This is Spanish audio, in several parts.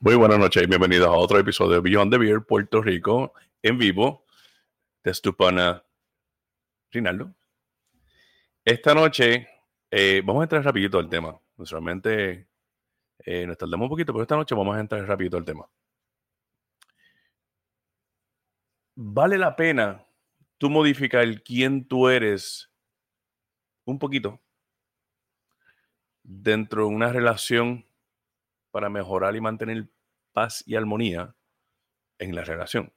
Muy buenas noches y bienvenidos a otro episodio de Beyond the Beer Puerto Rico en vivo de Stupana Rinaldo. Esta noche eh, vamos a entrar rapidito al tema. Usualmente eh, nos tardamos un poquito, pero esta noche vamos a entrar rapidito al tema. ¿Vale la pena tú modificar quién tú eres un poquito dentro de una relación para mejorar y mantener paz y armonía en la relación.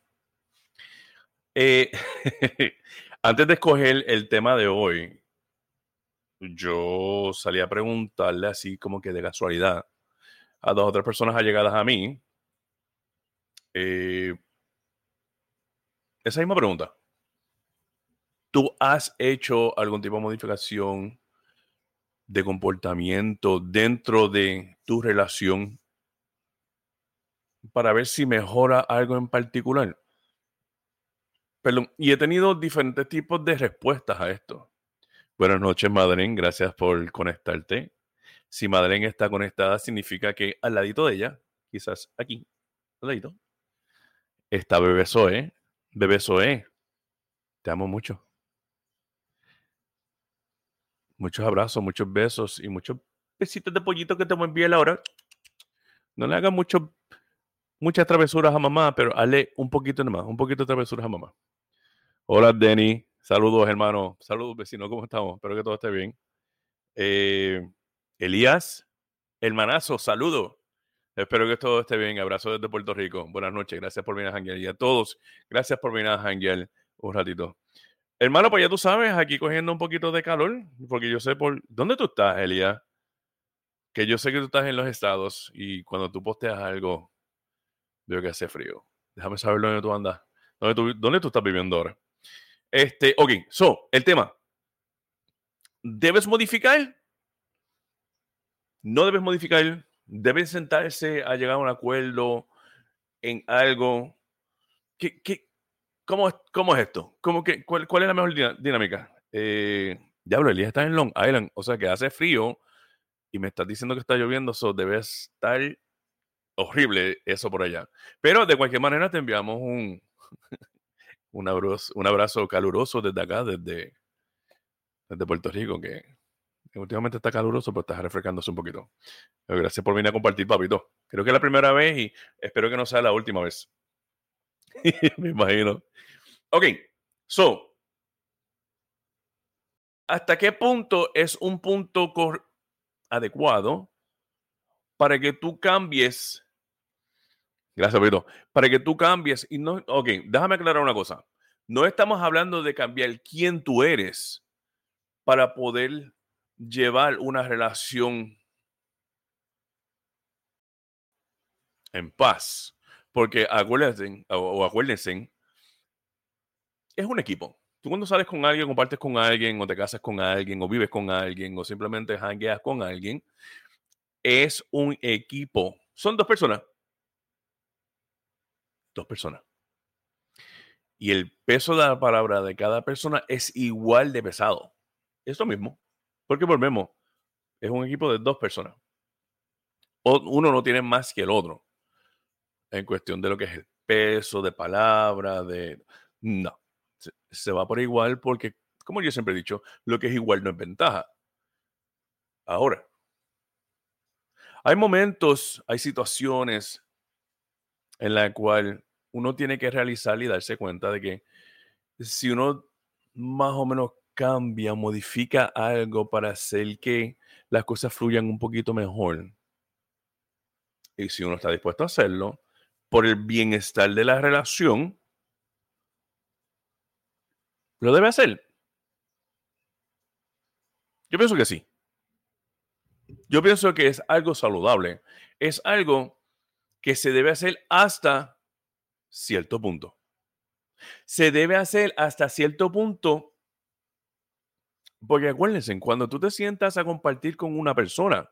Eh, antes de escoger el tema de hoy, yo salí a preguntarle así como que de casualidad a dos o tres personas allegadas a mí eh, esa misma pregunta. ¿Tú has hecho algún tipo de modificación de comportamiento dentro de tu relación para ver si mejora algo en particular. Perdón, y he tenido diferentes tipos de respuestas a esto. Buenas noches, Madeleine. Gracias por conectarte. Si Madeleine está conectada, significa que al ladito de ella, quizás aquí, al ladito, está Bebé Zoe. Bebé Zoe, te amo mucho. Muchos abrazos, muchos besos y muchos besitos de pollito que te voy a enviar ahora. No le hagas mucho, muchas travesuras a mamá, pero hazle un poquito nomás, un poquito de travesuras a mamá. Hola, Denny. Saludos, hermano. Saludos, vecino. ¿Cómo estamos? Espero que todo esté bien. Eh, Elías, hermanazo, saludo. Espero que todo esté bien. Abrazo desde Puerto Rico. Buenas noches. Gracias por venir a Janguel. Y a todos, gracias por venir a Janguel un ratito. Hermano, pues ya tú sabes, aquí cogiendo un poquito de calor, porque yo sé por... ¿Dónde tú estás, Elia? Que yo sé que tú estás en los estados y cuando tú posteas algo, veo que hace frío. Déjame saber dónde tú andas. ¿Dónde tú, dónde tú estás viviendo ahora? Este, ok, so, el tema. ¿Debes modificar? ¿No debes modificar? ¿Debes sentarse a llegar a un acuerdo en algo? ¿Qué, qué, ¿Cómo, ¿Cómo, es esto? ¿Cómo que, cuál, cuál, es la mejor dinámica? Eh, diablo, Elías está en Long Island, o sea que hace frío y me estás diciendo que está lloviendo, eso debe estar horrible eso por allá. Pero de cualquier manera te enviamos un, un, abrazo, un abrazo caluroso desde acá, desde, desde Puerto Rico, que, últimamente está caluroso, pero está refrescándose un poquito. Gracias por venir a compartir, papito. Creo que es la primera vez y espero que no sea la última vez. Me imagino. Ok, so, ¿hasta qué punto es un punto adecuado para que tú cambies? Gracias, Pedro. Para que tú cambies y no, ok, déjame aclarar una cosa. No estamos hablando de cambiar quién tú eres para poder llevar una relación en paz. Porque acuérdense, o acuérdense, es un equipo. Tú cuando sales con alguien, compartes con alguien, o te casas con alguien, o vives con alguien, o simplemente hangueas con alguien, es un equipo. Son dos personas. Dos personas. Y el peso de la palabra de cada persona es igual de pesado. Es lo mismo. Porque volvemos. Es un equipo de dos personas. uno no tiene más que el otro en cuestión de lo que es el peso de palabra, de... No, se, va por igual porque, como yo siempre he dicho, lo que es igual no es ventaja. Ahora, hay momentos, hay situaciones en la cual uno tiene que realizar y darse cuenta de que si uno más o menos cambia, modifica algo para hacer que las cosas fluyan un poquito mejor, y si uno está dispuesto a hacerlo, por el bienestar de la relación, lo debe hacer. Yo pienso que sí. Yo pienso que es algo saludable. Es algo que se debe hacer hasta cierto punto. Se debe hacer hasta cierto punto. Porque acuérdense, cuando tú te sientas a compartir con una persona,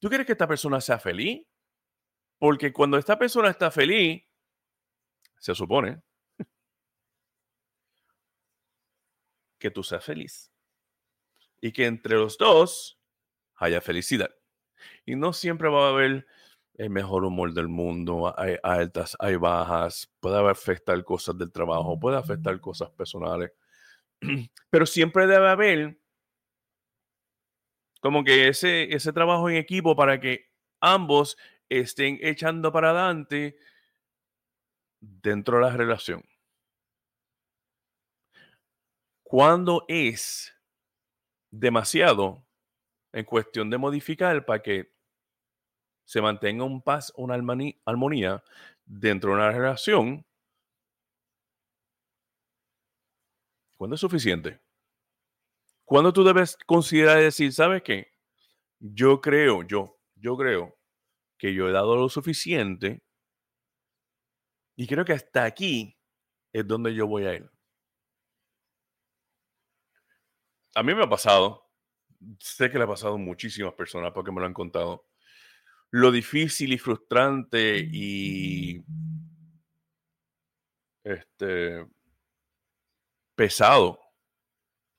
¿tú quieres que esta persona sea feliz? Porque cuando esta persona está feliz, se supone que tú seas feliz. Y que entre los dos haya felicidad. Y no siempre va a haber el mejor humor del mundo, hay altas, hay bajas, puede afectar cosas del trabajo, puede afectar cosas personales, pero siempre debe haber como que ese, ese trabajo en equipo para que ambos estén echando para adelante dentro de la relación. Cuando es demasiado en cuestión de modificar para que se mantenga un paz, una armonía dentro de una relación, ¿cuándo es suficiente? ¿Cuándo tú debes considerar decir, ¿sabes qué? Yo creo, yo, yo creo que yo he dado lo suficiente y creo que hasta aquí es donde yo voy a ir. A mí me ha pasado, sé que le ha pasado a muchísimas personas porque me lo han contado, lo difícil y frustrante y este pesado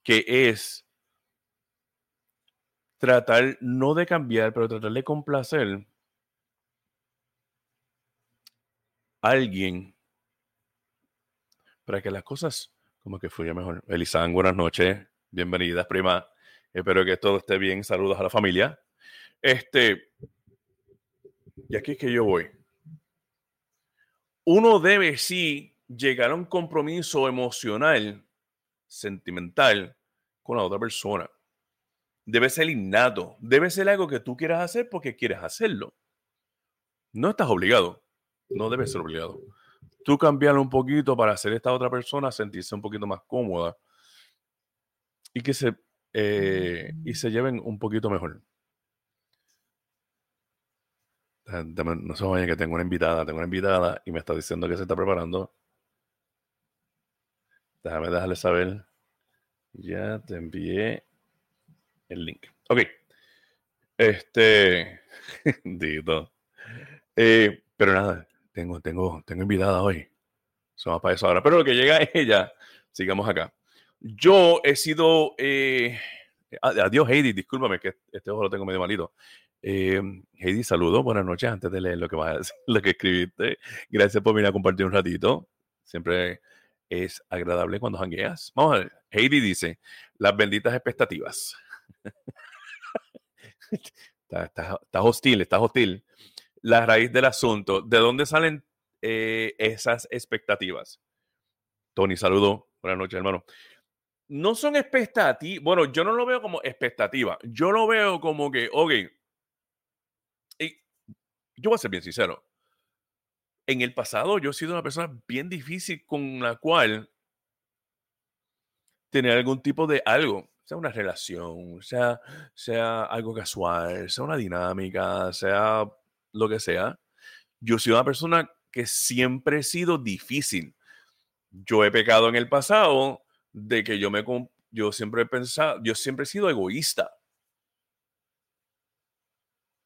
que es tratar no de cambiar, pero tratar de complacer a alguien para que las cosas como que fluyan mejor. Elizán, buenas noches, bienvenidas, prima. Espero que todo esté bien. Saludos a la familia. Este, y aquí es que yo voy. Uno debe sí llegar a un compromiso emocional, sentimental, con la otra persona. Debe ser innato, debe ser algo que tú quieras hacer porque quieres hacerlo. No estás obligado, no debes ser obligado. Tú cambiarlo un poquito para hacer esta otra persona sentirse un poquito más cómoda y que se, eh, y se lleven un poquito mejor. No se vayan que tengo una invitada, tengo una invitada y me está diciendo que se está preparando. Déjame dejarle saber. Ya te envié el link. Ok. Este. Dito. Eh, pero nada, tengo, tengo, tengo invitada hoy. Somos para eso ahora. Pero lo que llega es ella. Sigamos acá. Yo he sido. Eh, adiós, Heidi. Discúlpame que este ojo lo tengo medio malito. Eh, Heidi, saludos, buenas noches. Antes de leer lo que vas a decir, lo que escribiste, gracias por venir a compartir un ratito. Siempre es agradable cuando jangueas. Vamos a ver. Heidi dice: Las benditas expectativas. Estás hostil, estás hostil. La raíz del asunto. ¿De dónde salen eh, esas expectativas? Tony, saludo. Buenas noches, hermano. No son expectativas. Bueno, yo no lo veo como expectativa. Yo lo veo como que, ok, yo voy a ser bien sincero. En el pasado yo he sido una persona bien difícil con la cual tener algún tipo de algo, sea una relación, sea, sea algo casual, sea una dinámica, sea lo que sea. Yo soy una persona que siempre he sido difícil. Yo he pecado en el pasado de que yo me yo siempre he pensado, yo siempre he sido egoísta.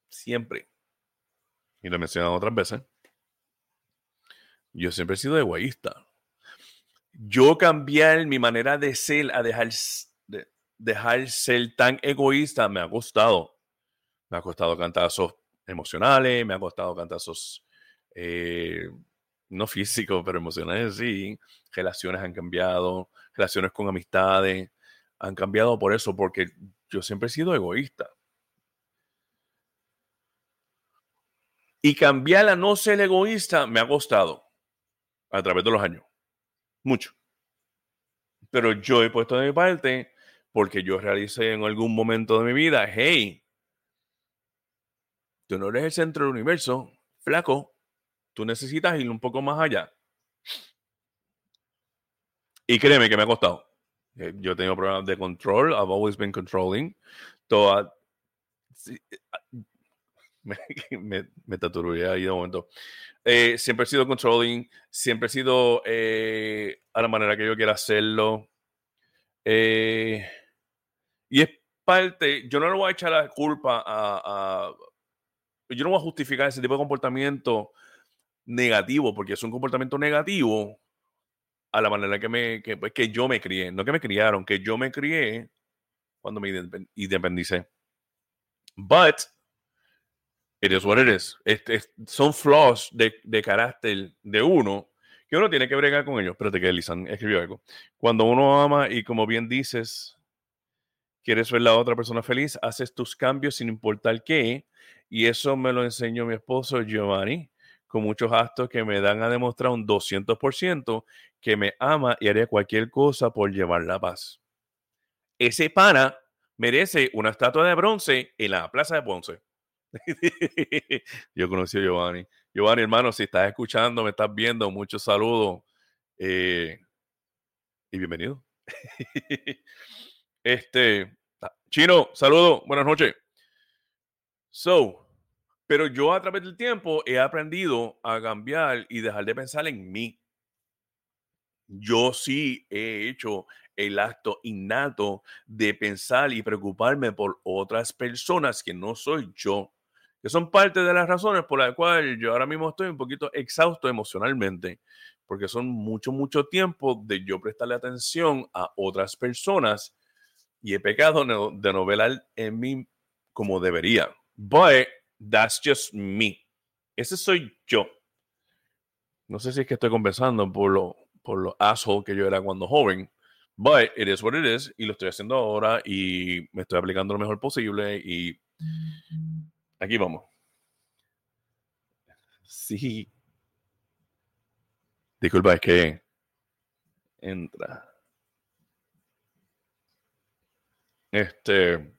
Siempre y lo he mencionado otras veces, yo siempre he sido egoísta. Yo cambiar mi manera de ser a dejar, de, dejar ser tan egoísta me ha costado. Me ha costado cantazos emocionales, me ha costado cantazos eh, no físicos, pero emocionales sí. Relaciones han cambiado, relaciones con amistades han cambiado por eso, porque yo siempre he sido egoísta. Y cambiar a no ser egoísta me ha costado a través de los años. Mucho. Pero yo he puesto de mi parte porque yo realicé en algún momento de mi vida, hey, tú no eres el centro del universo, flaco, tú necesitas ir un poco más allá. Y créeme que me ha costado. Eh, yo he tenido problemas de control, I've always been controlling. Toda, me, me, me ahí de momento. Eh, siempre he sido controlling, siempre he sido eh, a la manera que yo quiera hacerlo. Eh, y es parte, yo no le voy a echar la culpa a, Yo no voy a justificar ese tipo de comportamiento negativo, porque es un comportamiento negativo a la manera que, me, que, pues, que yo me crié, no que me criaron, que yo me crié cuando me independicé. But It is what it is. Este, son flaws de, de, carácter de uno que uno tiene que bregar con ellos. Espérate que Lisan escribió algo. Cuando uno ama y como bien dices, quieres ver la otra persona feliz, haces tus cambios sin importar qué. Y eso me lo enseñó mi esposo Giovanni con muchos actos que me dan a demostrar un 200% que me ama y haría cualquier cosa por llevar la paz. Ese pana merece una estatua de bronce en la Plaza de Ponce. Yo conocí a Giovanni. Giovanni, hermano, si estás escuchando, me estás viendo, muchos saludos eh, y bienvenido. este, ah, Chino, saludo, buenas noches. So, pero yo a través del tiempo he aprendido a cambiar y dejar de pensar en mí. Yo sí he hecho el acto innato de pensar y preocuparme por otras personas que no soy yo, que son parte de las razones por las cuales yo ahora mismo estoy un poquito exhausto emocionalmente, porque son mucho, mucho tiempo de yo prestarle atención a otras personas y he pecado de no velar en mí como debería. But that's just me. Ese soy yo. No sé si es que estoy conversando por lo, por lo asshole que yo era cuando joven, But it is what it is y lo estoy haciendo ahora y me estoy aplicando lo mejor posible y aquí vamos. Sí. Disculpa, es que entra. Este.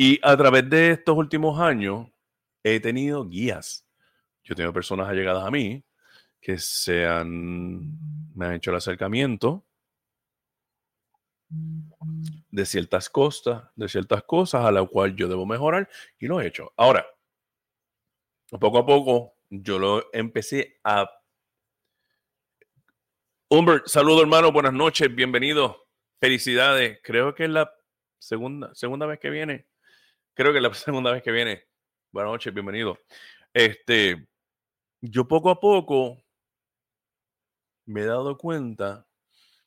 Y a través de estos últimos años he tenido guías. Yo tengo personas allegadas a mí que se han, me han hecho el acercamiento de ciertas cosas, de ciertas cosas a la cual yo debo mejorar y lo he hecho. Ahora, poco a poco yo lo empecé a Humbert, saludo hermano, buenas noches, bienvenido, felicidades. Creo que es la segunda, segunda vez que viene. Creo que es la segunda vez que viene. Buenas noches, bienvenido. Este, yo poco a poco me he dado cuenta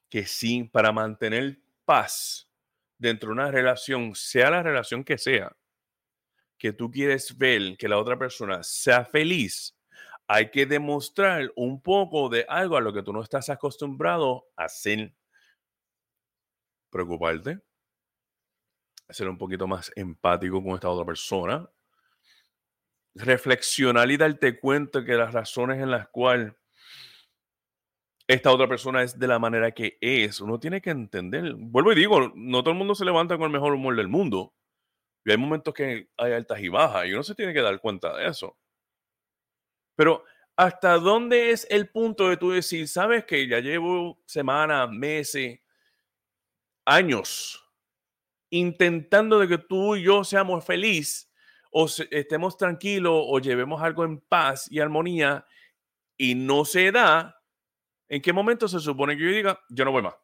que sí, para mantener paz dentro de una relación, sea la relación que sea, que tú quieres ver que la otra persona sea feliz, hay que demostrar un poco de algo a lo que tú no estás acostumbrado a hacer. Preocuparte, ser un poquito más empático con esta otra persona, reflexionar y darte cuenta que las razones en las cuales esta otra persona es de la manera que es. Uno tiene que entender. Vuelvo y digo, no todo el mundo se levanta con el mejor humor del mundo. Y hay momentos que hay altas y bajas y uno se tiene que dar cuenta de eso. Pero ¿hasta dónde es el punto de tú decir, sabes que ya llevo semanas, meses, años intentando de que tú y yo seamos felices o estemos tranquilos o llevemos algo en paz y armonía y no se da? ¿En qué momento se supone que yo diga, yo no voy más?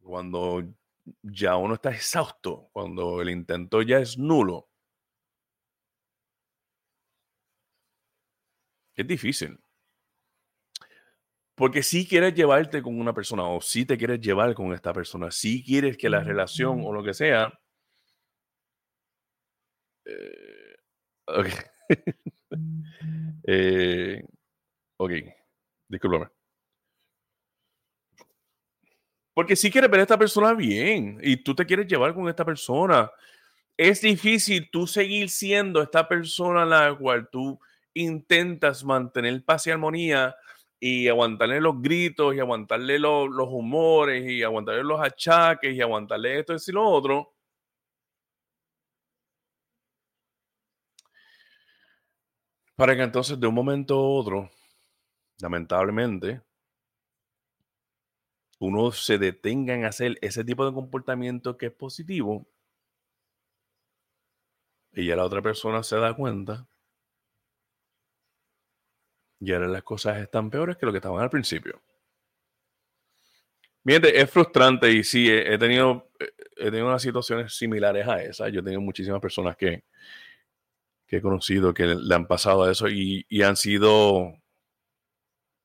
Cuando ya uno está exhausto, cuando el intento ya es nulo. Es difícil. Porque si quieres llevarte con una persona o si te quieres llevar con esta persona, si quieres que la relación o lo que sea... Eh, ok. eh, ok. Discúlpame. Porque si quieres ver a esta persona bien y tú te quieres llevar con esta persona, es difícil tú seguir siendo esta persona a la cual tú intentas mantener paz y armonía y aguantarle los gritos y aguantarle los, los humores y aguantarle los achaques y aguantarle esto y lo otro. Para que entonces de un momento a otro lamentablemente, uno se detenga en hacer ese tipo de comportamiento que es positivo y ya la otra persona se da cuenta y ahora las cosas están peores que lo que estaban al principio. Miente, es frustrante y sí, he, tenido, he tenido unas situaciones similares a esa. Yo he tenido muchísimas personas que, que he conocido que le han pasado a eso y, y han sido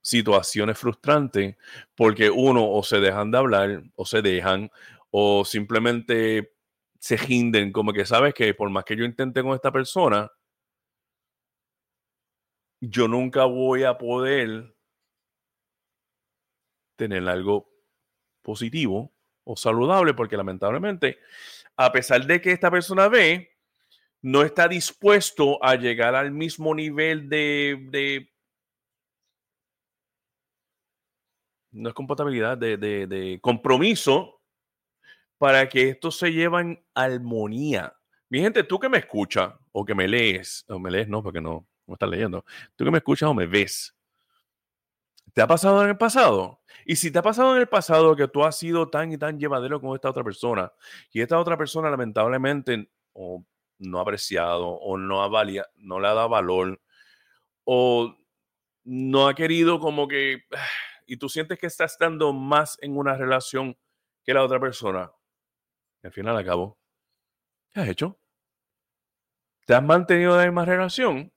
situaciones frustrantes porque uno o se dejan de hablar o se dejan o simplemente se rinden, como que sabes que por más que yo intente con esta persona, yo nunca voy a poder tener algo positivo o saludable, porque lamentablemente, a pesar de que esta persona ve, no está dispuesto a llegar al mismo nivel de, de no es compatibilidad, de, de, de, compromiso para que esto se lleve en armonía. Mi gente, tú que me escuchas o que me lees, o me lees, no, porque no, no estás leyendo, tú que me escuchas o me ves, ¿te ha pasado en el pasado? Y si te ha pasado en el pasado que tú has sido tan y tan llevadero con esta otra persona y esta otra persona lamentablemente o no ha apreciado o no, ha valia, no le ha dado valor o no ha querido como que y tú sientes que estás dando más en una relación que la otra persona, al final acabó. ¿Qué has hecho? ¿Te has mantenido en la misma relación?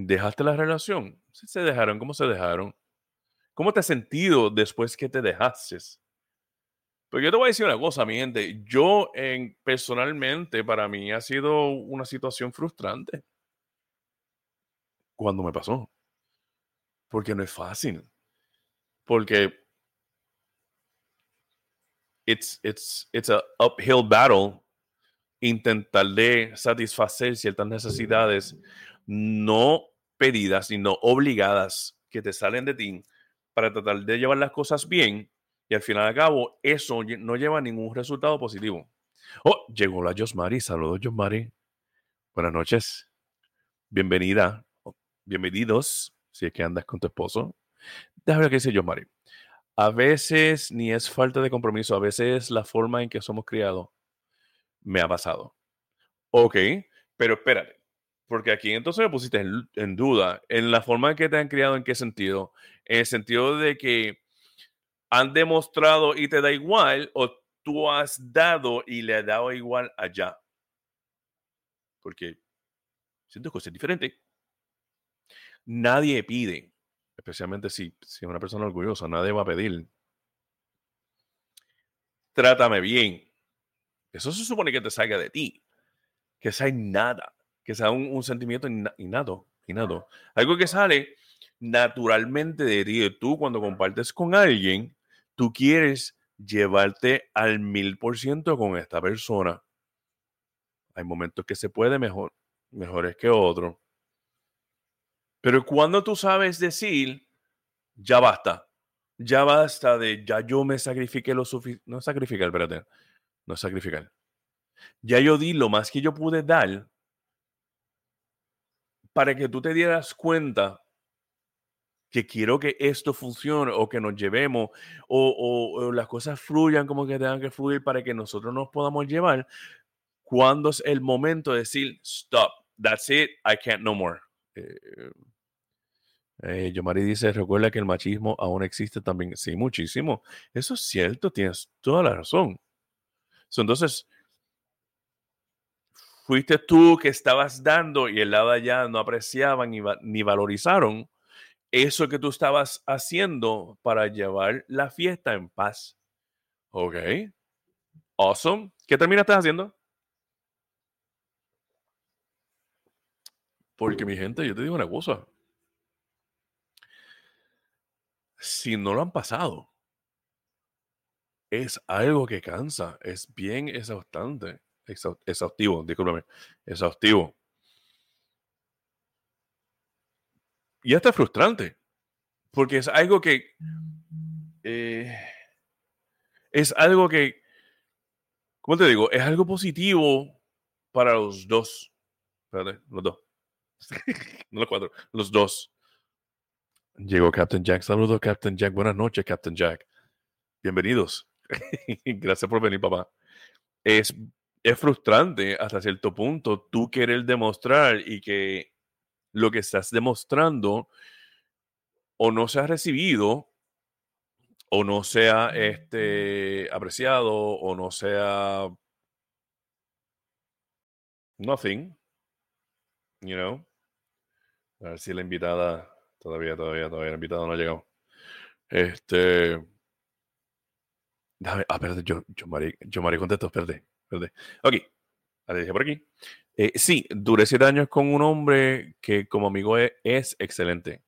¿Dejaste la relación? ¿Se dejaron? ¿Cómo se dejaron? ¿Cómo te has sentido después que te dejaste? Pues yo te voy a decir una cosa, mi gente. Yo, en, personalmente, para mí ha sido una situación frustrante cuando me pasó. Porque no es fácil. Porque it's, it's, it's a uphill battle intentar de satisfacer ciertas necesidades no pedidas, sino obligadas que te salen de ti para tratar de llevar las cosas bien y al final de cabo eso no lleva ningún resultado positivo. Oh, llegó la Josmari. Saludos, Josmari. Buenas noches. Bienvenida. Bienvenidos. Si es que andas con tu esposo. Déjame ver qué dice Josmari. A veces ni es falta de compromiso, a veces es la forma en que somos criados. Me ha pasado. Ok, pero espérate. Porque aquí entonces me pusiste en, duda. En la forma en que te han criado, ¿en qué sentido? En el sentido de que han demostrado y te da igual o tú has dado y le has dado igual allá. Porque siento cosas diferentes. Nadie pide, especialmente si, si es una persona orgullosa, nadie va a pedir. Trátame bien. Eso se supone que te salga de ti. Que sea nada. Que sea un, un sentimiento innato, innato. Algo que sale naturalmente de ti. Tú cuando compartes con alguien, tú quieres llevarte al mil por ciento con esta persona. Hay momentos que se puede mejor, mejores que otros. Pero cuando tú sabes decir, ya basta, ya basta de, ya yo me sacrifiqué lo suficiente, no sacrificar, espérate, no sacrificar. Ya yo di lo más que yo pude dar para que tú te dieras cuenta que quiero que esto funcione o que nos llevemos o, las cosas fluyan como que tengan que fluir para que nosotros nos podamos llevar, cuando es el momento de decir, stop, that's it, I can't no more. Eh, eh, Yomari dice, recuerda que el machismo aún existe también. Sí, muchísimo. Eso es cierto, tienes toda la razón. entonces, fuiste tú que estabas dando y el lado allá no apreciaban ni, ni valorizaron eso que tú estabas haciendo para llevar la fiesta en paz. Ok. Awesome. ¿Qué terminaste haciendo? Porque mi gente, yo te digo una cosa. Si no lo han pasado, es algo que cansa, es bien exhaustante, exhaustivo, discúlpame, exhaustivo. y hasta frustrante, porque es algo que eh, es algo que, ¿cómo te digo? Es algo positivo para los dos. Los dos. no los cuatro, los dos. Llegó Captain Jack. Saludos, Captain Jack. Buenas noches, Captain Jack. Bienvenidos. Gracias por venir, papá. Es, es frustrante hasta cierto punto tú querer demostrar y que lo que estás demostrando o no se ha recibido o no sea este, apreciado o no sea nothing, you know. A ver si la invitada todavía, todavía, todavía la invitada no ha llegado. Este. Déjame, ah, espérate, yo, yo, Mari, yo Mari contesto, espérate. Espérate. Ok, dije por aquí. Eh, sí, duré siete años con un hombre que como amigo es, es excelente,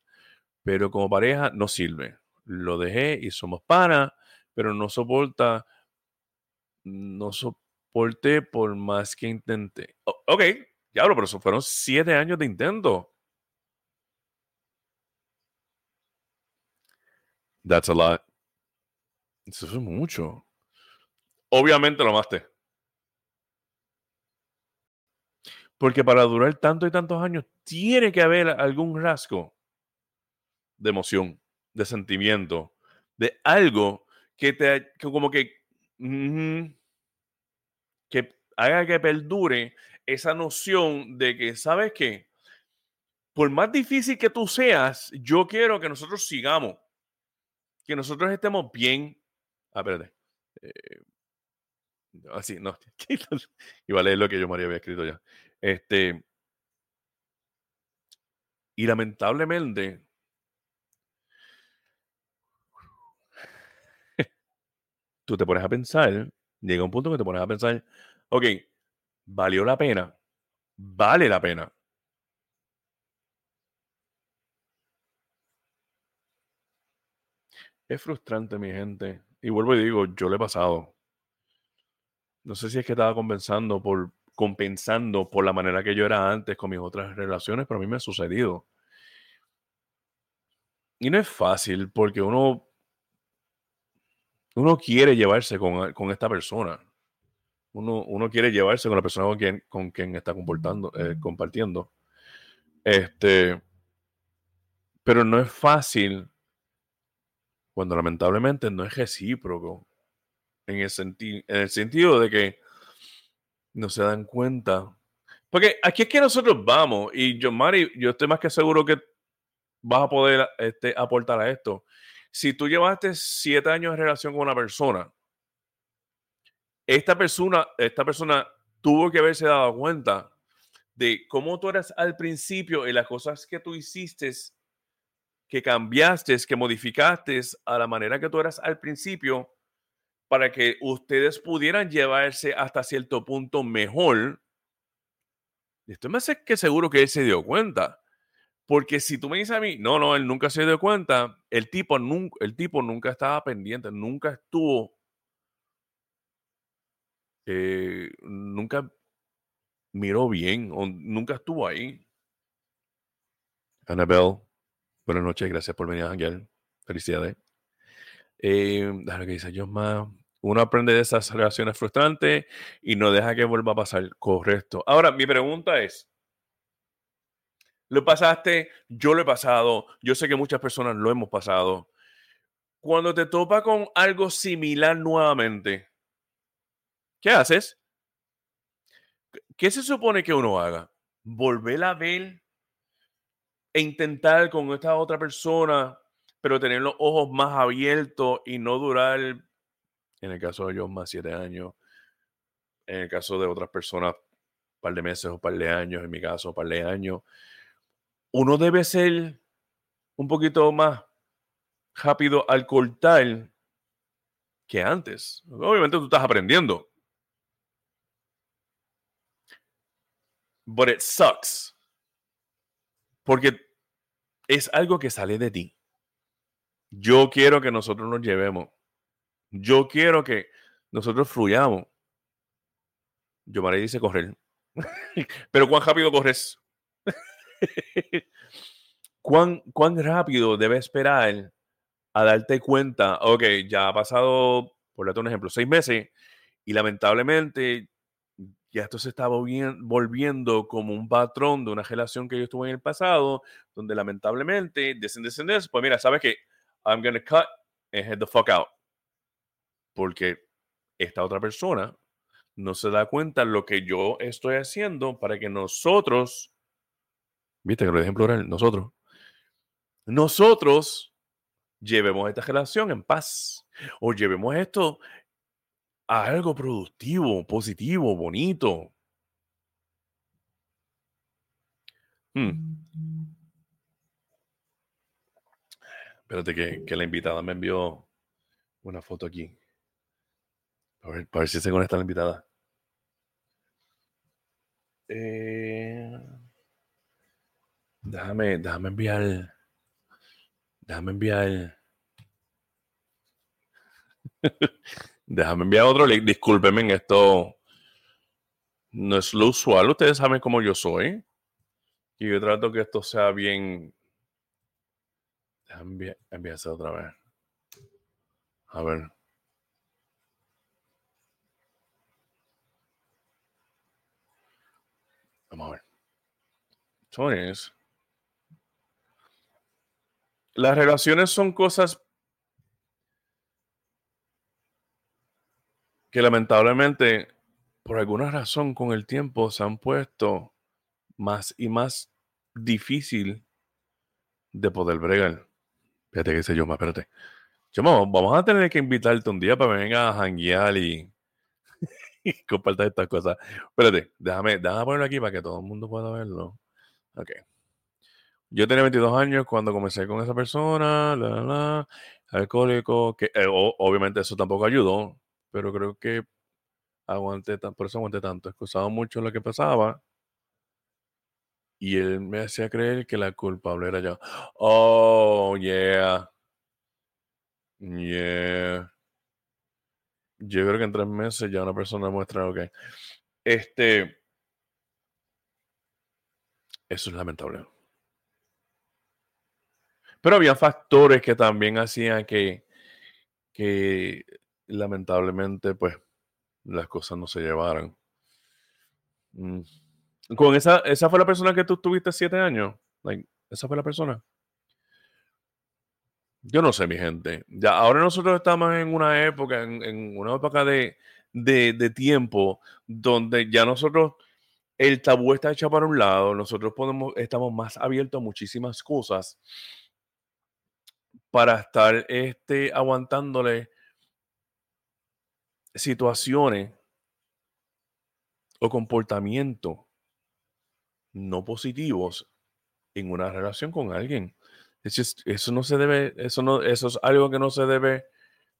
pero como pareja no sirve. Lo dejé y somos panas, pero no soporta, no soporté por más que intenté. O- ok, diablo, pero eso fueron siete años de intento. That's a lot. Eso es mucho. Obviamente lo amaste. Porque para durar tanto y tantos años tiene que haber algún rasgo de emoción, de sentimiento, de algo que te, que como que, que haga que perdure esa noción de que, ¿sabes qué? Por más difícil que tú seas, yo quiero que nosotros sigamos, que nosotros estemos bien. Ah, espérate. Eh, así, no. Iba a leer lo que yo María había escrito ya. Este. Y lamentablemente, tú te pones a pensar, llega un punto que te pones a pensar, ok, valió la pena, vale la pena. Es frustrante, mi gente. Y vuelvo y digo, yo lo he pasado. No sé si es que estaba compensando por, compensando por la manera que yo era antes con mis otras relaciones, pero a mí me ha sucedido. Y no es fácil porque uno, uno quiere llevarse con, con esta persona. Uno, uno quiere llevarse con la persona con quien, con quien está comportando, eh, compartiendo. Este, pero no es fácil cuando lamentablemente no es recíproco. En el, senti en el sentido de que no se dan cuenta. Porque aquí es que nosotros vamos, y yo, Mari, yo estoy más que seguro que vas a poder este, aportar a esto. Si tú llevaste siete años de relación con una persona, esta persona, esta persona tuvo que haberse dado cuenta de cómo tú eras al principio y las cosas que tú hiciste, que cambiaste, que modificaste a la manera que tú eras al principio para que ustedes pudieran llevarse hasta cierto punto mejor. Estoy más que seguro que él se dio cuenta. Porque si tú me dices a mí, no, no, él nunca se dio cuenta, el tipo nunca, el tipo nunca estaba pendiente, nunca estuvo, eh, nunca miró bien nunca estuvo ahí. Annabelle, buenas noches, gracias por venir a. Felicidades. Eh, que dice más. Uno aprende de esas relaciones frustrantes y no deja que vuelva a pasar. Correcto. Ahora, mi pregunta es, ¿lo pasaste? Yo lo he pasado. Yo sé que muchas personas lo hemos pasado. Cuando te topa con algo similar nuevamente, ¿qué haces? ¿Qué se supone que uno haga? ¿Volver a ver e intentar con esta otra persona, pero tener los ojos más abiertos y no durar, en el caso de ellos, más siete años, en el caso de otras personas, un par de meses o un par de años, en mi caso, un par de años. Uno debe ser un poquito más rápido al cortar que antes. Obviamente tú estás aprendiendo. But it sucks. Porque es algo que sale de ti. Yo quiero que nosotros nos llevemos. Yo quiero que nosotros fluyamos. Yo María dice correr. Pero ¿cuán rápido corres? ¿Cuán, ¿Cuán rápido debes esperar a darte cuenta? Ok, ya ha pasado, por darte un ejemplo, seis meses y lamentablemente ya esto se está volviendo como un patrón de una relación que yo estuve en el pasado, donde lamentablemente, descendentes, pues mira, sabes que I'm gonna cut and head the fuck out. Porque esta otra persona no se da cuenta lo que yo estoy haciendo para que nosotros, viste que lo ejemplo era nosotros, nosotros llevemos esta relación en paz o llevemos esto a algo productivo, positivo, bonito. Hmm. Espérate que, que, la invitada me envió una foto aquí. A ver, para ver si se conecta la invitada. Eh, déjame, déjame enviar. Déjame enviar. déjame enviar otro link. Discúlpenme, en esto no es lo usual. Ustedes saben cómo yo soy. Y yo trato que esto sea bien. Déjame enviar, otra vez. A ver. Vamos a ver. Entonces, las relaciones son cosas que lamentablemente, por alguna razón, con el tiempo se han puesto más y más difícil de poder bregar. Fíjate que sé yo, más, espérate. Yo, vamos a tener que invitarte un día para que vengas a janguear y compartas estas cosas. Espérate, déjame, déjame ponerlo aquí para que todo el mundo pueda verlo. Ok. Yo tenía 22 años cuando comencé con esa persona, la, la, alcohólico, que eh, obviamente eso tampoco ayudó, pero creo que aguanté, por eso aguanté tanto, excusaba mucho lo que pasaba y él me hacía creer que la culpable era yo. Oh, yeah. Yeah. Yo creo que en tres meses ya una persona muestra, ok. Este. Eso es lamentable. Pero había factores que también hacían que, que lamentablemente, pues, las cosas no se llevaran. Mm. Con esa, esa fue la persona que tú tuviste siete años. esa fue la persona. Yo no sé, mi gente. Ya, ahora nosotros estamos en una época, en, una época de, tiempo donde ya nosotros, el tabú está hecho para un lado, nosotros podemos, estamos más abiertos a muchísimas cosas para estar este, aguantándole situaciones o comportamientos no positivos en una relación con alguien eso no se debe, eso no, eso es algo que no se debe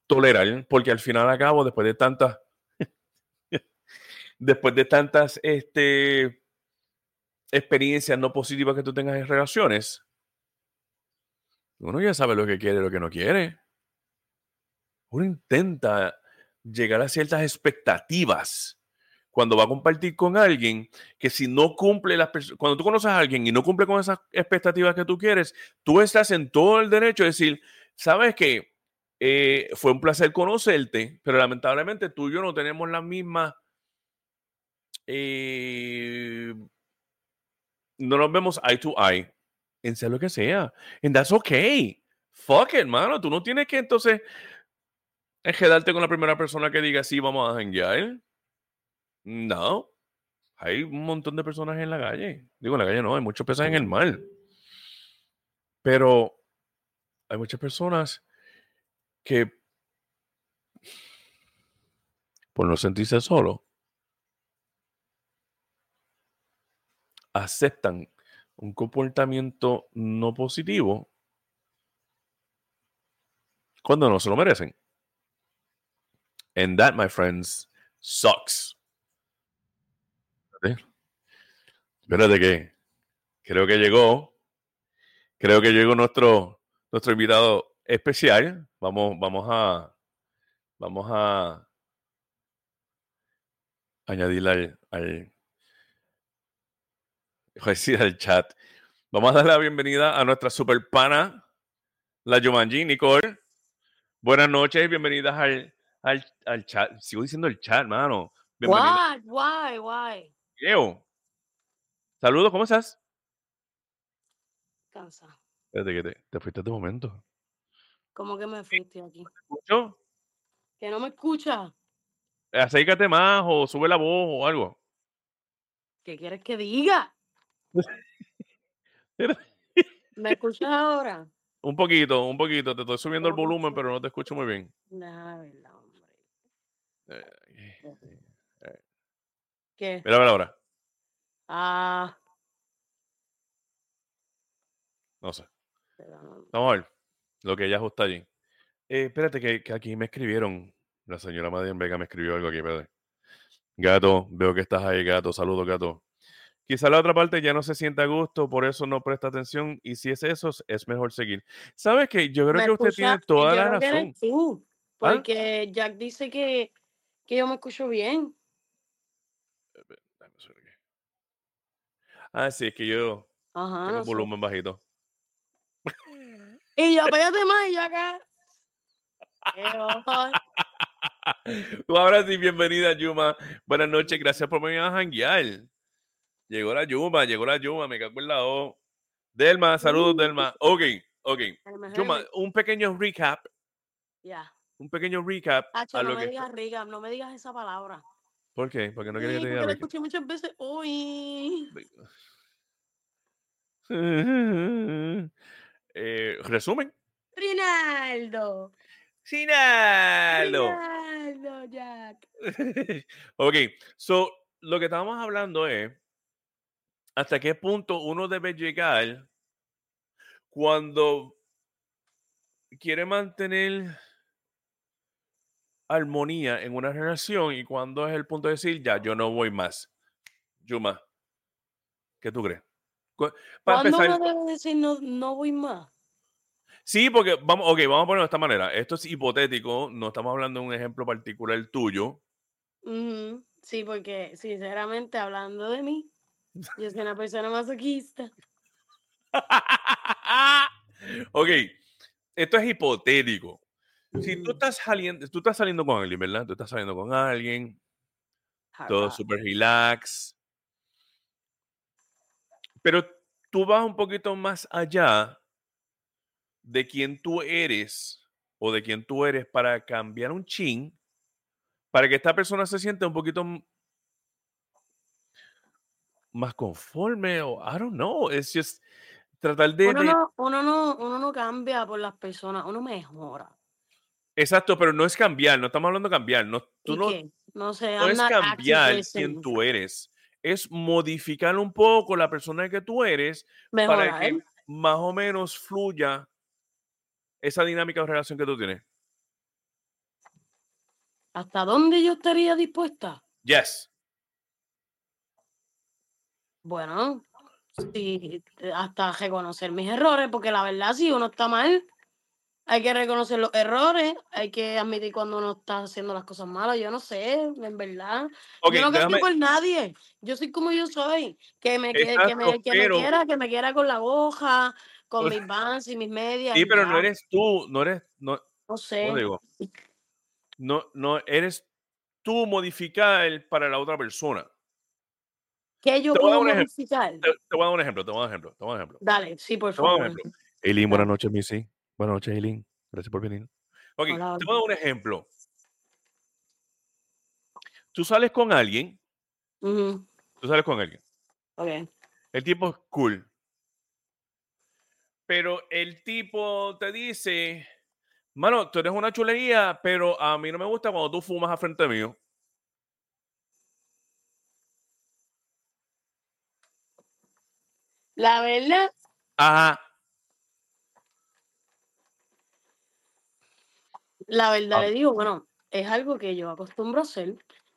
tolerar, porque al final a cabo, después de tantas, después de tantas este, experiencias no positivas que tú tengas en relaciones, uno ya sabe lo que quiere y lo que no quiere. Uno intenta llegar a ciertas expectativas cuando va a compartir con alguien que si no cumple las cuando tú conoces a alguien y no cumple con esas expectativas que tú quieres, tú estás en todo el derecho de decir, sabes que eh, fue un placer conocerte, pero lamentablemente tú y yo no tenemos la misma, eh, no nos vemos eye to eye en sea lo que sea. And that's okay. Fuck it, mano. Tú no tienes que entonces quedarte con la primera persona que diga, sí, vamos a janguear. No, hay un montón de personas en la calle. Digo, en la calle no, hay muchos peces en el mar. Pero hay muchas personas que, por no sentirse solo, aceptan un comportamiento no positivo cuando no se lo merecen. And that, my friends, sucks. Espérate que creo que llegó. Creo que llegó nuestro, nuestro invitado especial. Vamos, vamos a. Vamos a añadirle al, al, al chat. Vamos a darle la bienvenida a nuestra super pana, la Jumanji, Nicole. Buenas noches, bienvenidas al, al, al chat. Sigo diciendo el chat, mano. Why, why, why? Saludos, ¿cómo estás? Cansado. Espérate que te, te fuiste de momento. ¿Cómo que me fuiste aquí? escucho? Que no me escucha. Acércate más o sube la voz o algo. ¿Qué quieres que diga? ¿Me escuchas ahora? Un poquito, un poquito. Te estoy subiendo el volumen, pero no te escucho muy bien. hombre. Eh, ¿Qué? Mira, mira ahora. Ah. No sé. Vamos a ver lo que ella ajusta allí. Eh, espérate, que, aquí me escribieron. La señora Madian Vega me escribió algo aquí, espérate. Gato, veo que estás ahí, gato. Saludos, gato. Quizá la otra parte ya no se sienta a gusto, por eso no presta atención. Y si es eso, es mejor seguir. ¿Sabes qué? Yo creo Me que usted tiene toda la que razón. tú, ¿Ah? porque Jack dice que, que yo me escucho bien. Dame un segundo aquí. Ah, sí, es que yo Ajá, tengo no sé. volumen bajito. Y yo, pégate más, y yo acá. Qué ojo. Ahora sí, bienvenida, Yuma. Buenas noches, gracias por venir a janguear. Llegó la Yuma, llegó la Yuma, me cago en la O. Delma, saludos, Uh. Delma. Ok, ok. Yuma, un pequeño recap, Ya. un pequeño recap Hacho, a no lo me que... digas riga, no me digas esa palabra. ¿Por qué? Porque no quería que te diga la recap. escuché muchas veces hoy. Eh, resumen. Rinaldo. Sinalo. Rinaldo, Jack. ok, so lo que estábamos hablando es hasta qué punto uno debe llegar cuando quiere mantener armonía en una relación y cuando es el punto de decir ya yo no voy más. Yuma, ¿qué tú crees? Para ¿Cuándo empezar, uno debe decir no, no voy más? sí, porque vamos, ok, vamos a ponerlo de esta manera. Esto es hipotético, no estamos hablando de un ejemplo particular tuyo. Sí, porque sinceramente hablando de mí, yo soy una persona masoquista. ok, esto es hipotético. Si tú estás saliendo, tú estás saliendo con alguien, ¿verdad? Tú estás saliendo con alguien, todo súper relax. Pero tú vas un poquito más allá de quién tú eres o de quién tú eres para cambiar un chin, para que esta persona se sienta un poquito más conforme o I don't know, es just tratar de, Uno no, uno, no, uno no cambia por las personas, uno mejora. Exacto, pero no es cambiar, no estamos hablando de cambiar, no, tú ¿Y no? No sé, no I'm es cambiar quién tú eres, es modificar un poco la persona que tú eres para que más o menos fluya esa dinámica de relación que tú tienes. ¿Hasta dónde yo estaría dispuesta? Yes. Bueno, sí, hasta reconocer mis errores, porque la verdad, si uno está mal, hay que reconocer los errores, hay que admitir cuando uno está haciendo las cosas malas. Yo no sé, en verdad. Yo no cambio por nadie. Yo soy como yo soy. Que me, que, que me, que me quiera, que me quiera con la hoja, con mis vans y mis medias. sí, pero no eres tú, no eres, no, No ¿cómo sé. digo? No, no eres tú modificar para la otra persona. ¿Qué yo Te puedo un ejemplo. modificar? Te, te voy a dar un ejemplo, te voy a dar un ejemplo, te voy a dar un ejemplo. Dale, sí, por Te voy a dar un favor. ejemplo. Eileen, buenas noches, Missy. Buenas noches, Eileen. Gracias por venir. Ok, te Hola, voy a dar un ejemplo. Tú sales con alguien, tú sales con alguien. ok. El tipo es cool. Pero el tipo te dice, mano, tú eres una chulería, pero a mí no me gusta cuando tú fumas a frente mío. La verdad, Ajá. La verdad Ah, le digo, bueno, es algo que yo acostumbro a hacer.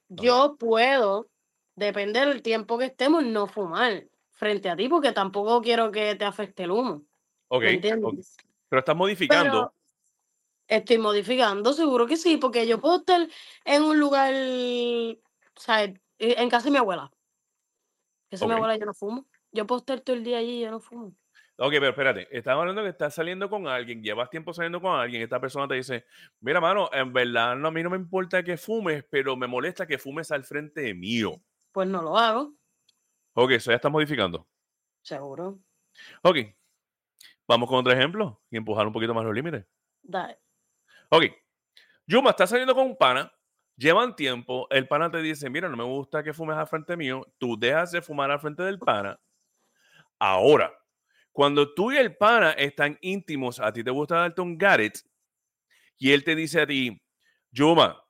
Yo puedo, depende del tiempo que estemos, no fumar frente a ti, porque tampoco quiero que te afecte el humo. Ok, ¿Me ok. entiendes? Pero estás modificando. Pero estoy modificando, seguro que sí, porque yo puedo estar en un lugar, ¿sabes? En casa de mi abuela. Esa es mi abuela, yo no fumo. Yo puedo estar todo el día allí y yo no fumo. Ok, pero espérate, estamos hablando que estás saliendo con alguien, llevas tiempo saliendo con alguien, esta persona te dice, mira, mano, en verdad no, a mí no me importa que fumes, pero me molesta que fumes al frente mío. Pues no lo hago, Ok, eso ya está modificando. seguro. Ok, vamos con otro ejemplo y empujar un poquito más los límites. Dale. Ok, Yuma, estás saliendo con un pana, llevan tiempo, el pana te dice, mira, no me gusta que fumes al frente mío, tú dejas de fumar al frente del pana. Ahora, cuando tú y el pana están íntimos, a ti te gusta darte un Garrett y él te dice a ti, Yuma,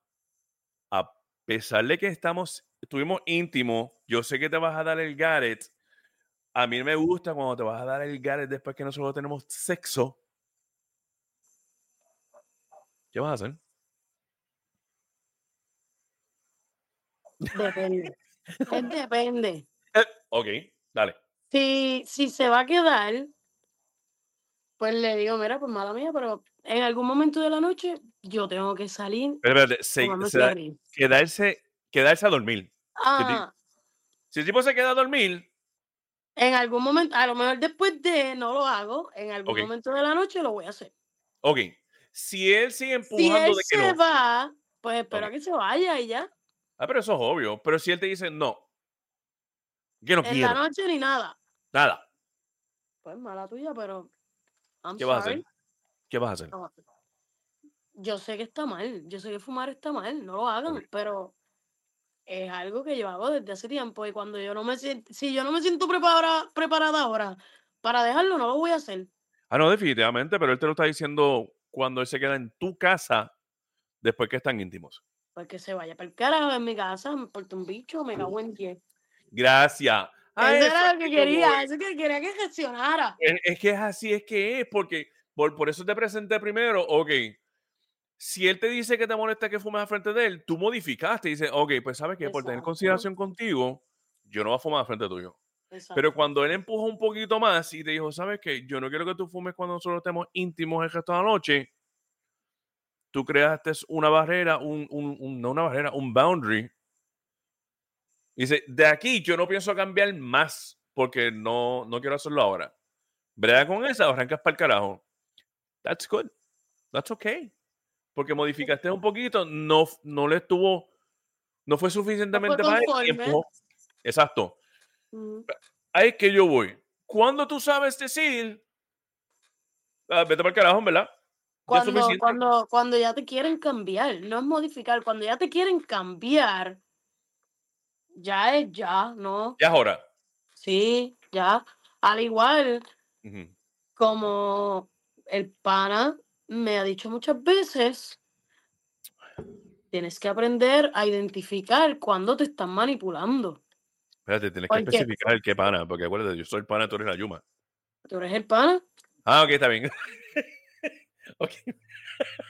a pesar de que estamos, estuvimos íntimos, yo sé que te vas a dar el Garrett. A mí me gusta cuando te vas a dar el Garrett después que nosotros tenemos sexo. ¿Qué vas a hacer? Depende. Depende. Eh, ok, Dale. Si, si se va a quedar, pues le digo, mira, pues mala mía, pero en algún momento de la noche yo tengo que salir. Pero espérate, se- tomarme se da- cigarrillo. quedarse, quedarse a dormir. Ah, Si el tipo se queda a dormir, en algún momento, a lo mejor después de no lo hago, en algún momento de la noche lo voy a hacer. ok. Si él sigue Si empujando él de que se no. va, pues espero que se vaya y ya. Ah, pero eso es obvio. Pero si él te dice no, que no En quiero, la noche ni nada. Nada, Pues mala tuya, pero. I'm ¿qué vas a hacer? ¿Qué vas a hacer? No. Yo sé que está mal, yo sé que fumar está mal, no lo hagan, pero es algo que yo hago desde hace tiempo y cuando yo no me siento, si yo no me siento preparada, preparada ahora para dejarlo, no lo voy a hacer. Ah, no, definitivamente, pero él te lo está diciendo cuando él se queda en tu casa después que están íntimos. Pues que se vaya para el carajo en mi casa, me importa un bicho, me cago en 10. Gracias. A Eso eso era lo que quería, eso que quería que gestionara. Es, es que es así, es que es, porque por, por eso te presenté primero, ok. Si él te dice que te molesta que fumes al frente de él, tú modificaste y dices, ok, pues sabes que por tener consideración contigo, yo no voy a fumar al frente tuyo. Pero Exacto. cuando él empujó un poquito más y te dijo, sabes que yo no quiero que tú fumes cuando nosotros estemos íntimos el resto de la noche, tú creaste una barrera, un, un- un- no una barrera, un boundary. Dice, de aquí yo no pienso cambiar más porque no, no quiero hacerlo ahora. Brega con esa, arrancas para el carajo. That's good. That's okay. Porque modificaste un poquito, no, no le estuvo, no fue suficientemente para empujó. Exacto. Ujú. Ahí es que yo voy. Cuando tú sabes decir, "Ah, vete para el carajo, ¿verdad? Cuando, cuando, cuando ya te quieren cambiar, no es modificar, cuando ya te quieren cambiar, ya es ya, ¿no? Ya es hora. Sí, ya. Al igual como el pana me ha dicho muchas veces, tienes que aprender a identificar cuando te están manipulando. Espérate, tienes que especificar el qué pana, porque acuérdate, yo soy el pana, tú eres la yuma. ¿Tú eres el pana? Ah, ok, está bien. ok.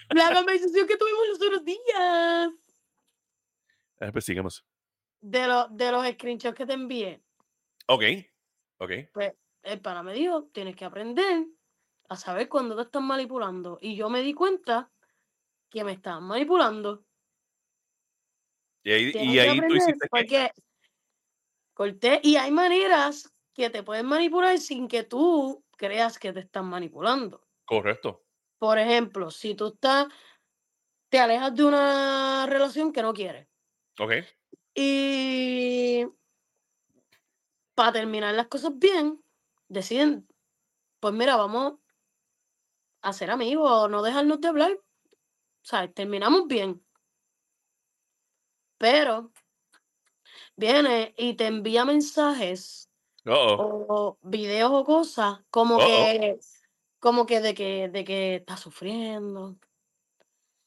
La conversación que tuvimos los otros días Pues sigamos. De, los de los screenshots que te envié. Ok. Ok. Pues el pana me dijo, tienes que aprender a saber cuándo te están manipulando. Y yo me di cuenta que me estaban manipulando. Y ahí, y tú hiciste qué? porque corté. Y hay maneras que te pueden manipular sin que tú creas que te están manipulando. Correcto. Por ejemplo, si tú estás, te alejas de una relación que no quieres. Ok. Y para terminar las cosas bien, deciden, pues mira, vamos a ser amigos no dejarnos de hablar. O sea, terminamos bien. Pero viene y te envía mensajes o videos o cosas como que como que de que de que estás sufriendo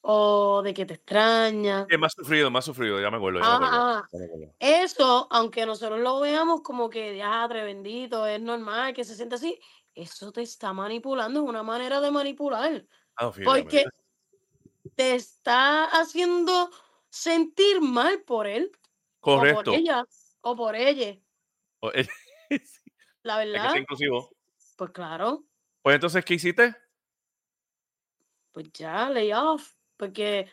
o de que te extraña. Eh, más sufrido, más sufrido, ya me acuerdo. Ya Ajá. me acuerdo. Eso, aunque nosotros lo veamos como que diatre bendito, es normal que se sienta así, eso te está manipulando, es una manera de manipular, Ah, porque te está haciendo sentir mal por él o Correcto. por ella o por ella, O- es la que verdad. inclusivo. Pues claro, Pues entonces, ¿qué hiciste? pues ya, lay off, porque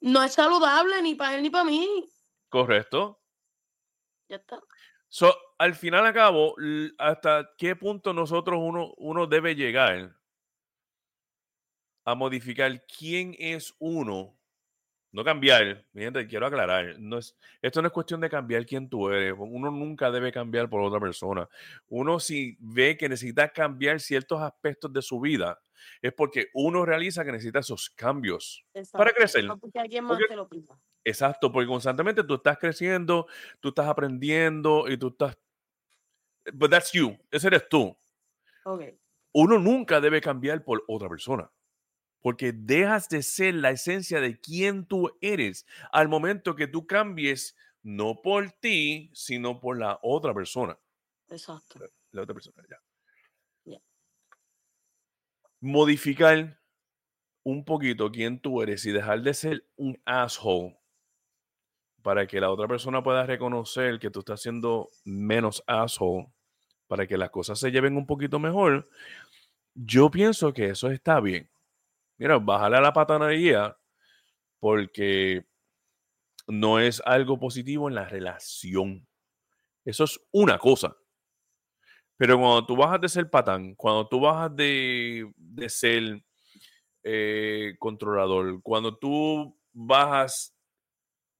no es saludable ni para él ni para mí. Correcto. Ya está. So, al final a cabo, ¿hasta qué punto nosotros uno, uno debe llegar a modificar quién es uno? No cambiar, mi gente, quiero aclarar, no es, esto no es cuestión de cambiar quién tú eres, uno nunca debe cambiar por otra persona. Uno si ve que necesita cambiar ciertos aspectos de su vida, es porque uno realiza que necesita esos cambios. Para Exacto, crecer. no porque alguien más Porque- te lo pida. Exacto, porque constantemente tú estás creciendo, tú estás aprendiendo y tú estás... But that's you, ese eres tú. Ok. Uno nunca debe cambiar por otra persona, porque dejas de ser la esencia de quién tú eres al momento que tú cambies, no por ti, sino por la otra persona. Exacto. La otra persona, ya. Ya. Modificar un poquito quién tú eres y dejar de ser un asshole para que la otra persona pueda reconocer que tú estás siendo menos asshole para que las cosas se lleven un poquito mejor, yo pienso que eso está bien. Mira, bájale a la patanería porque no es algo positivo en la relación. Eso es una cosa. Pero cuando tú bajas de ser patán, cuando tú bajas de, de ser eh, controlador, cuando tú bajas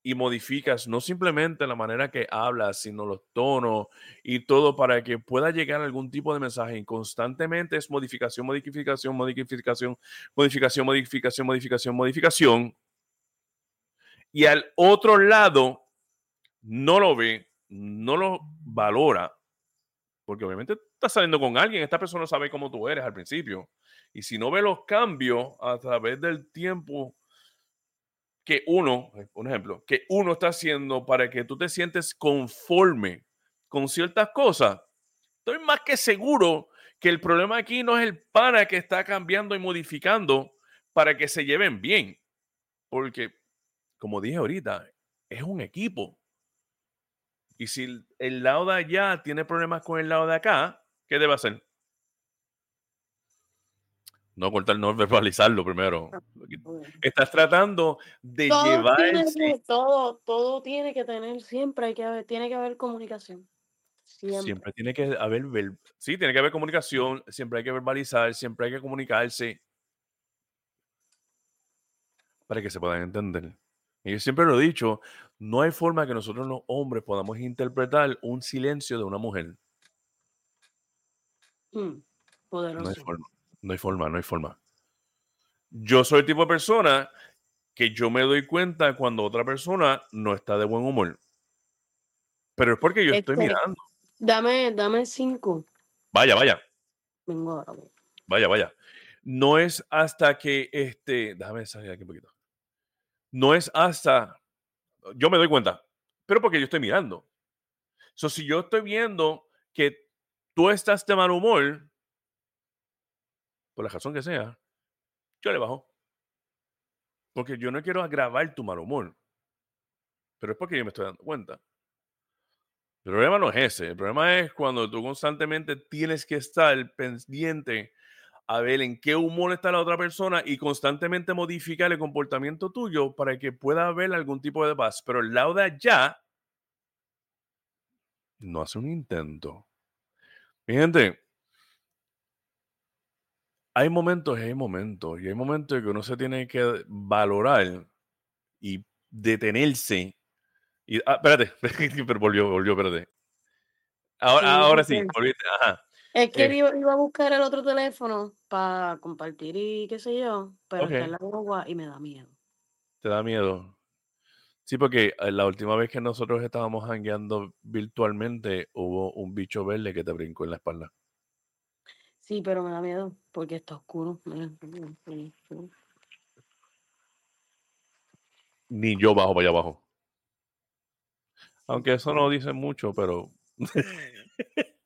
y modificas no simplemente la manera que hablas, sino los tonos y todo para que pueda llegar algún tipo de mensaje. Y constantemente es modificación, modificación, modificación, modificación, modificación, modificación, modificación. Y al otro lado no lo ve, no lo valora, porque obviamente estás saliendo con alguien, esta persona sabe cómo tú eres al principio. Y si no ve los cambios a través del tiempo que uno, un ejemplo, que uno está haciendo para que tú te sientes conforme con ciertas cosas, estoy más que seguro que el problema aquí no es el pana que está cambiando y modificando para que se lleven bien. Porque, como dije ahorita, es un equipo. Y si el lado de allá tiene problemas con el lado de acá, ¿qué debe hacer? No cortar, no verbalizarlo primero. Ah, Estás tratando de Todo llevar tiene, el que, todo, todo tiene que tener, siempre hay que haber, tiene que haber comunicación. Siempre. Siempre tiene que haber, ver- sí, tiene que haber comunicación, siempre hay que verbalizar, siempre hay que comunicarse para que se puedan entender. Y yo siempre lo he dicho, no hay forma que nosotros los hombres podamos interpretar un silencio de una mujer. Mm, No hay poderoso. forma, no hay forma, no hay forma. Yo soy el tipo de persona que yo me doy cuenta cuando otra persona no está de buen humor. Pero es porque yo estoy Este- mirando. Dame, dame cinco. Vaya, vaya. Vengo ahora. Vaya, vaya. No es hasta que este. Déjame salir aquí un poquito. No es hasta. Yo me doy cuenta, pero porque yo estoy mirando. So, si yo estoy viendo que tú estás de mal humor, por la razón que sea, yo le bajo. Porque yo no quiero agravar tu mal humor. Pero es porque yo me estoy dando cuenta. El problema no es ese. El problema es cuando tú constantemente tienes que estar pendiente a ver en qué humor está la otra persona y constantemente modificar el comportamiento tuyo para que pueda haber algún tipo de paz. Pero el lado de allá no hace un intento. Mi gente, hay momentos y hay momentos. Y hay momentos que uno se tiene que valorar y detenerse. Y, ah, espérate, pero volvió, volvió, espérate. Ahora, Sí, ahora sí, volviste, ajá. Es que Eh. iba, iba a buscar el otro teléfono para compartir y qué sé yo, pero Ok. está en la guagua y me da miedo. ¿Te da miedo? Sí, porque eh, la última vez que nosotros estábamos hangueando virtualmente, hubo un bicho verde que te brincó en la espalda. Sí, pero me da miedo porque está oscuro. Mira, mira, mira. Ni yo bajo para allá abajo. Aunque eso no dice mucho, pero.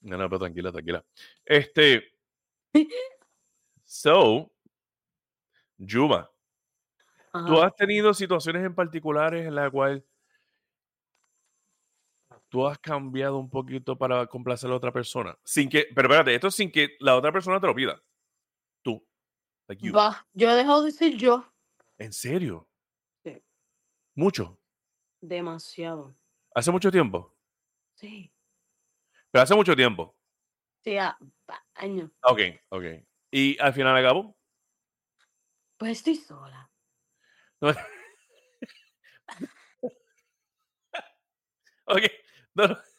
No, no, pero tranquila, tranquila. Este. So, Yuma, ¿tú has tenido situaciones en particulares en las cuales tú has cambiado un poquito para complacer a la otra persona? Sin que, pero espérate, esto es sin que la otra persona te lo pida. Tú. Like yo he dejado de ser yo ¿En serio? Sí. Mucho. demasiado. Hace mucho tiempo. Sí, Pero hace mucho tiempo. sí, a- años. Ok, ok. Y al final acabó. Pues estoy sola. ok. No, no.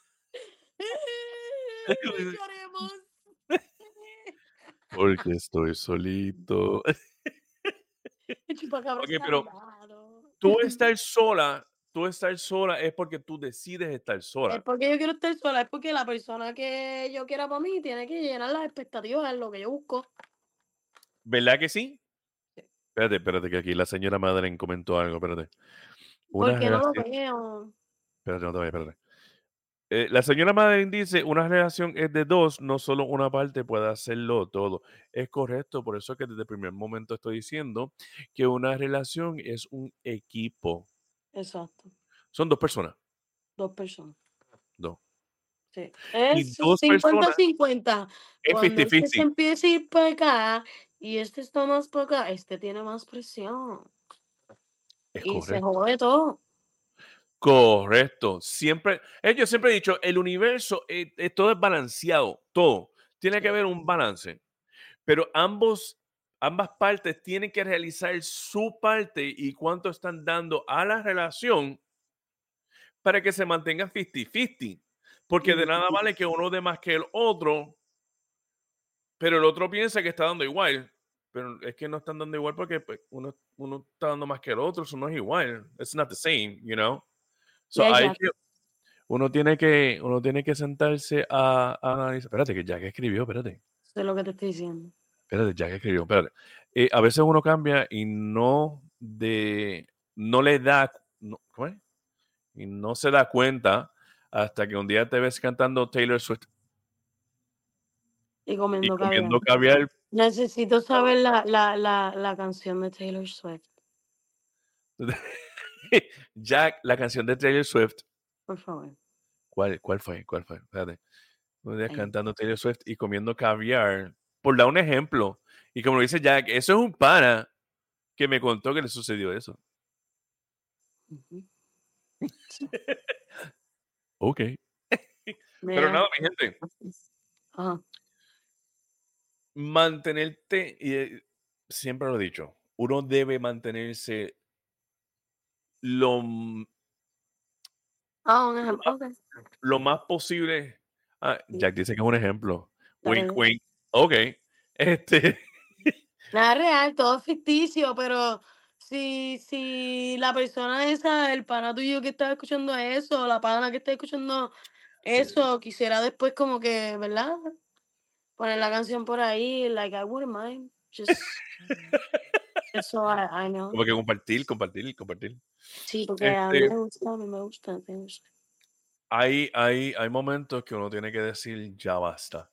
No lloremos. Porque estoy solito. Pero. Tú estar sola, tú estar sola es porque tú decides estar Es sola. porque yo quiero estar sola, es porque la persona que yo quiera para mí tiene que llenar las expectativas, es lo que yo busco. ¿Verdad que sí? Sí. Espérate, espérate, que aquí la señora Madeleine comentó algo, espérate. Una Porque no lo veo. Espérate, no te vayas, espérate. Eh, la señora Madeleine dice, una relación es de dos, no solo una parte puede hacerlo todo. Es correcto, por eso que desde el primer momento estoy diciendo que una relación es un equipo. Exacto. Son dos personas. Dos personas. No. Sí. Es dos personas 50-50. es Cuando este se 50-50. empieza a ir para acá y este está más para acá, este tiene más presión Es y se jode todo. Correcto. Siempre, yo siempre he dicho, el universo, eh, eh, todo es balanceado, todo. Tiene que haber un balance. Pero ambos, ambas partes tienen que realizar su parte y cuánto están dando a la relación para que se mantenga 50-50. Porque de nada vale que uno dé más que el otro, pero el otro piensa que está dando igual. Pero es que no están dando igual porque pues, uno, uno está dando más que el otro, eso no es igual. It's not the same, you know. So hay que, uno tiene que, uno tiene que sentarse a, a analizar. Espérate, que Jack escribió, espérate. Eso es lo que te estoy diciendo. Espérate, Jack escribió, espérate. Eh, a veces uno cambia y no de, no le da, no, ¿cómo es? Y no se da cuenta hasta que un día te ves cantando Taylor Swift Y y comiendo caviar. comiendo caviar. Necesito saber la, la, la, la canción de Taylor Swift, Jack, la canción de Taylor Swift. por favor. ¿Cuál, cuál fue? ¿Cuál fue? Espérate. Un día cantando Taylor Swift y comiendo caviar. Por dar un ejemplo. Y como lo dice Jack, eso es un pana que me contó que le sucedió eso. Ujú. Ok. Pero nada, mi gente, ajá, mantenerte, y eh, siempre lo he dicho, uno debe mantenerse lo, Ah, un ejemplo. lo más posible. Ah. Jack dice que es un ejemplo. Wink. Ok. Este, Nada real, todo ficticio, pero si, si la persona esa, el pana tuyo que estaba escuchando eso, la pana que está escuchando eso, quisiera después como que, ¿verdad? Poner la canción por ahí, like I wouldn't mind. Just, eso I, I know. como que compartir, compartir, compartir. Sí, porque a mí Este, me gusta, a mí me gusta, a mí me gusta. hay, hay, hay momentos que uno tiene que decir ya basta.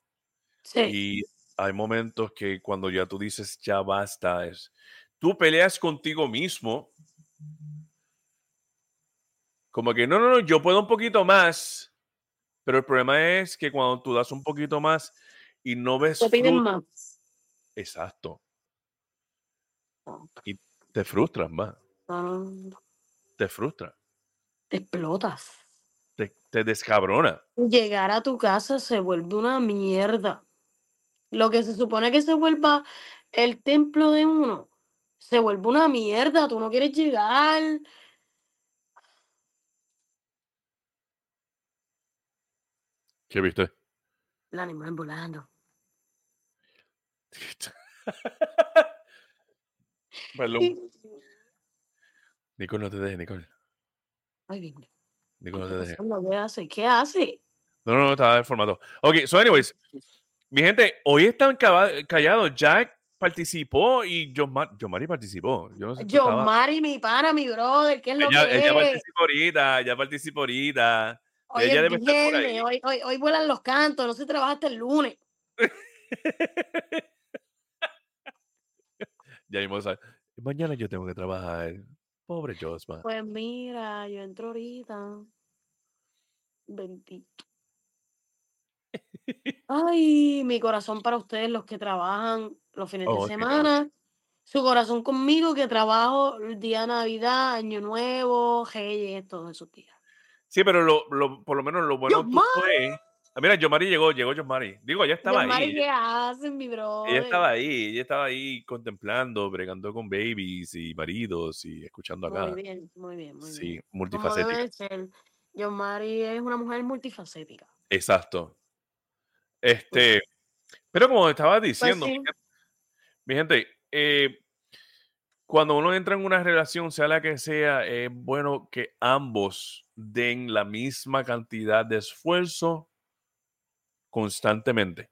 Sí, Y hay momentos que cuando ya tú dices ya basta, es tú peleas contigo mismo. Como que no, no, no, yo puedo un poquito más. Pero el problema es que cuando tú das un poquito más y no ves te piden más. exacto, y te frustras más, no, te frustra, te explotas. te, te descabrona. Llegar a tu casa se vuelve una mierda. Lo que se supone que se vuelva el templo de uno, se vuelve una mierda. Tú no quieres llegar. ¿Qué viste? El animal volando. Perdón. Nicole, no te dejes, Nicole. Ay, bien. Nicole, no te ¿Qué dejes. ¿Qué hace? ¿Qué hace? No, no, no, estaba en formato. Ok, so anyways, mi gente, hoy están callados. Jack participó y John, Mar John Mari participó. Yo no sé Mari, mi pana, mi brother, ¿qué es lo Ella, que ella es? participó ahorita, ella participó ahorita. Hoy ella debe estar por ahí. viernes, hoy, hoy, hoy vuelan los cantos, no se trabaja hasta el lunes. ya mismo, Mañana yo tengo que trabajar. Pobre Josma. Pues mira, yo entro ahorita. Bendito. Ay, mi corazón para ustedes, los que trabajan los fines Oh, de sí, semana. Su corazón conmigo, que trabajo el día de Navidad, Año Nuevo, Reyes, todos esos días. Sí, pero lo, lo- por lo menos lo bueno tuyo es. Ah, mira, John Mari llegó, llegó John Mari. Digo, ella estaba John Mari, ahí. ¿qué hacen, mi Ella brother? estaba ahí, ella estaba ahí contemplando, bregando con babies y maridos y escuchando acá. Muy bien, muy bien, muy Sí, bien. Como multifacética. debe ser. John Mari es una mujer multifacética. Exacto. Este, pero como estaba Pues diciendo, mi sí, gente- mi gente, eh, cuando uno entra en una relación, sea la que sea, es bueno que ambos den la misma cantidad de esfuerzo constantemente.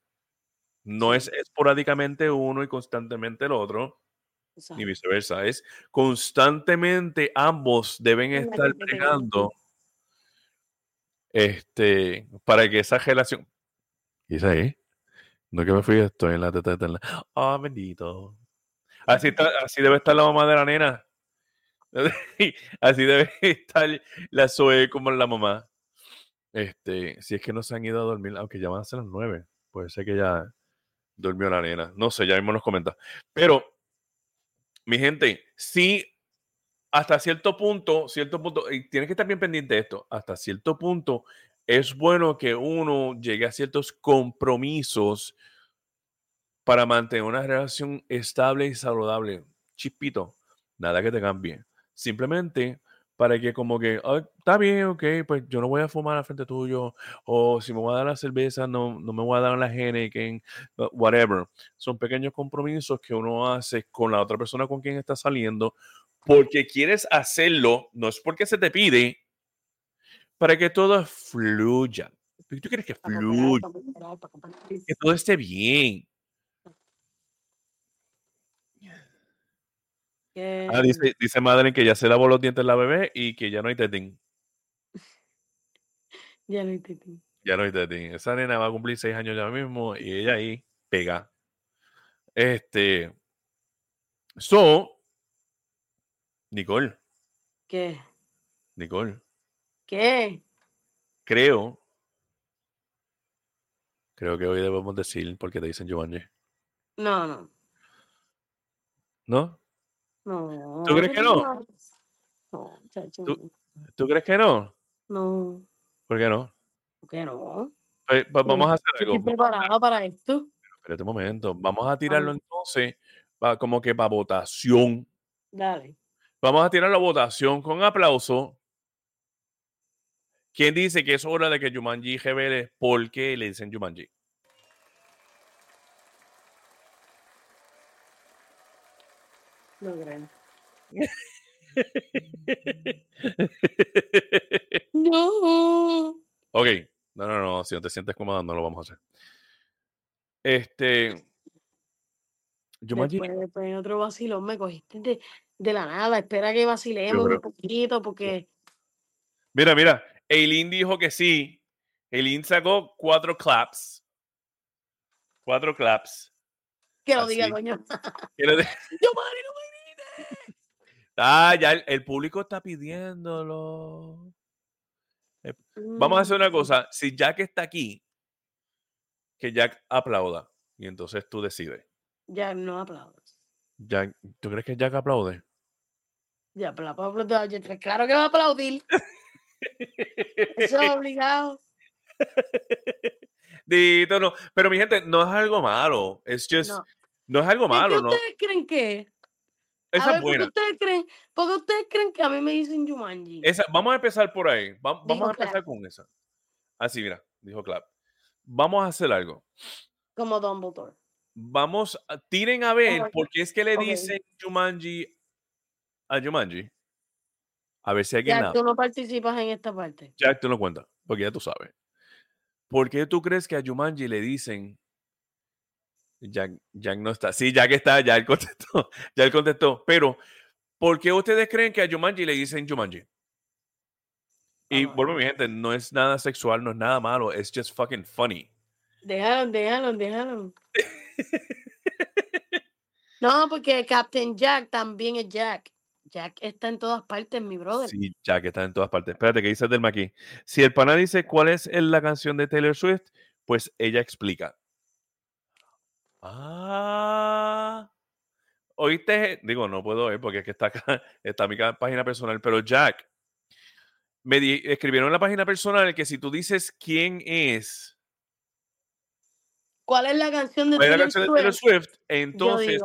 No es esporádicamente uno y constantemente el otro, ni exacto. viceversa. Es constantemente ambos deben estar bregando este, para que esa relación. ¿Y esa ahí? No que me fui, estoy en la teta eterna. Ah, bendito. Así, está, así debe estar la mamá de la nena. así debe estar la Zoe como la mamá. Este, si es que no se han ido a dormir, aunque ya van a ser las nueve, puede ser que ya durmió la nena. No sé, ya mismo nos comenta. Pero, mi gente, sí, hasta cierto punto, cierto punto, y tienes que estar bien pendiente de esto, hasta cierto punto es bueno que uno llegue a ciertos compromisos para mantener una relación estable y saludable. Chispito, nada que te cambie. Simplemente para que como que, "Ah, está bien, ok, pues yo no voy a fumar al frente tuyo, o si me voy a dar la cerveza, no, no me voy a dar la Heineken, uh, whatever. Son pequeños compromisos que uno hace con la otra persona con quien está saliendo, porque quieres hacerlo, no es porque se te pide, para que todo fluya. Tú quieres que fluya, que todo esté bien. Ah, dice, dice Madeleine que ya se lavó los dientes la bebé y que ya no hay tetín. Ya no entendí. Ya no hay tetín. Esa nena va a cumplir seis años ya mismo y ella ahí pega. Este. So, Nicole, ¿Qué? Nicole, ¿Qué? creo, creo que hoy debemos decir porque te dicen Giovanni. No, no. ¿No? No. ¿Tú crees que no? No, chacho. ¿Tú- ¿Tú crees que no? No. ¿Por qué no? ¿Por qué no? Pues, pues vamos a hacer Estoy algo. preparada para esto. Espérate un momento. Vamos a tirarlo entonces pa- como que para votación. Dale. Vamos a tirar la votación con aplauso. ¿Quién dice que es hora de que Jumanji revele por qué le dicen Jumanji? No creo. No. ok. No, no, no. Si no te sientes cómoda, no lo vamos a hacer. Este. Jumanji. Después, después en otro vacilón me cogiste de, de la nada. Espera que vacilemos un poquito porque Mira, mira. Eileen dijo que sí. Eileen sacó cuatro claps. Cuatro claps. que lo diga, coño. ¿Qué le de- Yo, Mari, no me. Ah, ya el, el público está pidiéndolo. Vamos a hacer una Mm, cosa. Si Jack está aquí, que Jack aplauda. Y entonces tú decides. Ya no aplaudas. Jack, ¿Tú crees que Jack aplaude? Ya, pero aplaudir. Claro que va a aplaudir. Eso es obligado. Dito, no. Pero mi gente, no es algo malo. Es just, no, No. es algo ¿Qué- ¿Qué malo, ¿no? ustedes creen que es? A Esa ver, es ¿por qué buena. ustedes creen? ¿Por qué ustedes creen que a mí me dicen Jumanji? Esa, vamos a empezar por ahí. Va- vamos Dijo a empezar clap. con esa. Así, mira, dijo Clap. Vamos a hacer algo. Como Dumbledore. Vamos, a, tiren a ver Ok. por qué es que le dicen Jumanji a Jumanji. A ver si alguien Ya nada. tú no participas en esta parte. Jack, tú lo cuentas, porque ya tú sabes. ¿Por qué tú crees que a Jumanji le dicen Jack, Jack no está? Sí, Jack está, ya él contestó, ya él contestó. Pero, ¿por qué ustedes creen que a Jumanji le dicen Jumanji? Y a vuelvo, mi gente, no es nada sexual, no es nada malo, es just fucking funny. Déjalo, déjalo, déjalo. No, porque Captain Jack también es Jack. Jack está en todas partes, mi brother. Sí, Jack está en todas partes. Espérate, ¿qué dice Delma aquí? Si el pana dice cuál es la canción de Taylor Swift, pues ella explica. Ah. Oíste, digo, no puedo ver porque es que está acá, está mi página personal, pero Jack, me di- escribieron en la página personal que si tú dices quién es, ¿Cuál es la canción de la Taylor canción de Taylor Swift? Entonces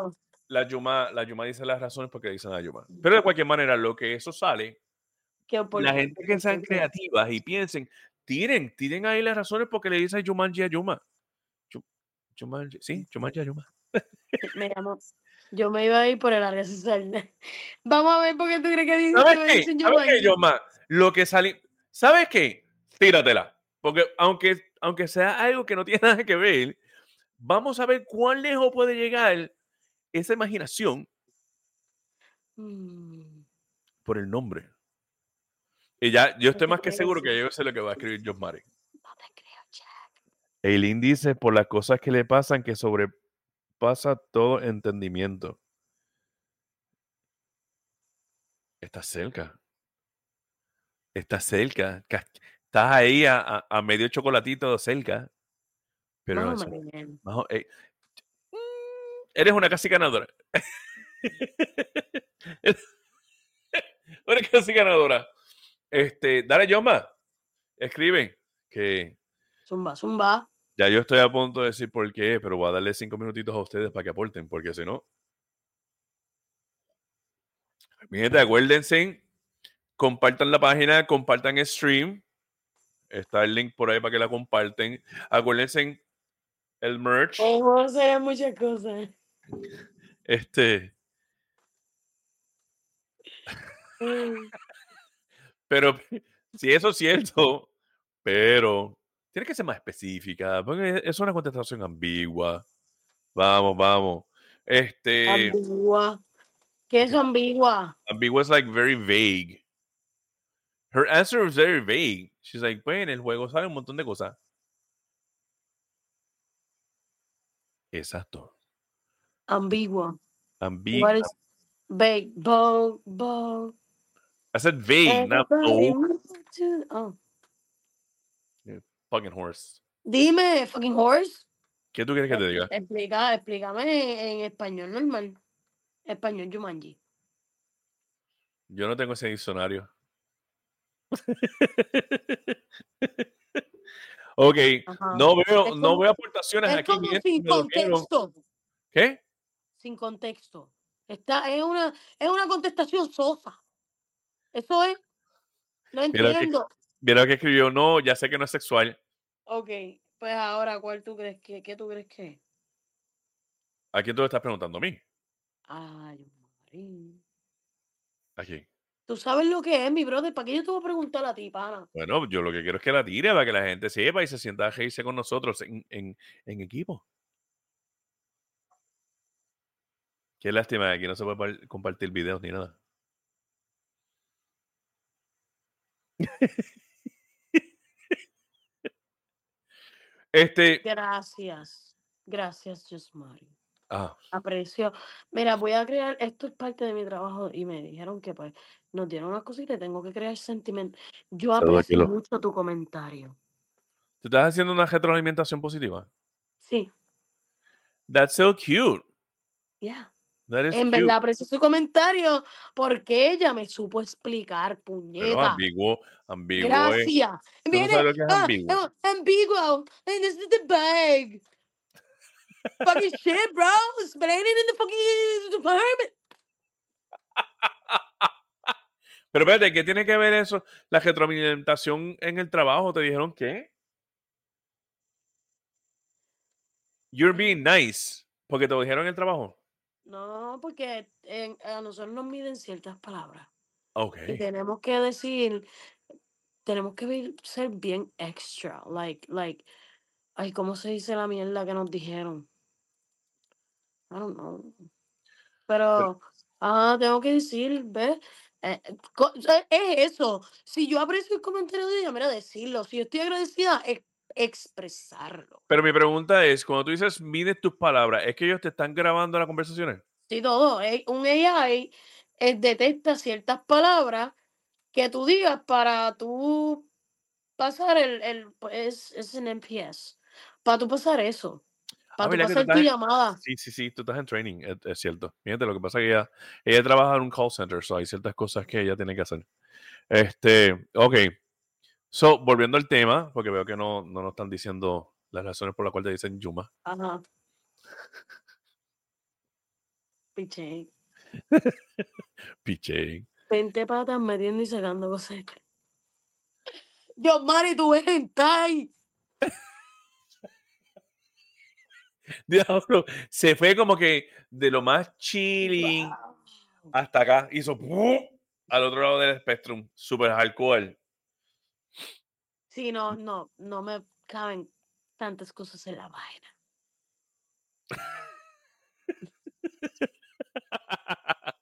la Yuma, la Yuma dice las razones porque dicen la Yuma. Pero de cualquier manera, lo que eso sale, la gente que sean creativas y piensen, tiren, tiren ahí las razones porque le dicen Jumanji a Yuma. Jumanji, sí, Jumanji Yuma. Me llamo. Yo me iba a ir por el área social. Vamos a ver por qué tú crees que dicen ¿Sabes qué? dicen ¿Sabes qué? Yoma? Lo que sale, ¿sabes qué? Tíratela. Porque aunque, aunque sea algo que no tiene nada que ver, vamos a ver cuán lejos puede llegar esa imaginación Mm, por el nombre. Y ya, yo estoy más que seguro que yo sé lo que va a escribir John. no te creo, Jack. Eileen dice por las cosas que le pasan que sobrepasa todo entendimiento. Está cerca. Está cerca. Ca- estás ahí a, a- medio chocolatito cerca. Pero Más o eso- menos. más o- eh, mm, eres una casi ganadora. una casi ganadora. Este, dale, Yoma. Escribe que Zumba, zumba. ya yo estoy a punto de decir por qué, pero voy a darle cinco minutitos a ustedes para que aporten, porque si no. Mi gente, acuérdense, compartan la página, compartan el stream. Está el link por ahí para que la comparten. Acuérdense el merch. Puedo hacer muchas cosas. Este, Mm. pero si eso es cierto, pero tiene que ser más específica, porque es una contestación ambigua. Vamos, vamos. Este, Ambigua. ¿Qué es ambigua? ambigua es like very vague. Her answer was very vague. She's like, pues en el juego sabe un montón de cosas. Exacto. Ambigua. What Ambigua. is vague? Bo, bo. I said vague, not Everybody bold. move to- Oh. Fucking horse. Dime, fucking horse. ¿Qué tú quieres que te diga? Explica, explícame en español normal. Español Jumanji. Yo no tengo ese diccionario. ok, Ajá. no veo, Es no como- veo aportaciones Es aquí. como sin contexto. ¿Qué? Sin contexto. Está, es una, es una contestación sosa. Eso es. No entiendo. Mira lo que escribió, no, ya sé que no es sexual. Ok, pues ahora, ¿cuál tú crees que, qué tú crees que es? ¿A quién tú le estás preguntando? ¿A mí? Ay, Marín. Aquí. Tú sabes lo que es, mi brother. ¿Para qué yo te voy a preguntar a ti, pana? Bueno, yo lo que quiero es que la tire para que la gente sepa y se sienta a reírse con nosotros en, en, en equipo. Qué lástima, aquí no se puede par- compartir videos ni nada. este, Gracias. Gracias, Josmari. ah, Aprecio. Mira, voy a crear, esto es parte de mi trabajo y me dijeron que pues nos dieron unas cositas y tengo que crear sentimiento. Yo aprecio mucho tu comentario. ¿tú estás haciendo una retroalimentación positiva? Sí, That's so cute. ya. That is En cute. verdad aprecio su comentario porque ella me supo explicar, Pero puñeta. ambiguo, ambiguo es. Gracias. no Viene, sabes lo que es ah, ambiguo. no, ambiguo. And this is the bag. fucking shit, bro. Explain it in the fucking department. Pero espérate, ¿qué tiene que ver eso? La retroalimentación en el trabajo, ¿te dijeron qué? You're being nice. Porque te lo dijeron en el trabajo. No, porque en- a nosotros nos miden ciertas palabras. Ok. Y tenemos que decir, tenemos que vi- ser bien extra. Like, like, ay, ¿cómo se dice la mierda que nos dijeron? I don't know. Pero, ah, tengo que decir, ¿ves? Eh, eh, co- eh, es eso. Si yo aprecio el comentario de ella, mira, decirlo. Si yo estoy agradecida, es expresarlo. Pero mi pregunta es, cuando tú dices mides tus palabras, ¿es que ellos te están grabando las conversaciones? Sí, todo. eh, Un AI eh, detecta ciertas palabras que tú digas para tú pasar el, el pues, es un NPS. Para tú pasar eso. Para ¿verdad que tú pasar tu llamada. Sí, sí, sí, tú estás en training, es, es cierto. Fíjate, lo que pasa es que ella, ella trabaja en un call center, so hay ciertas cosas que ella tiene que hacer. Este, ok. So, volviendo al tema, porque veo que no, no nos están diciendo las razones por las cuales te dicen Yuma. Ajá. Piche. Piche. 20 patas metiendo y sacando cosas. Yo, Mari, tú ves hentai. Diablo, se fue como que de lo más chilling hasta acá. Hizo ¡pum! al otro lado del spectrum. Super hardcore. Sí, no, no, no me caben tantas cosas en la vaina.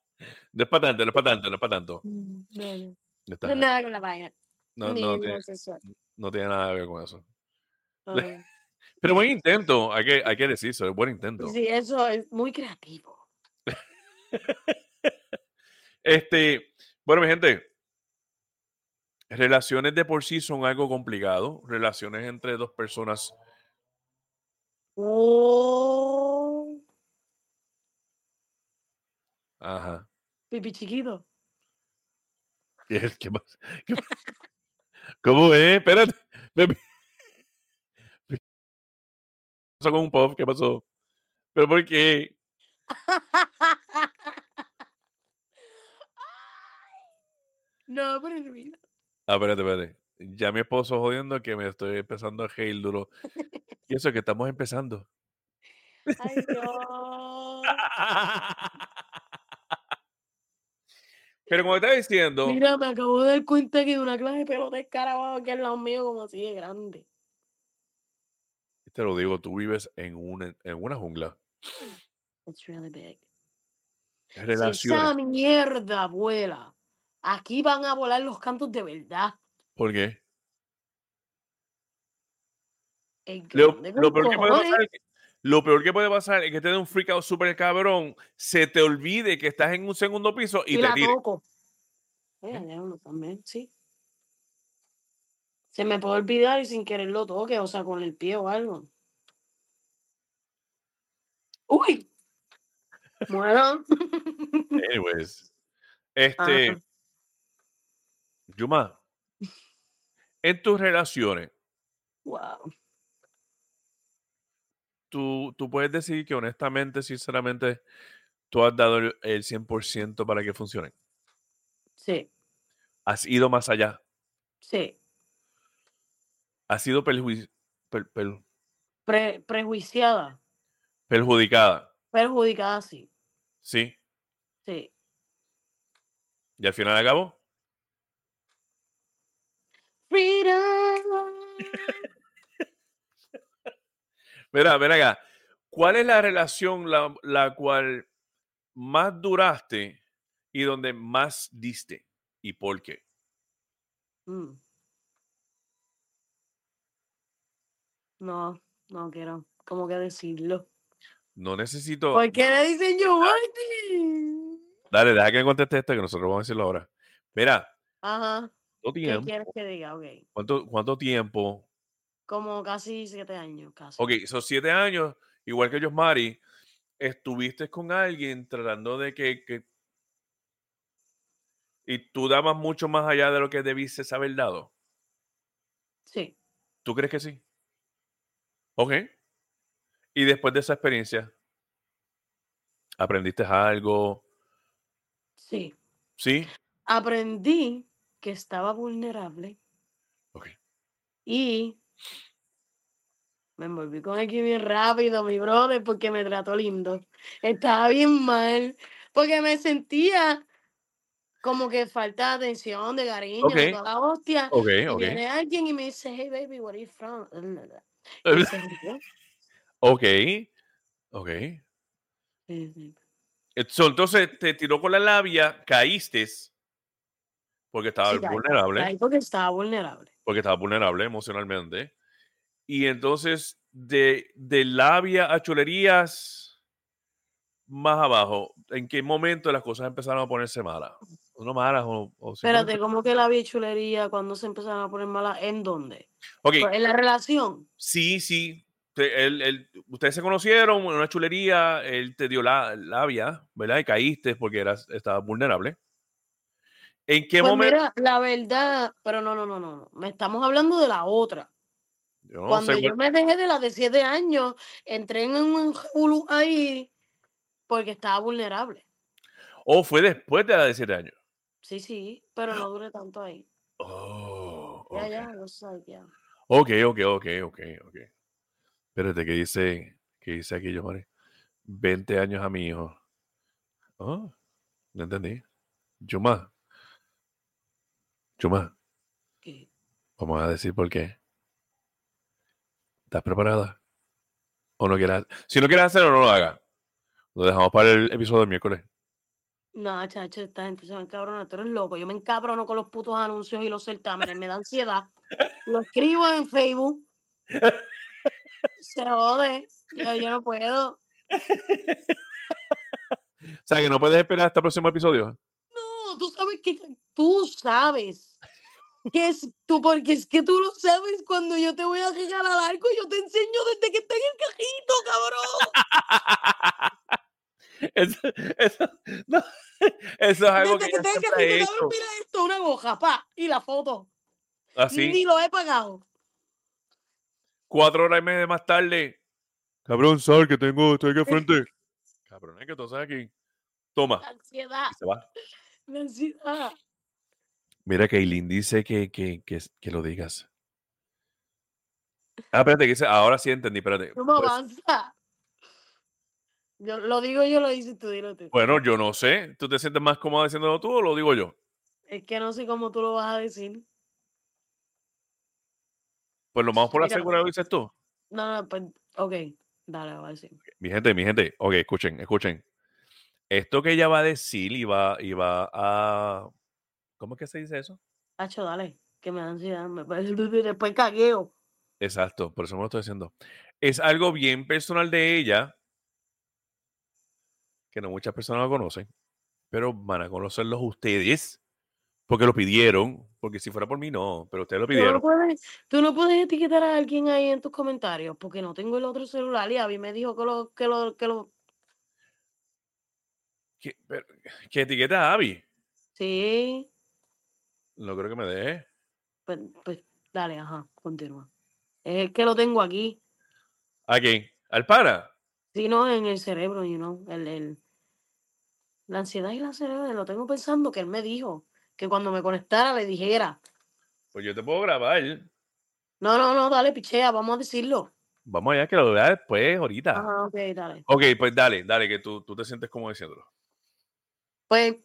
No es para tanto, no es para tanto, no es para tanto. Mm, No, es nada con la vaina. no, tiene, no tiene nada que ver con eso. Ah, Pero buen intento, hay que, hay que decirlo, es buen intento. Sí, eso es muy creativo. Este, bueno, mi gente, Relaciones de por sí son algo complicado. Relaciones entre dos personas. Oh, Ajá. pipi chiquito. ¿Qué, qué pasa? ¿Qué pasa? ¿Cómo es? Espérate. ¿Qué pasó con un pop? ¿Qué pasó? ¿Pero por qué? No, pero mira. Ah, espérate, espérate. Ya mi esposo jodiendo que me estoy empezando a reír duro. Y eso que estamos empezando. Ay, Dios. Pero como estaba diciendo, Mira, me acabo de dar cuenta que hay una clase de pelota escarabajo aquí al lado mío, como así de grande. te lo digo, tú vives en una, en una jungla. It's really big. Si esa Relaciones. mierda vuela, aquí van a volar los cantos de verdad. ¿Por qué? Lo, peor que puede pasar es que, lo peor que puede pasar es que te dé un freak out super cabrón, se te olvide que estás en un segundo piso y, y te tire. Mira, diablo, también, sí. Se me puede olvidar y sin querer lo toque, o sea, con el pie o algo. ¡Uy! Bueno. Anyways, este, Ajá. Yuma, en tus relaciones, Wow. tú, tú puedes decir que honestamente, sinceramente, tú has dado el el 100% para que funcionen. Sí, Has ido más allá. sí. Has sido perjuici- per- per- Pre- prejuiciada, perjudicada. perjudicada, sí. Sí. Sí. Y al final acabó. Freedom. Mira, ven acá. ¿Cuál es la relación la, la cual más duraste y donde más diste? ¿Y por qué? Mm. No, no quiero como que decirlo. No necesito. ¿Por qué le dicen yo, Marty? Dale, deja que conteste esto que nosotros vamos a decirlo ahora. Mira, Ajá. ¿Cuánto ¿Qué tiempo? quieres que diga? Ok. ¿Cuánto, cuánto tiempo? Como casi siete años, casi. Ok, esos siete años, igual que ellos, Mari, estuviste con alguien tratando de que, que- Y tú dabas mucho más allá de lo que debiste haber dado. Sí. ¿Tú crees que sí? Ok. Y después de esa experiencia, ¿aprendiste algo? Sí. ¿Sí? Aprendí que estaba vulnerable Ok. y me envolví con aquí bien rápido, mi brother, porque me trató lindo. Estaba bien mal, porque me sentía como que falta de atención, de cariño, de toda la hostia. Ok, Y ok. viene alguien y me dice, hey baby, where are you from? Y ok. Ok. Sí, sí. So, Entonces te tiró con la labia, caíste porque estabas Sí, vulnerable, caí porque estaba vulnerable. porque estabas vulnerable emocionalmente. Y entonces de, de labia a chulerías más abajo, ¿en qué momento las cosas empezaron a ponerse malas? ¿No malas o, o Espérate, ¿cómo que la bichulería cuando se empezaron a poner mala? ¿En dónde? Ok, Pues, En la relación. sí, sí. él- él- ustedes se conocieron en una chulería, él te dio la labia, ¿verdad? Y caíste porque eras, estabas vulnerable. ¿En qué Pues momento? mira, la verdad, pero no, no, no, no, no. Me estamos hablando de la otra. Yo no Cuando sé yo cuál- me dejé de la de siete años, entré en un hulu ahí porque estaba vulnerable. O fue después de la de siete años. Sí, sí, pero no duré tanto ahí. Oh, Ya, ya, yo sé, ya. Ok, ok, ok, ok, ok. Espérate, ¿qué dice, qué dice aquí, Giovanni? 20 años a mi hijo. Oh, no entendí. Yuma. Yuma, ¿Qué? vamos a decir por qué. ¿Estás preparada? ¿O no quieres? Si no quieres hacerlo, no lo hagas. Lo dejamos para el episodio del miércoles. No, chacho, esta gente se va a encabronar. Tú eres loco. Yo me encabrono con los putos anuncios y los certámenes. Me da ansiedad. Lo escribo en Facebook. Se jode. Yo, yo no puedo. O sea, que no puedes esperar hasta el próximo episodio. No, tú sabes que tú sabes Que es tú, porque es que tú lo sabes cuando yo te voy a regalar algo, yo te enseño desde que está en el cajito, cabrón. Eso, eso, no, eso es algo Desde que que siempre he hecho. cabrón, mira esto, una hoja, pa, y la foto. Así, Ni lo he pagado. cuatro horas y media más tarde. Cabrón, sal que tengo, estoy aquí al frente. Cabrón, es que tú estás aquí. Toma. La ansiedad, Y se va. la ansiedad. Mira, Kaylin dice que, que, que, que lo digas. Ah, espérate, que dice, ahora sí entendí, espérate. No me Pues, avanza. Yo lo digo yo, lo dices tú, dilo tú. bueno, yo no sé. ¿Tú te sientes más cómodo diciéndolo tú o lo digo yo? Es que no sé cómo tú lo vas a decir. Pues lo vamos por segura, lo dices tú. No, no, pues, ok, dale, voy a decir. Mi gente, mi gente, ok, escuchen, escuchen. Esto que ella va a decir y va, y va a. ¿Cómo es que se dice eso? Hacho, dale, que me da ansiedad. Me... Después cagueo. Exacto, por eso me lo estoy diciendo. Es algo bien personal de ella, que no muchas personas lo conocen, pero van a conocerlos ustedes, porque lo pidieron, porque si fuera por mí no, pero ustedes lo Tú no, pidieron. puedes, tú no puedes etiquetar a alguien ahí en tus comentarios, porque no tengo el otro celular y Abby me dijo que lo, que lo, que lo, ¿Qué, pero- ¿qué etiqueta a Abby? sí, No creo que me deje. pues, pues dale, ajá, continúa. Es que lo tengo aquí, ¿A quién? ¿Al para? si no, en el cerebro, you know, el, el, la ansiedad y la cerebro, lo tengo pensando que él me dijo, que cuando me conectara le dijera, Pues yo te puedo grabar. no, no, no, dale, pichea, vamos a decirlo. Vamos allá, que lo vea después, ahorita. Ajá, ok, dale. Ok, pues dale, dale, que tú, tú te sientes como diciéndolo. Pues,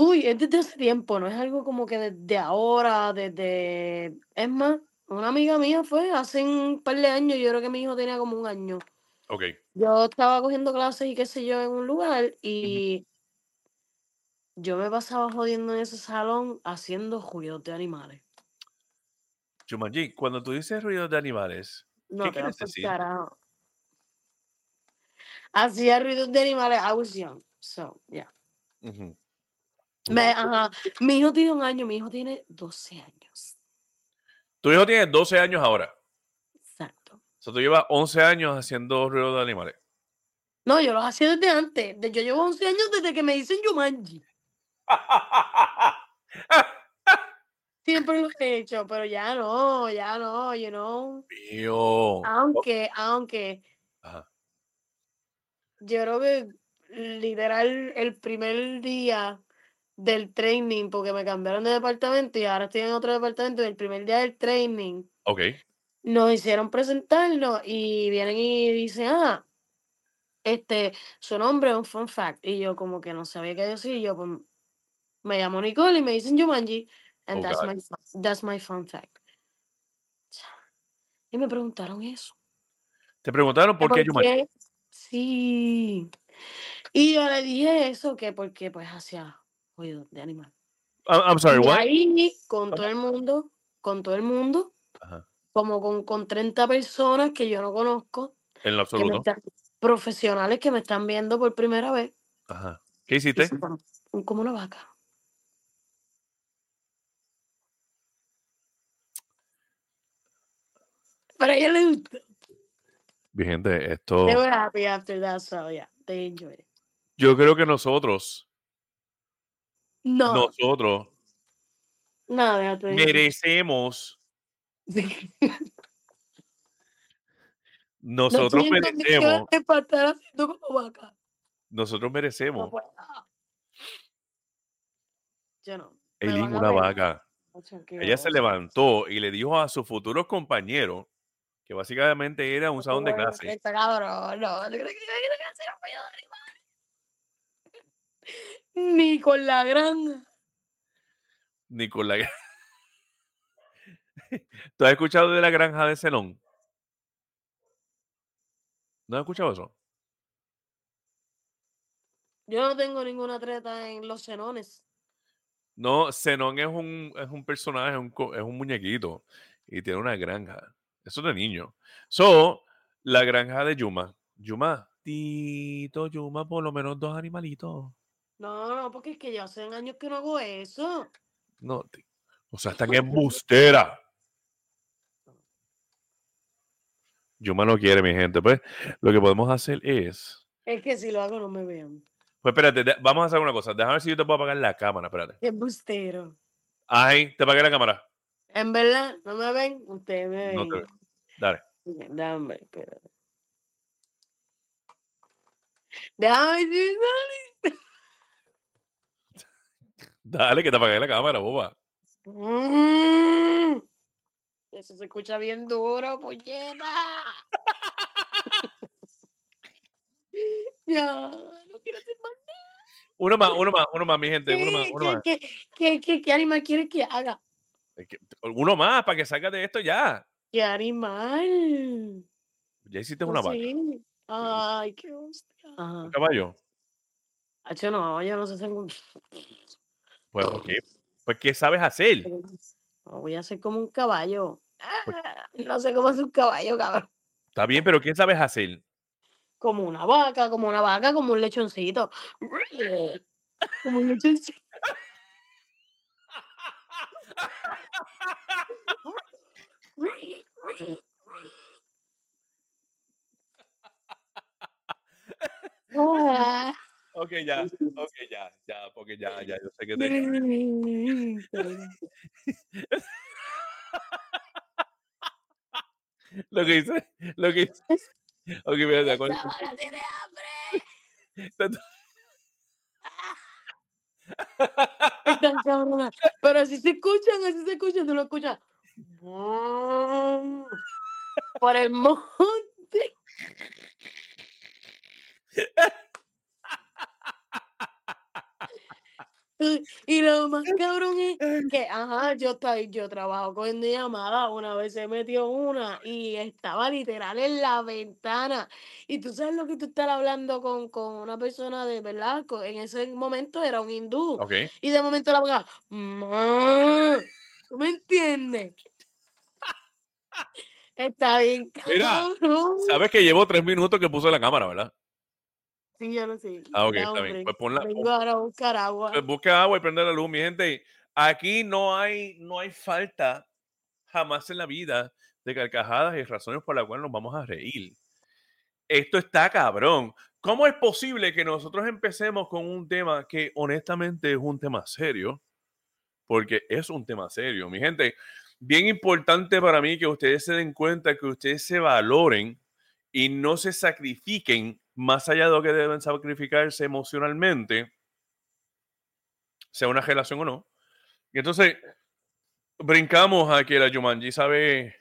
uy, es desde hace tiempo, no es algo como que desde ahora, desde... Es más, una amiga mía fue hace un par de años, yo creo que mi hijo tenía como un año. Ok. Yo estaba cogiendo clases y qué sé yo en un lugar y yo me pasaba jodiendo en ese salón haciendo ruidos de animales. Jumanji, cuando tú dices ruidos de animales, No, ¿Qué te vas quieres por decir? carajo. Hacía ruidos de animales, I was young, so, yeah. ujú, Me- ajá. Mi hijo tiene un año, mi hijo tiene 12 años. tu hijo tiene 12 años ahora. Exacto. O sea, tú llevas 11 años haciendo ruidos de animales. No, yo los hacía desde antes. Yo llevo 11 años desde que me dicen Yumanji. Siempre lo he hecho, pero ya no, ya no, you know. Mío. Aunque, aunque, Ajá. yo creo que literal el primer día del training, porque me cambiaron de departamento y ahora estoy en otro departamento, y el primer día del training Ok. nos hicieron presentarnos y vienen y dicen, ah, este, su nombre es un fun fact. Y yo como que no sabía qué decir, yo pues, me llamo Nicole y me dicen Jumanji, and Oh, that's, God. my, that's my fun fact. Y me preguntaron eso. Te preguntaron por qué Jumanji. Sí. Y yo le dije eso, que porque pues hacía de animal. I'm, I'm sorry, y what? ahí, con todo el mundo, con todo el mundo, Ajá. como con, con 30 personas que yo no conozco, En lo que absoluto. están- profesionales que me están viendo por primera vez. Ajá. ¿Qué hiciste? como una vaca. Pero a ella le gusta. Mi gente, esto. They were happy after that, so yeah, they enjoyed it. Yo creo que nosotros, No, nosotros no, déjate merecemos. No nosotros merecemos, como vaca. nosotros No merecemos. Yo no. Eileen, una vaca. Ella se levantó y le dijo a sus futuros compañeros que básicamente era un salón de clase. cabrón, no, ¿tú crees Ni con la granja. Ni con la... ¿Tú has escuchado de la granja de Zenón? ¿No has escuchado eso? Yo no tengo ninguna treta en los cenones. No, Zenón es un, es un personaje, es un, es un muñequito y tiene una granja. Eso es de niño. So, la granja de Yuma. Yuma, Tito, Yuma, por lo menos dos animalitos. No, no, porque es que yo hace años que no hago eso. No, O sea, están embustera. Yuma no quiere, mi gente. Pues lo que podemos hacer es. Es que si lo hago no me vean. Pues espérate, de- vamos a hacer una cosa. Déjame ver si yo te puedo apagar la cámara. Espérate. Qué embustero. Ay, te apagué la cámara. En verdad, ¿no me ven? Ustedes me ven. No te veo. Dale. Dame, espérate. Déjame ver si sale. Dale, que te apagué la cámara, boba. Mm. Eso se escucha bien duro, polleta. ya, no quiero hacer más. Uno más, uno más, uno más, mi gente. Uno más, ¿Qué, uno más. qué, qué, qué, qué- qué animal quieres que haga? Uno más para que salgas de esto ya. ¿Qué animal? Ya hiciste una vaca. sé. Ay, qué hostia. Un caballo. Hacho, no, yo no sé hacer un... Pues, ¿por qué? Pues, ¿qué sabes hacer? Voy a hacer como un caballo. Pues Ah, no sé cómo hacer un caballo, cabrón. Está bien, pero ¿qué sabes hacer? Como una vaca, como una vaca, como un lechoncito. Como un lechoncito. Ok, ya, ok, ya, ya, porque ya, ya, yo sé que te... Lo que hice, lo que hice... Ok, mira, de acuerdo. Ahora tiene hambre. Están cabronas. Pero así se escuchan, así se escuchan, tú lo escuchas. Por el monte. Y- lo más cabrón es que, ajá, yo, yo trabajo con llamada, una vez se metió una y estaba literal en la ventana. Y tú sabes lo que tú estás hablando con, con una persona de verdad, en ese momento era un hindú. Y de momento la boca, ¿tú me entiendes? Está bien, Mira, cabrón. sabes que llevo tres minutos que puse la cámara, ¿verdad? Sí, yo lo sé. Ah, ok, está bien. Pues ponla, Vengo ahora a buscar agua. Pues busca agua y prende la luz, mi gente. Aquí no hay, no hay falta jamás en la vida de carcajadas y razones por las cuales nos vamos a reír. Esto está cabrón. ¿Cómo es posible que nosotros empecemos con un tema que honestamente es un tema serio? Porque es un tema serio. Mi gente, bien importante para mí que ustedes se den cuenta, que ustedes se valoren y no se sacrifiquen más allá de lo que deben sacrificarse emocionalmente sea una relación o no. Y entonces brincamos a que la Jumanji sabe,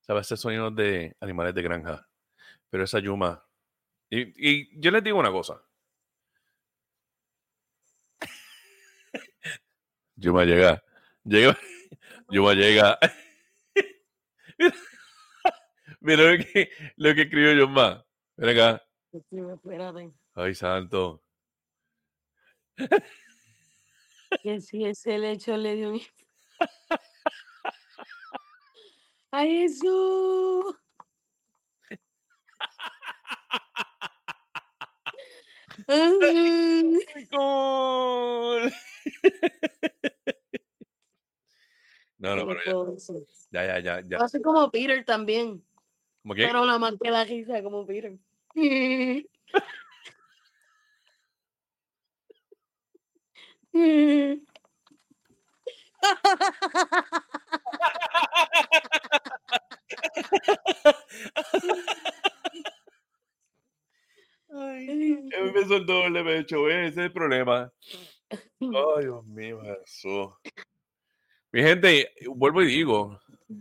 sabe hacer sonidos de animales de granja. Pero esa Yuma. Y, y yo les digo una cosa. Yuma llega. Llega. Yuma llega. Mira lo que, lo que escribió Yuma. Ven acá. Espérate. Ay, santo. Que si ese lecho le dio un... ¡Ay, Jesús! No, no, ¿qué pero ya, ya, ya, ya, ya. A ser como Peter también. ¿Cómo qué? Pero la más que la risa como. Ay, mí me el doble pecho, ese es el problema. Ay, Dios mío, Jesús. Mi gente, vuelvo y digo. Ah,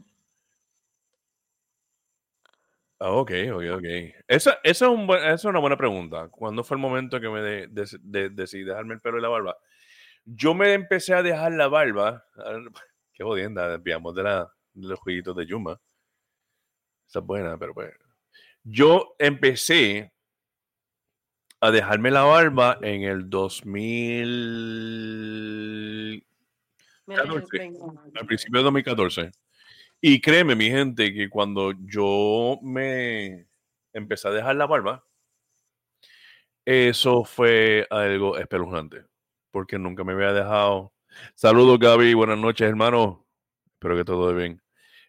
ok, ok, ok. Esa, esa es, un buen- esa es una buena pregunta. ¿Cuándo fue el momento que me de- de- de- decidí dejarme el pelo y la barba? Yo me empecé a dejar la barba. ah, Qué jodienda, desviamos de, la, de los jueguitos de Yuma. Esa es buena, pero pues. Yo empecé a dejarme la barba en el 2000, Mira, 14. venga. al principio de 2014. Y créeme, mi gente, que cuando yo me empecé a dejar la barba, eso fue algo espeluznante, porque nunca me había dejado. Saludos, Gaby. Buenas noches, hermano. Espero que todo esté bien.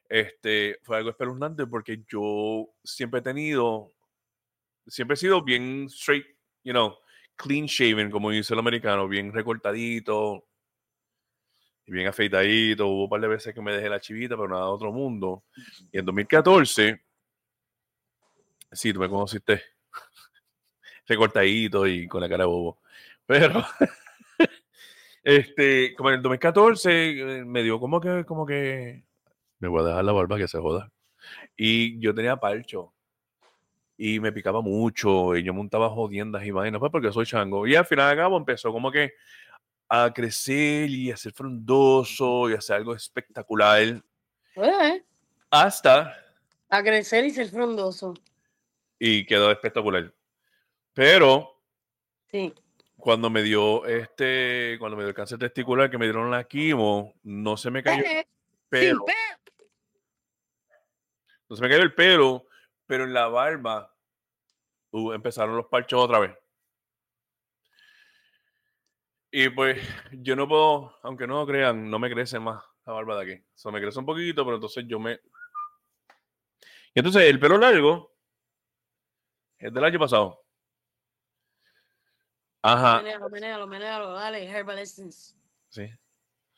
Este, fue algo espeluznante porque yo siempre he tenido, siempre he sido bien straight, you know, clean shaven, como dice el americano, bien recortadito y bien afeitadito. Hubo un par de veces que me dejé la chivita, pero nada de otro mundo. Y en 2014, sí, tú me conociste recortadito y con la cara de bobo. Pero, este, como en el 2014, eh, me dio como que, como que, me voy a dejar la barba que se joda. Y yo tenía palcho. Y me picaba mucho. Y yo montaba jodiendas y vainas, pues porque soy chango. Y al final de cabo empezó como que a crecer y a ser frondoso y a hacer algo espectacular. Eh, Hasta, a crecer y ser frondoso. y quedó espectacular. Pero Sí. cuando me dio este, cuando me dio el cáncer testicular, que me dieron la quimo, no se me cayó el Eh, pelo. sin pe- No se me cayó el pelo, pero en la barba uh, empezaron los parchos otra vez. Y pues yo no puedo, aunque no lo crean, no me crece más la barba de aquí. O sea, me crece un poquito, pero entonces yo me... Y entonces el pelo largo es del año pasado. Ajá, Menéalo, menéalo, menéalo, dale, Herbal Essence. sí.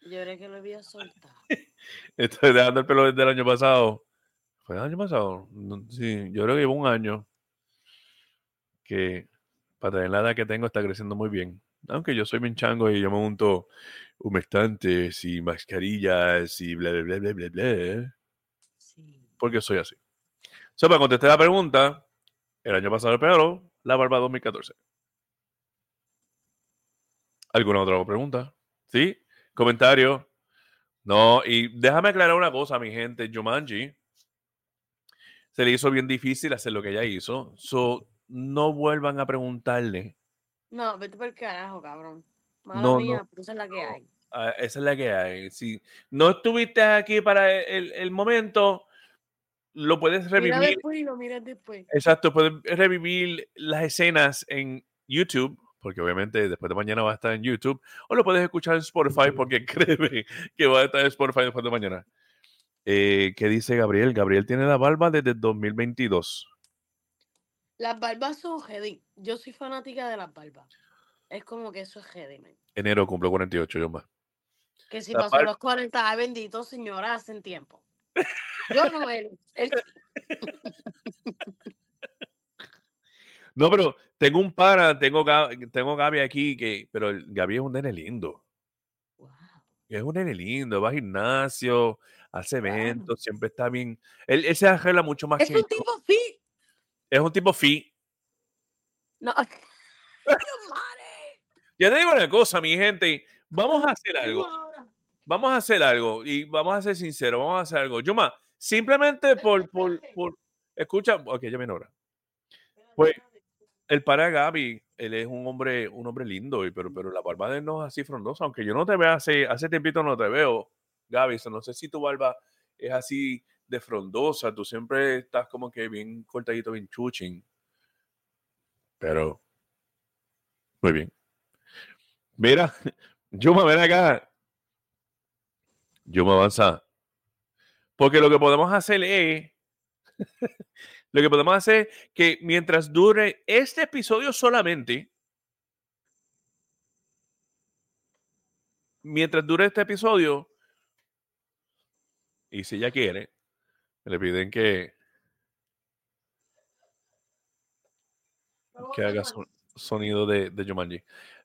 Yo creo que lo había soltado. Estoy dejando el pelo desde el año pasado. ¿Fue el año pasado? Sí, yo creo que llevo un año que para tener la edad que tengo está creciendo muy bien. Aunque yo soy bien chango y yo me monto humectantes y mascarillas y bla, bla, bla, bla, bla, bla, Sí. porque soy así. So, para contestar la pregunta, el año pasado el pelo, la barba 2014. ¿Alguna otra pregunta? ¿Sí? ¿Comentario? No, y déjame aclarar una cosa, mi gente. Jumanji se le hizo bien difícil hacer lo que ella hizo. So, no vuelvan a preguntarle. No, vete por el carajo, cabrón. Mala No, mía, no, pero esa es la que hay. Ah, esa es la que hay. Si no estuviste aquí para el, el momento, lo puedes Mira revivir. después y lo miras después. Exacto, puedes revivir las escenas en YouTube, porque obviamente después de mañana va a estar en YouTube, o lo puedes escuchar en Spotify, porque créeme que va a estar en Spotify después de mañana. Eh, ¿Qué dice Gabriel? Gabriel tiene la barba desde 2022. Las barbas son heavy. Yo soy fanática de las barbas. Es como que eso es man. Enero cumple 48, yo más. Que si pasó los 40, ay bendito señora, hacen tiempo. Yo no, él. él No, pero tengo un para, tengo, tengo Gaby aquí, que, pero Gaby es un nene lindo. Wow. Es un nene lindo, va al gimnasio, hace eventos, siempre está bien. Él, él se arregla mucho más Es que un yo. tipo fit. Es un tipo fit. No. Ya te digo una cosa, mi gente. Vamos a hacer algo. Vamos a hacer algo. Y vamos a ser sinceros. Vamos a hacer algo. Yuma, simplemente por, por, por. Escucha. Ok, ya viene ahora. Pues, el para Gaby, él es un hombre, un hombre lindo, pero, pero la barba de él no es así frondosa. Aunque yo no te veo hace, hace tiempito no te veo, Gaby. so no sé si tu barba es así de frondosa. Tú siempre estás como que bien cortadito, bien chuching. Pero. Muy bien. Mira, Yuma, ven acá. Yuma, avanza. Porque lo que podemos hacer es. lo que podemos hacer que mientras dure este episodio solamente. Mientras dure este episodio. Y si ella quiere, le piden que, que haga son- sonido de, de Jumanji.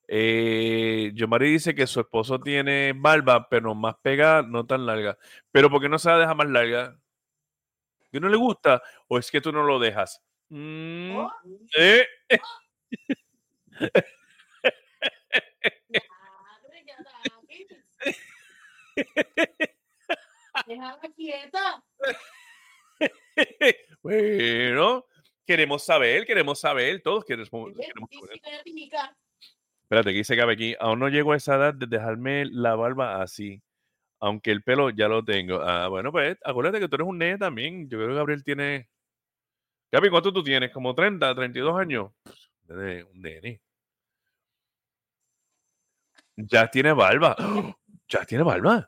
Eh, Yomari dice que su esposo tiene barba, pero más pegada, no tan larga. Pero ¿por qué no se la deja más larga? ¿Que no le gusta? ¿O es que tú no lo dejas? Mm, eh. Déjala quieta. bueno, queremos saber, queremos saber, todos queremos, saber. Espérate, que dice Gaby aquí, aún no llego a esa edad de dejarme la barba así, aunque el pelo ya lo tengo. Ah, bueno, pues acuérdate que tú eres un nene también. Yo creo que Gabriel tiene... Gaby, ¿cuánto tú tienes? ¿Como 30, 32 años? Un nene. Ya tiene barba. Ya tiene barba.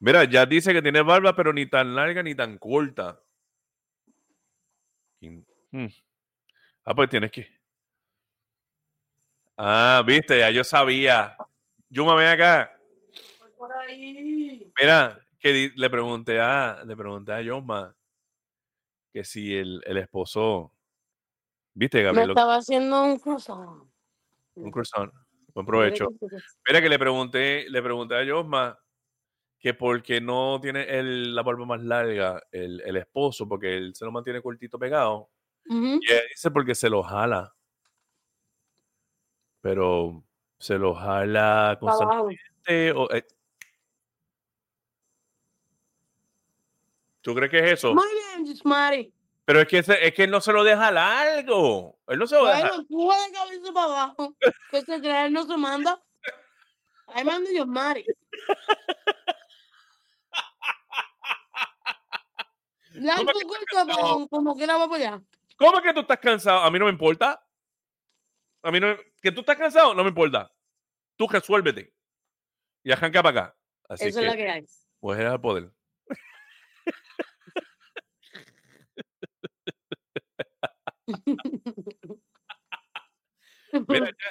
Mira, ya dice que tiene barba, pero ni tan larga ni tan corta. Hmm. Ah, pues tienes que. Ah, viste, ya yo sabía. Yuma, ven acá. Por ahí. Mira, que le pregunté a, le pregunté a Yoma que si el, el esposo, viste, Me Gabriel, estaba haciendo un croissant. un croissant. Buen provecho. Mira que le pregunté, le pregunté a Yosma que por qué no tiene el, la barba más larga el, el esposo, porque él se lo mantiene cortito pegado. Y ella dice porque se lo jala. Pero se lo jala constantemente. o, eh. ¿Tú crees que es eso? Muy bien, Gismari. Pero es que, ese- es que él no se lo deja largo. Él no se lo deja. Bueno, de cabeza para abajo. Que se cree, él no se manda. Ahí. La ¿Cómo que estás culpa, cansado? pero como quiera va para allá. ¿Cómo que tú estás cansado? A mí no me importa. A mí no. Que tú estás cansado, no me importa. Tú resuélvete. Y arranca para acá. Así Eso que, es la que hay. pues era el poder. Mira, ya,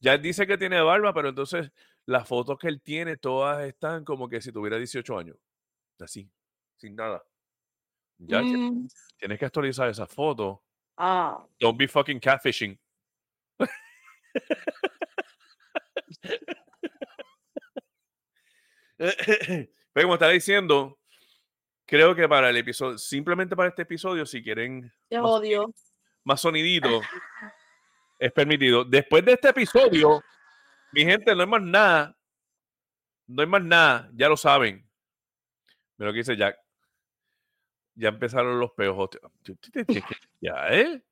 ya dice que tiene barba, pero entonces las fotos que él tiene, todas están como que si tuviera 18 años. Así, sin nada. Ya Mm, tienes que actualizar esas fotos. ah, Don't be fucking catfishing. Pero como estaba diciendo, creo que para el episodio, simplemente para este episodio, si quieren te Más- odio. más sonidito, es permitido. Después de este episodio, mi gente, no hay más nada. No hay más nada, ya lo saben. Mira lo que dice Jack. Ya empezaron los peos. Tú- Ya, ¿eh?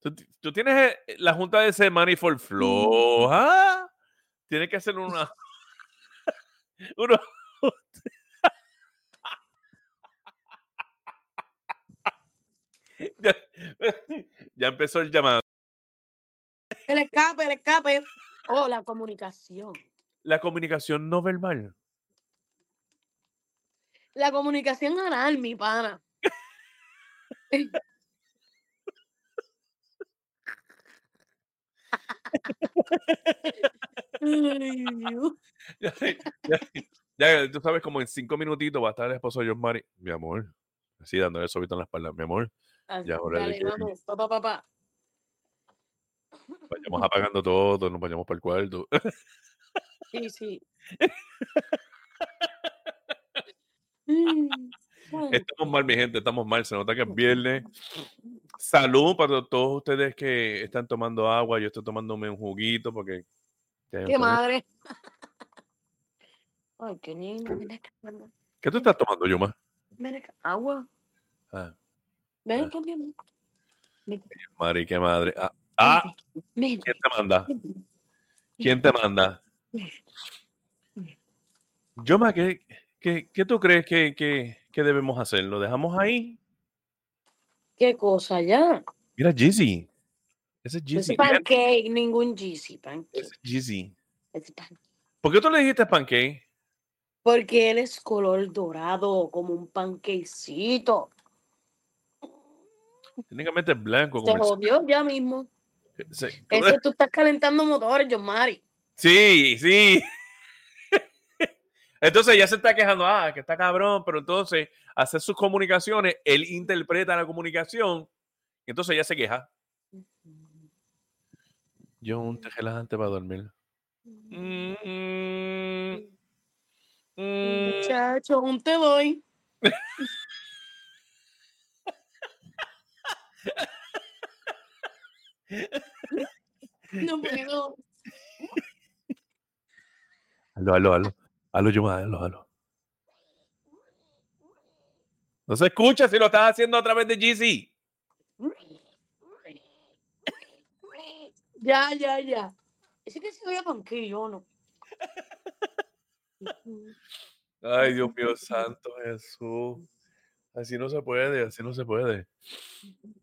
Tú, ti- tú tienes eh, la junta de semana y for floja. Tienes que hacer una. uno- ya, ya empezó el llamado. El escape, el escape. Oh, la comunicación. La comunicación no verbal. La comunicación anal, mi pana. Ay, Dios. Ya, ya- ya, tú sabes, como en cinco minutitos va a estar el esposo de John Mari. Mi amor. Así dándole sobito en la espalda. Mi amor, Así, Ya, órale, dale, vamos, papá, papá. vayamos apagando todo, nos vayamos para el cuarto. Sí, sí. Estamos mal, mi gente, estamos mal. Se nota que es viernes. Salud para todos ustedes que están tomando agua. Yo estoy tomándome un juguito porque. Qué madre. Ay, qué lindo. ¿Qué tú estás tomando, Yuma? Agua. Ah, Ven Ah. Mari, qué madre. Ah, ah, ¿quién te manda? ¿Quién te manda? Yoma, ¿qué, qué, qué tú crees que, que, que debemos hacer? ¿Lo dejamos ahí? ¿Qué cosa ya? Mira, Jizzy. Ese es No es. Mira, pancake, ningún GC, pancake. ese es pancake. ¿Por qué tú le dijiste pancake? Porque él es color dorado, como un panquecito. Técnicamente es blanco. Se Como el- jodió ya mismo. se- Eso tú estás calentando motores, John Mari. Sí, sí. Entonces ya se está quejando, ah, que está cabrón, pero entonces hace sus comunicaciones, él interpreta la comunicación, y entonces ya se queja. Yo un té relajante para dormir. Mm, mm, mm. Muchacho, un te doy. No puedo. Aló, aló, aló. Aló, yo aló, aló. No se escucha si lo estás haciendo a través de GC. Ya, ya, ya. Ese que se oye panque, yo no. Ay, Dios mío, santo Jesús. Así no se puede, así no se puede.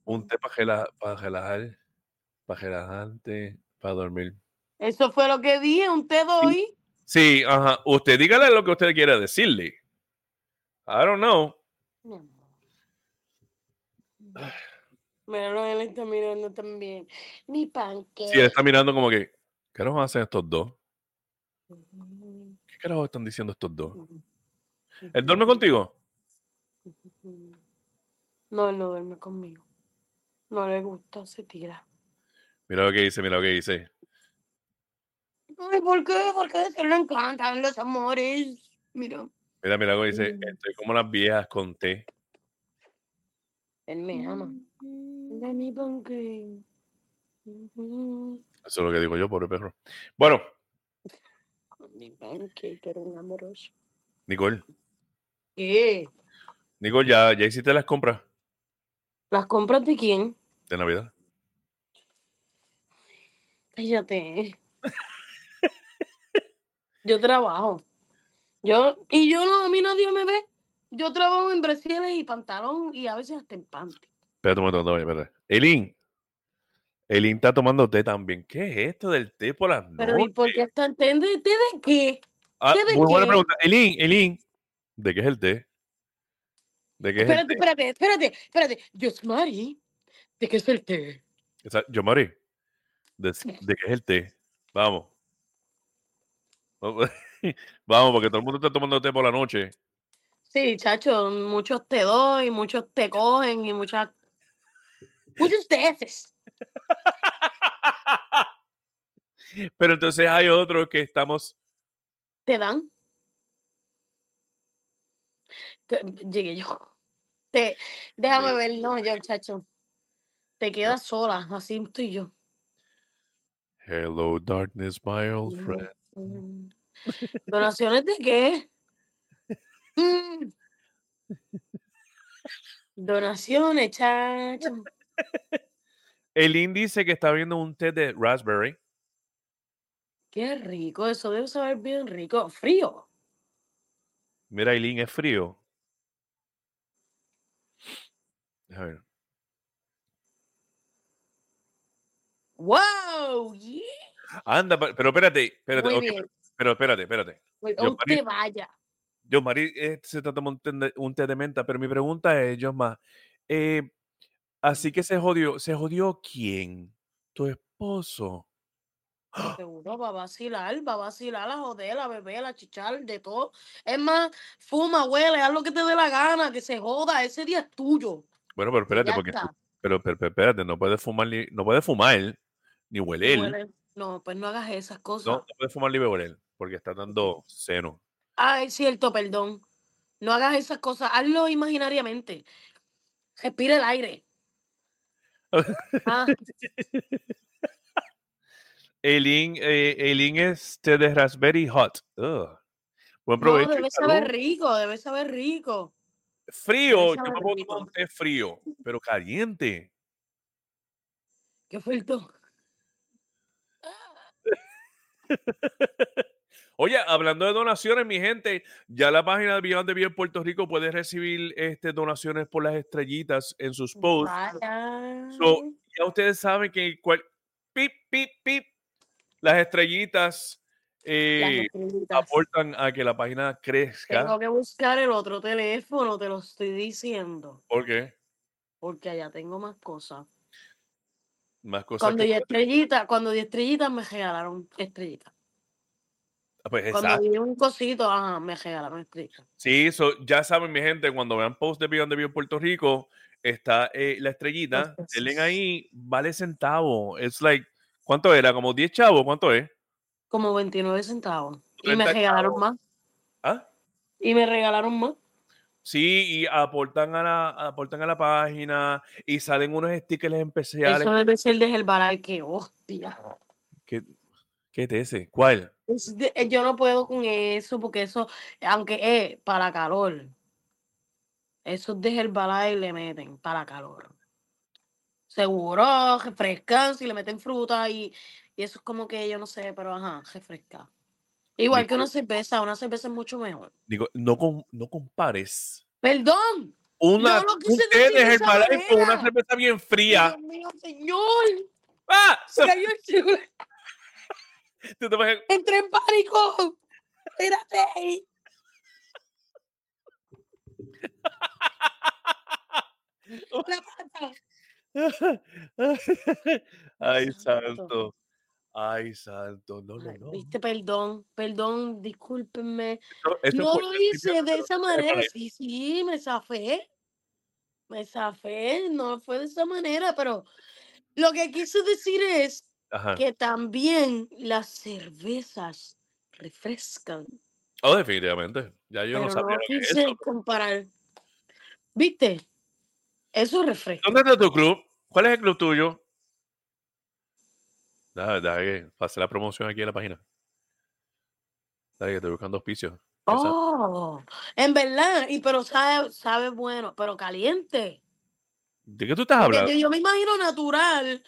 Un té para relajar, para relajar, para relajante, para dormir. Eso fue lo que dije, un te doy. Sí, ajá. Usted dígale lo que usted quiera decirle. I don't know. Amor. Míralo, él está mirando también. Mi panque. Sí, él está mirando como que, ¿qué nos hacen estos dos? ¿Qué carajo están diciendo estos dos? ¿Él duerme contigo? No, él no duerme conmigo. No le gusta, se tira. Mira lo que dice, mira lo que dice. Ay, ¿por qué? Porque a él le encantan los amores. Mira, Mira, mira que dice. Mm. Estoy como las viejas con té. él me ama. De mi panque. Ujú. Eso es lo que digo yo, pobre perro. Bueno, Mi panque, que era un amoroso. Nicole, ¿Qué? Nicole, ¿ya, ya hiciste las compras ¿Las compras de quién? de Navidad? Fíjate. Yo trabajo. Yo, y yo no, a mí nadie me ve. Yo trabajo en brasiles y pantalón y a veces hasta en panty. Espérate un momento, espérate, espérate. Elin. Elin está tomando té también. ¿Qué es esto del té por las Pero ¿y por noches? qué están ¿de, de qué? Ah, ¿Té de muy buena pregunta. Elin, Elin. ¿De qué es el té? ¿De qué es el Espérate, té? espérate, espérate, espérate. Dios Mari, ¿de qué es el té? Yo, Mari, ¿de, de qué es el té? Vamos. Vamos, porque todo el mundo está tomando té por la noche. Sí, chacho, muchos te doy, muchos te cogen y muchas. Muchos veces. Pero entonces hay otros que estamos. ¿Te dan? Llegué yo. Te, déjame Ve. ver, no, yo, chacho. Te quedas sola, así estoy yo. Hello, darkness, my old friend. Mm. ¿Donaciones de qué? Mm. Donaciones, chacho. Elin dice que está viendo un té de raspberry. Qué rico, eso debe saber bien rico. Frío. Mira, Eileen, es frío. Ver. ¡Wow! yeah, Anda, pe- pero espérate, espérate, Muy ok, bien. pero espérate, espérate. Pues, usted vaya. Yo, Mari, eh, se trata de un té de, un té de menta, pero mi pregunta es, Josma, eh, así que se jodió, ¿se jodió quién? Tu esposo. Seguro va a vacilar, va a vacilar, a joder, a beber, a chichar, de todo. Es más, fuma, huele, haz lo que te dé la gana, que se joda, ese día es tuyo. Bueno, pero espérate, porque está. pero, pero, pero espérate, no puedes fumar ni, no puedes fumar ni hueler. Huele. No, pues no hagas esas cosas. No, no puedes fumar beber, porque está dando seno. Ah, es cierto, perdón. No hagas esas cosas, hazlo imaginariamente. Respira el aire. Ah, Eileen, eh, Eileen es té de raspberry hot. Ugh. Buen no, provecho. y debe saber rico, debe saber rico. Frío, yo me puedo tomar un té frío, pero caliente. ¿Qué fue el to? Oye, hablando de donaciones, mi gente, ya la página de Beyond the Bien Puerto Rico puede recibir este, donaciones por las estrellitas en sus posts. So, ya ustedes saben que cual, pip, pip, pip, las estrellitas eh, Las estrellitas. aportan a que la página crezca. Tengo que buscar el otro teléfono, te lo estoy diciendo. ¿Por qué? Porque allá tengo más cosas. Más cosas Cuando di estrellitas, cuando di estrellitas me regalaron estrellitas. Ah, pues, Cuando exacto. di un cosito, ajá, me regalaron estrellitas. Sí, so, ya saben, mi gente, cuando vean post de Beyond the Bien Puerto Rico, está eh, la estrellita, denle ahí, vale centavo. Es like, ¿cuánto era? ¿Como 10 chavos? ¿Cuánto es? Como 29 centavos. Y me 30 regalaron chavos. más. ¿Ah? Y me regalaron más. Sí, y aportan a la, aportan a la página y salen unos stickers especiales. Eso debe ser de Herbalife, que hostia. ¿Qué, qué es ese? ¿Cuál? Es de- eh, yo no puedo con eso porque eso, aunque es para calor, esos de Herbalife le meten para calor. Seguro, refrescan, si le meten fruta y, y eso es como que yo no sé, pero ajá, refresca. Igual que una cerveza, una cerveza es mucho mejor. Digo, no, com- no compares Perdón, una, lo un Herbalife con una cerveza bien fría. Dios mío, señor, ¡Ah! se cayó el celular. Entré en pánico. espérate. La pata. Ay, Santo. Ay, santo. No, no, no. Viste, perdón, perdón, discúlpenme. Eso- eso No lo hice de esa no manera. Sí, sí, me zafé. Me zafé, no fue de esa manera, pero lo que quise decir es Ajá. que también las cervezas refrescan. Oh, definitivamente. Ya yo no pero sabía no que es quise eso. comparar. ¿Viste? Eso refresca. ¿Dónde está tu club? ¿Cuál es el club tuyo? Dale, dale, que la promoción aquí en la página. Dale, que estoy buscando auspicios. Oh, en verdad, y pero sabe, sabe bueno, pero caliente. ¿De qué tú estás Porque hablando? yo, yo me imagino natural,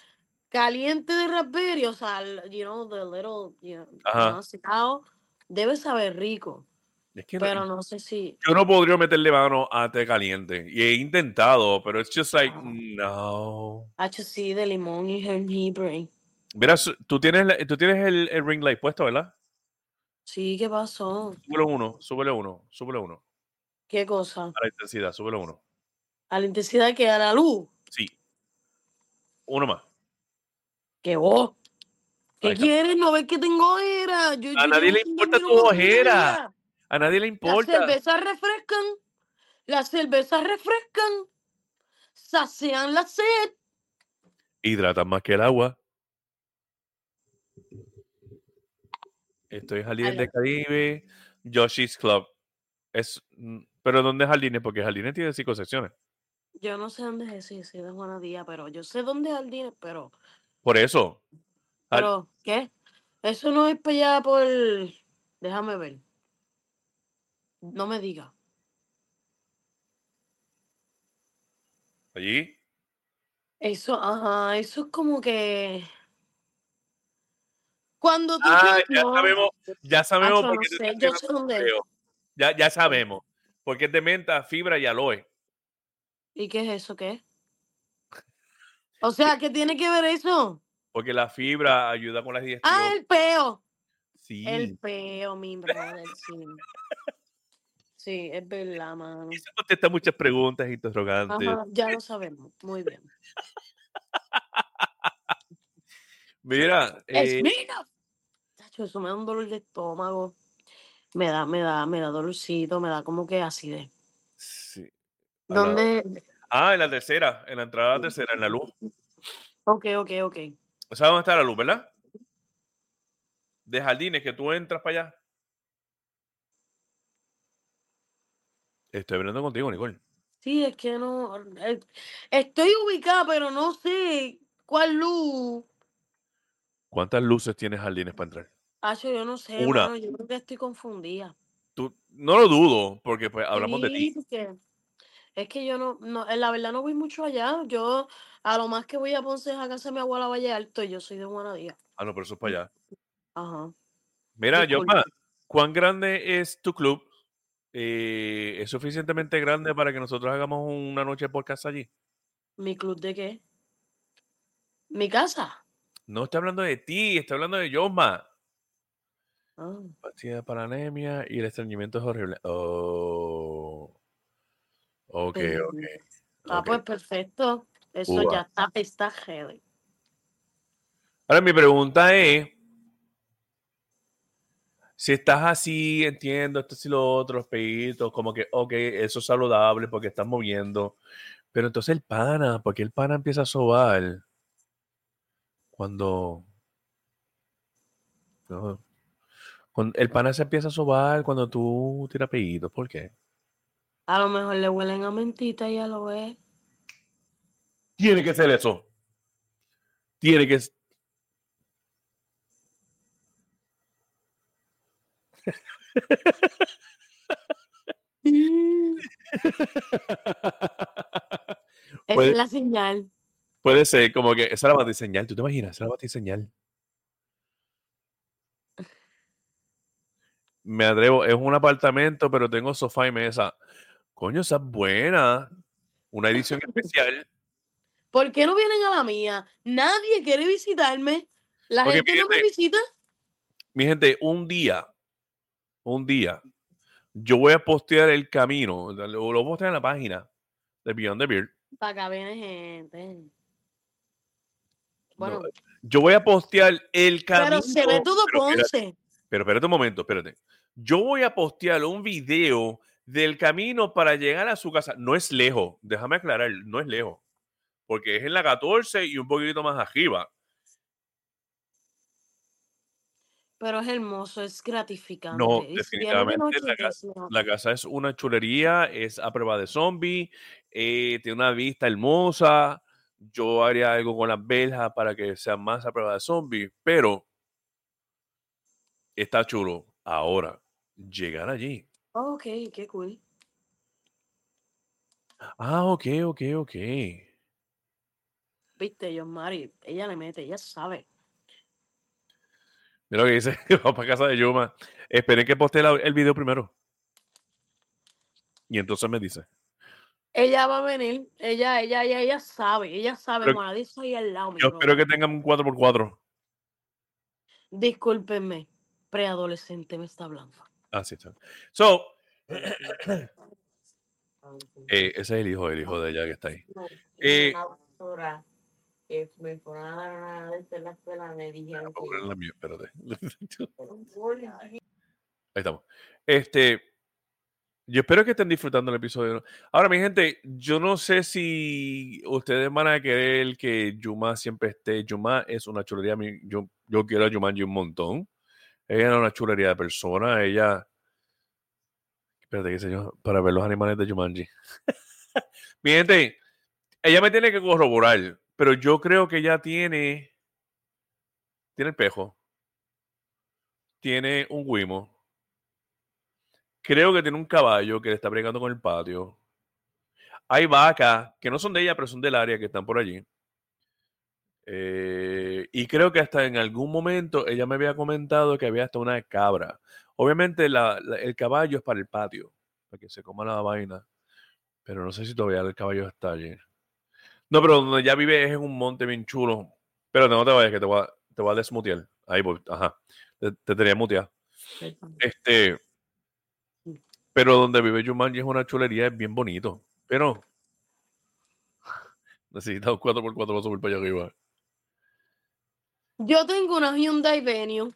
caliente de raspberry, o sea, you know, the little, you know, debe saber rico, Es que pero no sé si. yo no podría meterle mano a té caliente. Y he intentado, pero it's just like, Ah. no. HC de limón y jengibre. Verás, tú tienes, tú tienes el, el ring light puesto, ¿verdad? Sí, ¿qué pasó? Súbele uno, súbele uno, súbele uno. ¿Qué cosa? A la intensidad, súbele uno. A la intensidad que a la luz. Sí. Uno más. ¿Qué vos? ¿Qué quieres? ¿No ves que tengo ojera? Yo, A yo nadie le importa tu ojera. A nadie le Las importa. cervezas refrescan. Las cervezas refrescan. Sacian la sed. Hidratan más que el agua. Estoy en Jardines del. Caribe, Yoshi's Club. Es, mm, pero ¿dónde es Jardines? Porque Jardines tiene cinco secciones. Yo no sé dónde es ese, sí, de Juana Díaz, pero yo sé dónde es Jardines, pero, Por eso. Pero, ¿qué? Eso no es para allá por, déjame ver. No me diga. Allí. Eso, ajá, eso es como que, cuando tú Ah, ya no, sabemos, ya sabemos Acho, por no qué te sé, estás yo tirando sé dónde es. feo. Ya, ya sabemos. Porque es de menta, fibra y aloe. ¿Y qué es eso? ¿Qué? O sea, ¿qué tiene que ver eso? Porque la fibra ayuda con la digestión. Ah, el peo. sí. El peo, mi brother, sí. Sí, es verdad, mano. Se contesta muchas preguntas interrogantes. Ajá, ya lo sabemos. Muy bien. Mira, eh, ¡Sminoff! Tacho, eso me da un dolor de estómago. Me da, me da, me da dolorcito, me da como que acidez. sí. La- ¿Dónde? Ah, en la tercera, en la entrada a la tercera, en la luz. Ok, ok, ok. ¿Sabes dónde está la luz, verdad? De jardines, que tú entras para allá. Estoy hablando contigo, Nicole. Sí, es que no. eh, Estoy ubicada, pero no sé cuál luz. ¿Cuántas luces tienes jardines para entrar? Hacho, yo no sé, Una. mano, yo creo que estoy confundida. Tú, no lo dudo, porque pues hablamos de ti. porque Es que yo no, no, eh, la verdad no voy mucho allá. Yo a lo más que voy a Ponce es a casa de mi abuela Valle Alto y yo soy de Juanadía. Ah, no, pero eso es para allá. Ajá. Mira. Yoma, ¿cuán grande es tu club? Eh, ¿Es suficientemente grande para que nosotros hagamos una noche por casa allí? ¿Mi club de qué? ¿Mi casa? No estoy hablando de ti, estoy hablando de Yoma. Ah, Pastilla para anemia y el estreñimiento es horrible. Oh. Ok, Mm. ok. ah, pues perfecto. Eso ya está, está heavy. Ahora mi pregunta es, si estás así, entiendo esto y lo otro, los peitos, como que, ok, eso es saludable porque estás moviendo, pero entonces el pana, porque el pana empieza a sobar cuando, no, cuando el pana se empieza a sobar cuando tú tiras peitos, ¿por qué? A lo mejor le huelen a mentita y ya lo ve. Tiene que ser eso. Tiene que s- Esa Puede- es la señal. Puede ser como que esa es la batiseñal. ¿Tú te imaginas? Esa es la batiseñal. Me atrevo. Es un apartamento, pero tengo sofá y mesa. Coño, esa es buena. Una edición especial. ¿Por qué no vienen a la mía? Nadie quiere visitarme. La Porque gente no me visita. Mi gente, un día un día, yo voy a postear el camino, lo, lo voy a postear en la página de Beyond the Beard. Para acá viene gente. No, Bueno, yo voy a postear el camino. pero se ve todo Ponce. Pero espérate un momento, espérate. Yo voy a postear un video del camino para llegar a su casa. No es lejos, déjame aclarar, no es lejos. Porque es en la 14 y un poquito más arriba. Pero es hermoso, es gratificante. No, definitivamente la mío. La casa es una chulería, es a prueba de zombie, eh, tiene una vista hermosa. Yo haría algo con las verjas para que sea más a prueba de zombie, pero está chulo. Ahora, llegar allí. Ok, qué cool. Ah, ok, ok, ok. Viste, John Mari, ella le mete, ella sabe. Mira lo que dice, va para casa de Yuma. Esperen que postee el video primero. Y entonces me dice. Ella va a venir, ella, ella, ella, ella sabe, ella sabe, Pero- ahí al lado. Yo espero que tengan un 4x4. Discúlpenme, preadolescente me está hablando. Así está. So, eh, ese es el hijo, el hijo de ella que está ahí. Eh, una que me fueron a dar una vez en la escuela me dijeron que la mía, espérate. Ahí estamos. Este, yo espero que estén disfrutando el episodio. Ahora, mi gente, yo no sé si ustedes van a querer que Yuma siempre esté. Yuma es una chulería. Yo, yo quiero a Yumanji un montón. Ella es una chulería de persona. Ella. Espérate, qué sé yo, para ver los animales de Jumanji. mi gente, ella me tiene que corroborar, pero yo creo que ella tiene. Tiene espejo. Tiene un Wimo. Creo que tiene un caballo que le está bregando con el patio. Hay vacas que no son de ella, pero son del área que están por allí. Eh, y creo que hasta en algún momento ella me había comentado que había hasta una cabra. Obviamente la- la- el caballo es para el patio, para que se coma la vaina. Pero no sé si todavía el caballo está allí. No, pero donde ya vive es en un monte bien chulo. Pero no te vayas, que te voy a, te voy a desmutear. Ahí voy, ajá. Te, te tenía muteado. Este, pero donde vive Jumanji es una chulería, es bien bonito. Pero necesita un 4x4 para subir para allá arriba. Yo tengo una Hyundai Venue.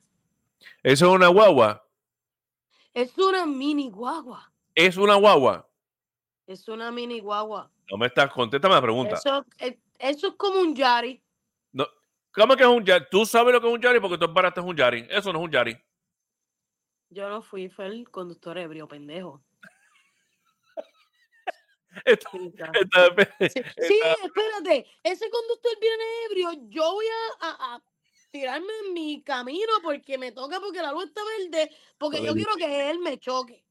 Eso es una guagua. Es una mini guagua. Es una guagua. Es una mini guagua. No me estás, contéstame la pregunta. Eso, eh, eso es como un Yari. No, ¿Cómo que es un Yari? Tú sabes lo que es un Yari porque tú embaraste un Yari. Eso no es un Yari. Yo no fui, fue el conductor ebrio, pendejo. Sí, ya. esto- Sí, sí, espérate. Ese conductor viene ebrio. Yo voy a tirarme en mi camino porque me toca porque la luz está verde. Porque yo quiero que él me choque.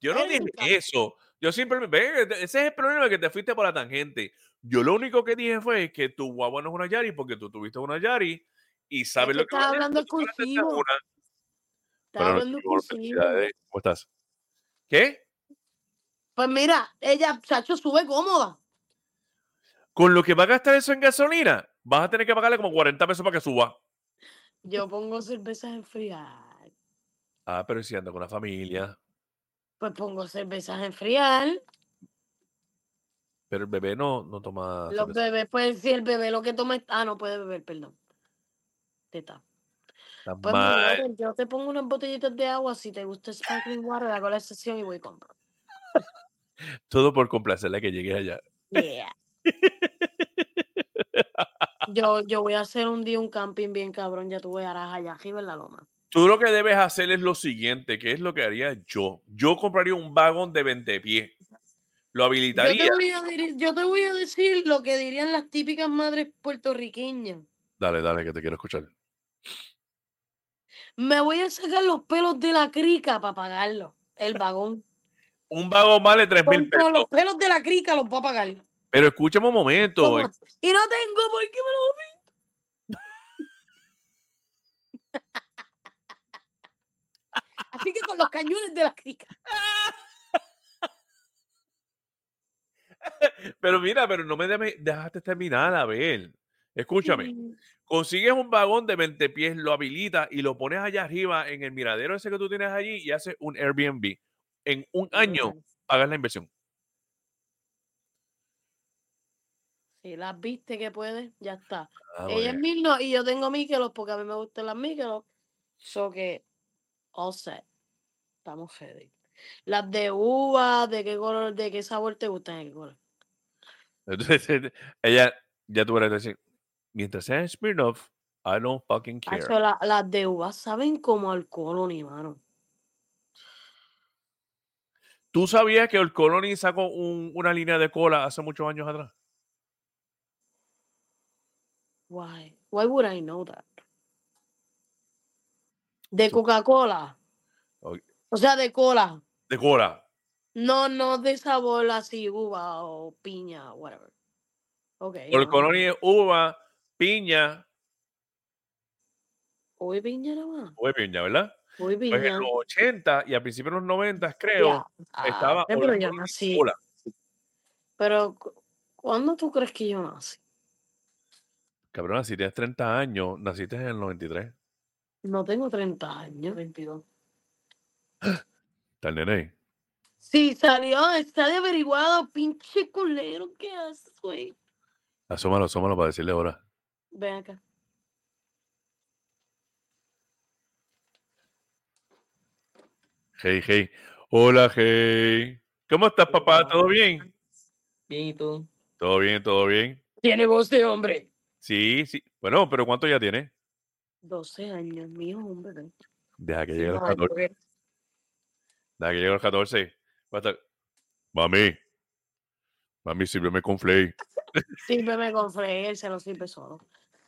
Yo no dije eso. Yo siempre ve, ese es el problema que te fuiste por la tangente. Yo lo único que dije fue que tu guagua no es una Yari porque tú tuviste una Yari y sabes que lo que estás hablando solamente cursivo. una. Está Bueno, hablando cursivo. ¿Cómo estás? ¿Qué? Pues mira, ella, Chacho, sube cómoda. Con lo que va a gastar eso en gasolina, vas a tener que pagarle como 40 pesos para que suba. Yo pongo cervezas enfriar. Ah, pero si anda con la familia. Pues pongo cervezas enfriar. Pero el bebé no, no toma. Los cerveza. bebés, pues si el bebé lo que toma es. Ah, no puede beber, perdón. Teta. Está Pues mal. yo te pongo unas botellitas de agua. Si te gusta sparkling water, hago la sesión y voy y compro. Todo por complacerle que llegue allá. Yeah. Yo, yo voy a hacer un día un camping bien cabrón. Ya tú verás allá arriba en la loma. Tú lo que debes hacer es lo siguiente, que es lo que haría yo. Yo compraría un vagón de 20 pies. Lo Yo habilitaría. te, voy a dir- yo te voy a decir lo que dirían las típicas madres puertorriqueñas. Dale, dale, que te quiero escuchar. Me voy a sacar los pelos de la crica para pagarlo. El vagón. Un vagón vale 3 mil pesos. los pelos de la crica los voy a pagar. Pero escúchame un momento. ¿Cómo? Y no tengo por qué me lo Así que con los cañones de la crica. Pero mira, pero no me dejaste terminar a ver. Escúchame. Consigues un vagón de 20 pies, lo habilitas y lo pones allá arriba en el miradero ese que tú tienes allí y haces un Airbnb. En un año pagas la inversión. Si las viste que puede, ya está. Ah, Ella es bueno. Milno y yo tengo Michelos porque a mí me gustan las Michelos. So que, all set. Estamos ready. Las de uva, ¿de qué color, de qué sabor te gustan? ¿De qué color? Entonces, ella, ya tú verás decir, mientras sea Smirnoff, I don't fucking care. Hacho, la- las de uva saben como alcohol, ni mano. ¿Tú sabías que el Colony sacó un- una línea de cola hace muchos años atrás? Why? Why would I know that? De Coca-Cola. O sea, de cola. De cola. No, no de sabor así, uva o piña, whatever. Ok. El no. Colony es uva, piña, Uy, piña nada más. de piña, ¿verdad? Uy, Pues en piña. los 80 y a principios de los 90, creo, estaba ah, pero yo nací. cola. Pero, cu- ¿cuándo tú crees que yo nací? Cabrón, si tienes 30 años, naciste en el 93. No tengo 30 años. 22. Está el nene. Sí, salió, está de averiguado, pinche culero, ¿qué haces, güey? Asómalo, asómalo para decirle ahora. Ven acá. Hey, hey. Hola, hey. ¿Cómo estás, papá? ¿Todo bien? Bien, ¿y tú? ¿Todo bien? ¿Todo bien? Tiene voz de hombre. Sí, sí. Bueno, pero ¿cuánto ya tiene? 12 años, mío, hombre. Deja que llegue a los Ay, 14. porque- Deja que llegue a los 14. Va a estar- Mami. Mami, sírveme con flay. Sírveme con free, él se lo sirve solo.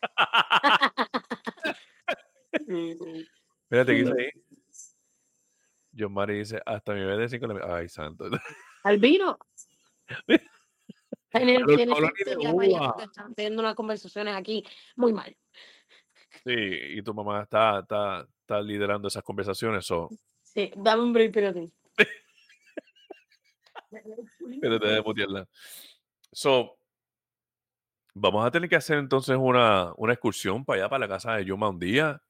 Espérate, ¿qué dice ahí? John Mari dice, hasta mi bebé de 5 le... Ay, santo. ¿Al vino? En el, en están teniendo unas conversaciones aquí muy mal. Sí, y tu mamá está, está, está liderando esas conversaciones. So, Sí, dame un break, pero sí. pero te de mutearla. So, vamos a tener que hacer entonces una, una excursión para allá, para la casa de Yuma un día.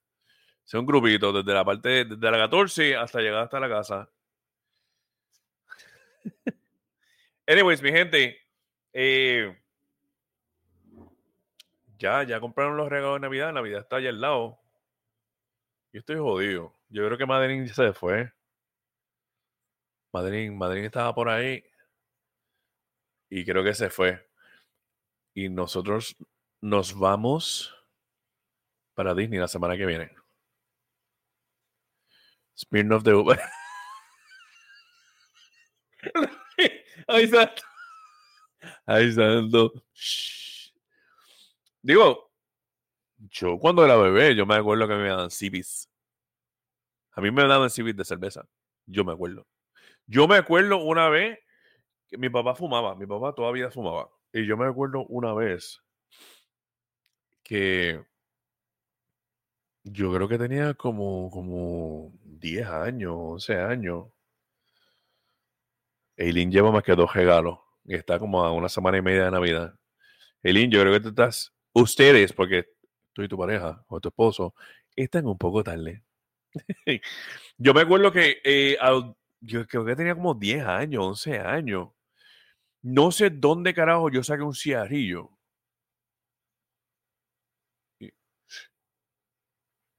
Sea un grupito, desde la parte, desde la 14 hasta llegar hasta la casa. Anyways, mi gente, eh, ya, ya compraron los regalos de Navidad. Navidad está allá al lado. Yo estoy jodido. Yo creo que ya se fue. Madeline, Madeline estaba por ahí. Y creo que se fue. Y nosotros nos vamos para Disney la semana que viene. Smirnoff de Uber. Ay, santo. Ay, santo. Shh. Digo, yo cuando era bebé, yo me acuerdo que me daban CBs. A mí me daban CBs de cerveza. Yo me acuerdo. Yo me acuerdo una vez que mi papá fumaba. Mi papá todavía fumaba. Y yo me acuerdo una vez que yo creo que tenía como, como 10 años, 11 años. Eileen lleva más que dos regalos. Está como a una semana y media de Navidad. Eileen, yo creo que tú estás, ustedes, porque tú y tu pareja o tu esposo, están un poco tarde. yo me acuerdo que eh, yo creo que tenía como 10 años, 11 años. No sé dónde carajo yo saqué un cigarrillo.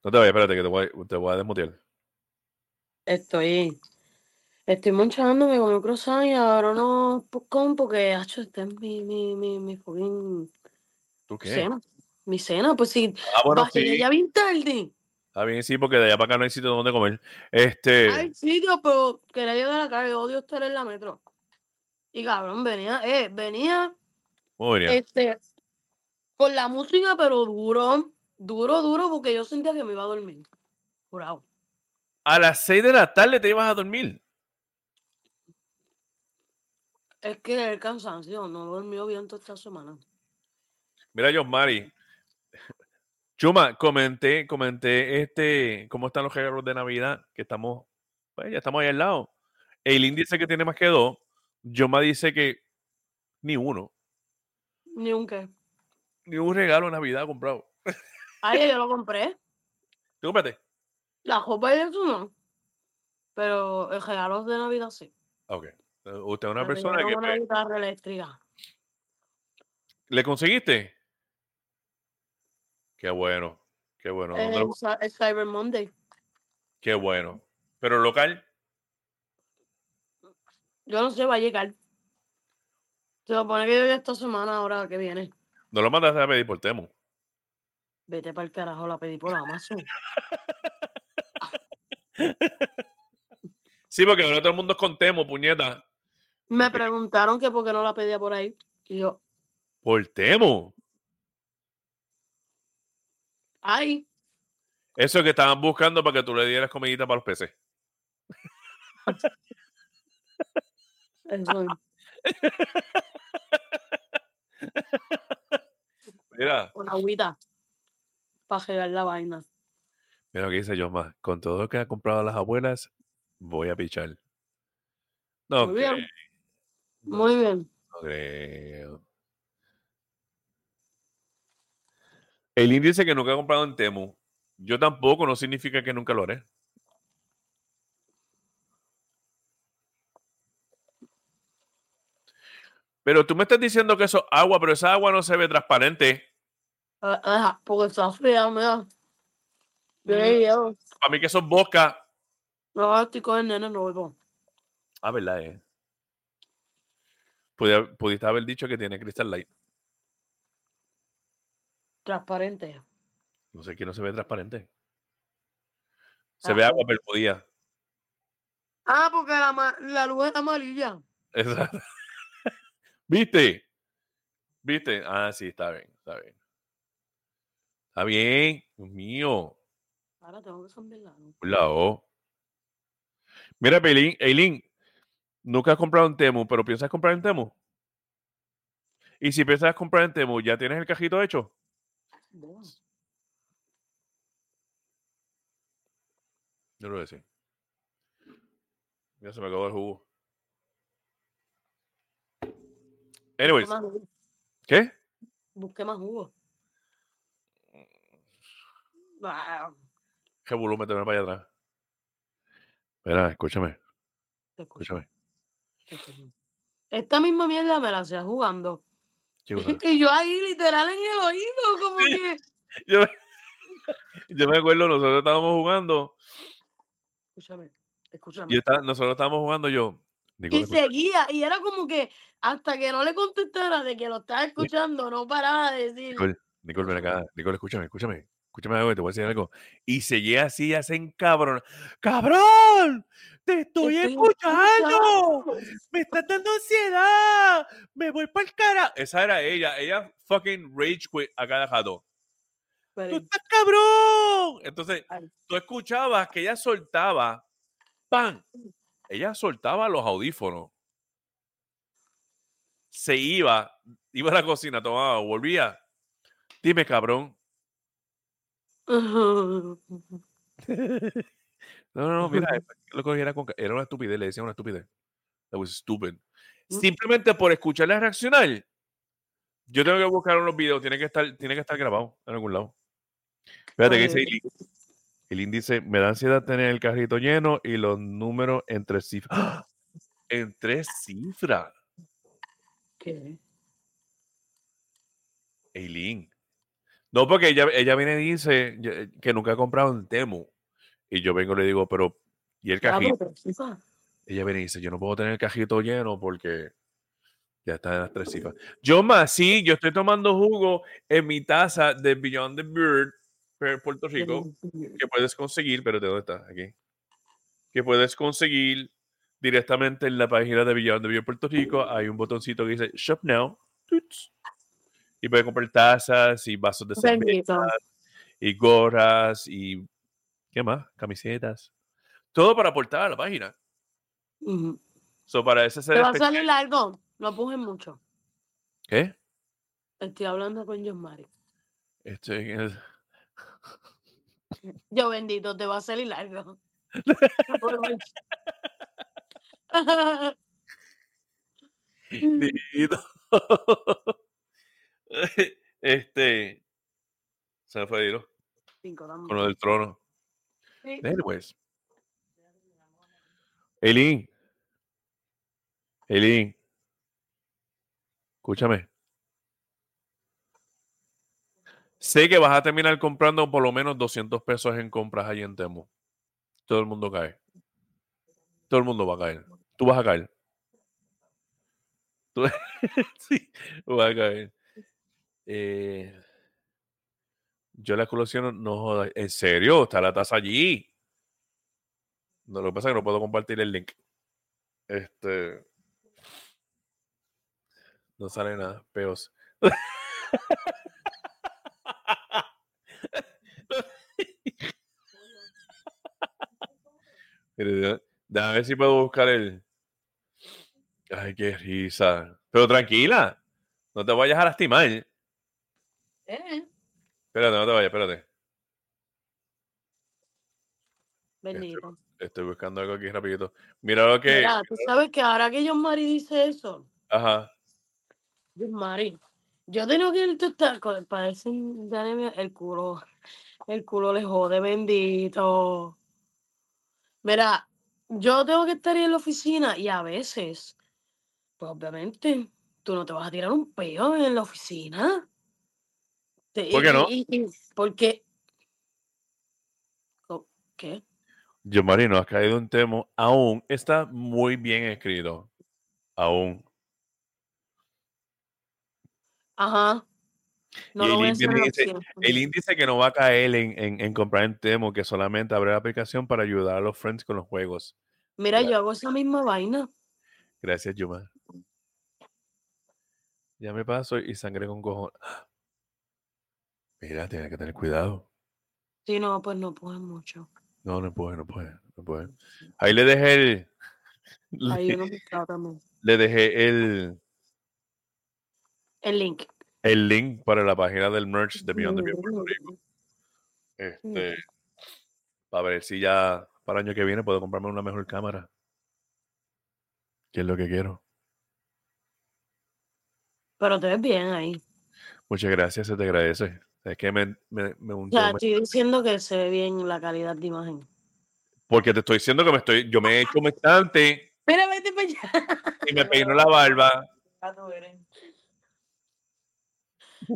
No te vayas, espérate que te voy, a- te voy a desmutear. Estoy, estoy monchándome con un croissant y ahora no popcorn porque, hacho, este es mi, mi, mi, mi fucking ¿Tú qué? cena. Mi cena, pues sí, Ah, bueno, bajé sí. ya bien tarde. Está bien, sí, porque de allá para acá no hay sitio donde comer. Este. Hay sitio, pero quería llegar acá, yo odio estar en la metro. Y cabrón, venía, eh, venía, muy bien. este, con la música, pero duro, duro, duro, porque yo sentía que me iba a dormir. Jurado. A las 6 de la tarde te ibas a dormir. Es que el cansancio, no he dormido bien toda esta semana. Mira, John Mari. Chuma, comenté, comenté este, cómo están los regalos de Navidad, que estamos, pues ya estamos ahí al lado. Eileen dice que tiene más que dos. Yoma dice que ni uno. Ni un qué. ni un regalo de Navidad comprado. Ay, yo lo compré. Tú cómprate. La ropa y eso no. Pero el regalo de Navidad sí. Ok. Usted es una persona que una pues, guitarra eléctrica. le conseguiste. Qué bueno. Qué bueno. ¿dónde lo- El, Cy- el Cyber Monday. Qué bueno. Pero local. Yo no sé, va a llegar. Se supone que llega esta semana ahora que viene. No lo mandaste a pedir por Temu. Vete para el carajo, la pedí por Amazon. Sí, porque ahora todo el mundo es con Temu, puñeta. Me preguntaron que por qué no la pedía por ahí. Y yo, Por Temu. ay, Eso que estaban buscando para que tú le dieras comidita para los peces. eso. Mira, Una agüita. Para regar la vaina. mira lo que dice Josma. Con todo lo que ha comprado las abuelas, voy a pichar. No Muy bien. Muy bien. no creo. El índice que nunca ha comprado en Temu. Yo tampoco, no significa que nunca lo haré. Pero tú me estás diciendo que eso es agua, pero esa agua no se ve transparente. Ah, ah, porque está fría, mira. Yo Mm. llevo. Para mí que eso es boca. No, estoy con el nene nuevo. Ah, verdad, eh. Podía- pudiste haber dicho que tiene Crystal Light. Transparente. No sé que no se ve transparente. Se ve agua, pero podía. Ah, porque la, la luz es amarilla. Exacto. ¿Viste? ¿Viste? Ah, sí, está bien, está bien. Está bien, Dios mío. Ahora tengo que cambiar la luz. Mira, Pelín, Eileen, nunca has comprado en Temu, pero piensas comprar en Temu. Y si piensas comprar en Temu, ¿ya tienes el cajito hecho? Bueno, Yo lo voy a decir. Ya se me acabó el jugo. Anyways, jugo. ¿qué? Busqué más jugo. ¿Qué volumen te para allá atrás? Espera, escúchame, escúchame. Esta misma mierda me la hacía jugando. Y yo ahí literal en el oído, como Sí. que. Yo, yo me acuerdo, nosotros estábamos jugando Escúchame, escúchame. y está- nosotros estábamos jugando yo. Y seguía, y era como que hasta que no le contestara de que lo estaba escuchando, no paraba de decir. Nicole, Nicole, ven acá. Nicole, escúchame, escúchame. Escúchame algo, te voy a decir algo. Y seguía así, hacen cabrón. ¡Cabrón! ¡Te estoy, "Estoy escuchando! ¡Me estás dando ansiedad! ¡Me voy para el cara! Esa era ella. Ella fucking rage quit a cada. Pero- ¡Tú estás cabrón! Entonces, Ay. tú escuchabas que ella soltaba, ¡pam! Ella soltaba los audífonos. Se iba, iba a la cocina, tomaba, volvía. Dime, cabrón. No, no, no, mira, lo cogiera con era una estupidez, le decía una estupidez. That was stupid. Mm. Simplemente por escucharla reaccionar, yo tengo que buscar unos videos, tiene que estar, tiene que estar grabado en algún lado. Fíjate que dice. Eileen. Eileen dice, me da ansiedad tener el carrito lleno y los números en tres cifras. ¡Ah! En tres cifras, ¿Qué? Eileen. No, porque ella, ella viene y dice eh, que nunca ha comprado en Temu. Y yo vengo y le digo, pero, ¿y el Ah, cajito? Ella viene y dice, yo no puedo tener el cajito lleno porque ya está en las tres cifras. Yo más, sí, yo estoy tomando jugo en mi taza de Beyond the Bird, Pu- Puerto Rico, que puedes conseguir, pero ¿de dónde está? Aquí. Que puedes conseguir directamente en la página de Beyond the Bird Puerto Rico. Hay un botoncito que dice Shop Now. Y puedes comprar tazas y vasos de cerveza Bendito. y gorras y ¿qué más? Camisetas. Todo para aportar a la página. So, para ese ser Te va a salir largo. No apujes mucho. ¿Qué? Estoy hablando con John Mari. Este, es- Yo bendito, te va a salir largo. Por mucho. Dito. Este. Se me fue Dilo, con lo del trono. Sí. Anyways. Eileen. Eileen. Escúchame. Sé que vas a terminar comprando por lo menos 200 pesos en compras ahí en Temu. Todo el mundo cae. Todo el mundo va a caer. Tú vas a caer. Tú- sí, vas a caer. Eh, yo la colecciono, no jodas. ¿En serio? Está la taza allí. No, lo que pasa es que no puedo compartir el link. Este. No sale nada. Peos. Déjame ver si puedo buscar el. Ay, qué risa. Pero tranquila. No te vayas a lastimar. Eh, Espérate, no te vayas, espérate. bendito. Estoy buscando algo aquí rapidito. Mira lo que. Mira, tú sabes que ahora que John Mari dice eso, Ajá. John Mari, yo tengo que ir estás con parece el culo, el culo le jode, bendito. Mira, yo tengo que estar ahí en la oficina y a veces, pues obviamente, tú no te vas a tirar un peo en la oficina. ¿Por qué no? porque, ¿Co- ¿qué? Yo, Marino, has caído en Temo. Aún está muy bien escrito. Aún. Ajá. No Y el índice-. El índice que no va a caer en, en- en comprar en Temo, que solamente abre la aplicación para ayudar a los friends con los juegos. Mira, yo hago esa misma vaina. Gracias, Yuma. Ya me paso y sangre con cojones. Mira, tienes que tener cuidado. Sí, no, pues no puedo mucho. No, no puede, no puede, no puede. Ahí le dejé el. Ahí uno también. le dejé el, El link. el link para la página del merch de Beyond the Beer Puerto Rico. Este, para ver si ya para el año que viene puedo comprarme una mejor cámara. Que es lo que quiero. Pero te ves bien ahí. Muchas gracias, se te agradece. Es que me, me, me O sea, estoy diciendo que se ve bien la calidad de imagen. porque te estoy diciendo que me estoy, yo me he hecho bastante Mira, vete para allá. y me peino la barba. Eres.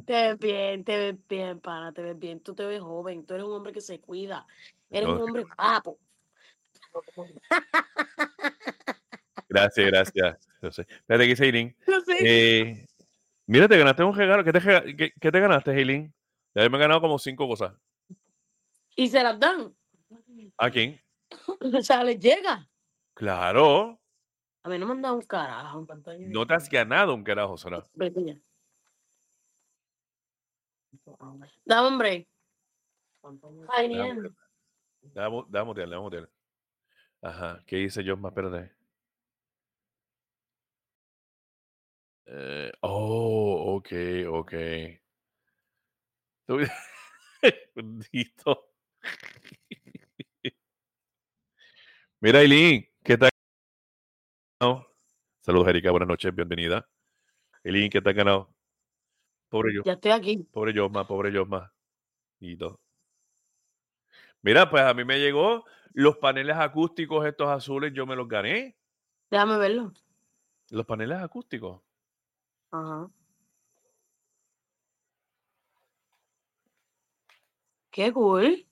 Te ves bien, te ves bien, pana, te ves bien. Tú te ves joven, tú eres un hombre que se cuida. Eres No, un hombre papo. Gracias, gracias. Yo sé. Espérate, ¿qué dice Eileen? No sé. Eh, mira, te ganaste un regalo. ¿Qué te, qué te ganaste, Eileen? Ya me he ganado como cinco cosas. Y se las dan. ¿A quién? O sea, les llega. Claro. A mí no me han dado un carajo. No te has ganado un carajo, Sara. Dame un break. Ay, ni Dame en- Dame, dame dame. Ajá. ¿Qué hice yo más? Espérate. Eh, oh, ok, ok. Bendito. Mira, Eileen, ¿qué tal? Saludos, Erika, buenas noches, bienvenida. Eileen, ¿qué tal ganado? Pobre yo, Ya estoy aquí. pobre Yosma, pobre Yosma. Y todo. Mira, pues a mí me llegó los paneles acústicos estos azules, yo me los gané. Déjame verlo. Los paneles acústicos. Ajá. Qué cool.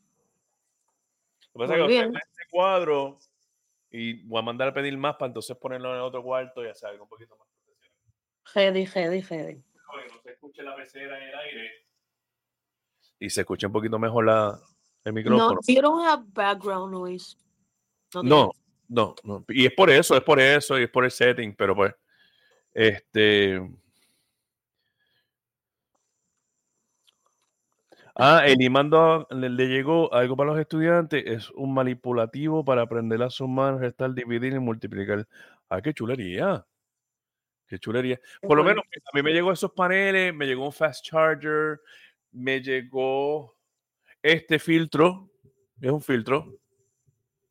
Lo que pasa es que este cuadro y voy a mandar a pedir más para entonces ponerlo en el otro cuarto y hacer algo un poquito más profesional. Heady, heady, heady. Para que no se escuche la pecera en el aire. Y se escuche un poquito mejor la, el No, micrófono. you don't have background noise. No, no, no. Y es por eso, es por eso, y es por el setting, pero pues, este. Ah, el mandó, le, le llegó algo para los estudiantes, es un manipulativo para aprender a sumar, restar, dividir y multiplicar. Ah, qué chulería. Qué chulería. Por lo menos a mí me llegó esos paneles, me llegó un fast charger, me llegó este filtro, es un filtro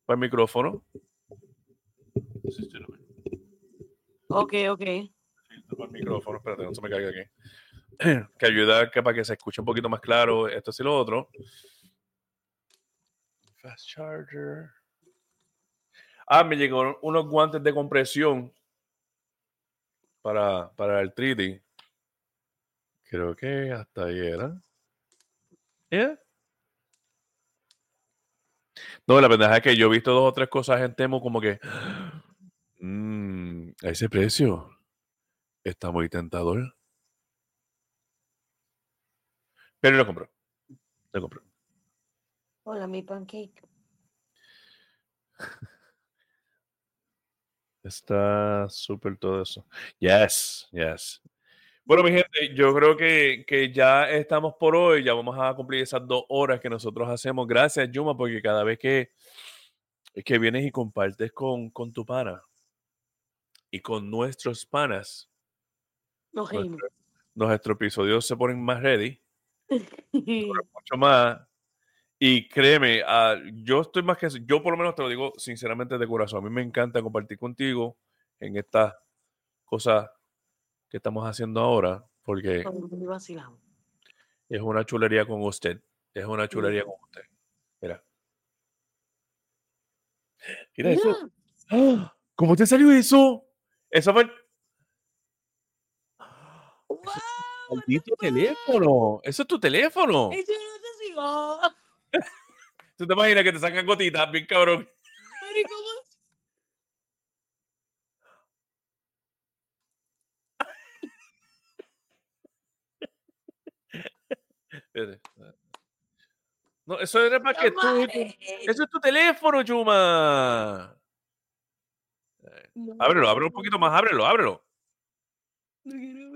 para el micrófono. Ok, ok. filtro para el micrófono, espérate, no se me caiga aquí. que ayuda para que se escuche un poquito más claro esto y lo otro. Fast charger. Ah, me llegaron unos guantes de compresión para, para el 3D. Creo que hasta ahí era. ¿Eh? No, la verdad es que yo he visto dos o tres cosas en Temo como que mm, a ese precio está muy tentador. Pero lo compró. Lo compró. Hola, mi pancake. Está súper todo eso. Yes, yes. Bueno, mi gente, yo creo que, que ya estamos por hoy. Ya vamos a cumplir esas dos horas que nosotros hacemos. Gracias, Yuma, porque cada vez que, que vienes y compartes con, con tu pana y con nuestros panas, Nos nuestro- nuestros episodios se ponen más ready. mucho más. Y créeme, ah, yo estoy más que. Yo por lo menos te lo digo sinceramente de corazón. A mí me encanta compartir contigo en estas cosas que estamos haciendo ahora, porque es una chulería con usted. Es una chulería con usted. Mira. Mira eso. ¡Ah! ¿Cómo te salió eso? Eso fue. Maldito teléfono. Eso es tu teléfono. Eso no te sigo. ¿Tú te imaginas que te sacan gotitas, bien cabrón? Pero. No, eso era para que tú. Eso es tu teléfono, Chuma. No, Ábrelo, ábrelo un poquito más, ábrelo, ábrelo. No quiero.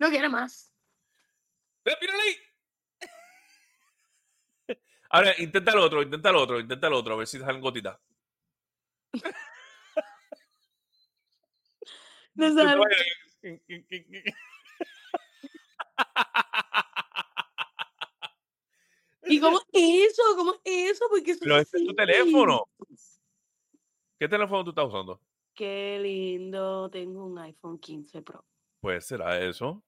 No quiero más. ¡Eh! Ahora, intenta el otro, intenta el otro, intenta el otro, a ver si salen gotitas. No sale. imaginas ¿Y cómo es eso? ¿Cómo es eso? Porque eso Pero se este es tu teléfono. ¿Qué teléfono tú estás usando? Qué lindo. Tengo un iPhone 15 Pro. Pues será eso.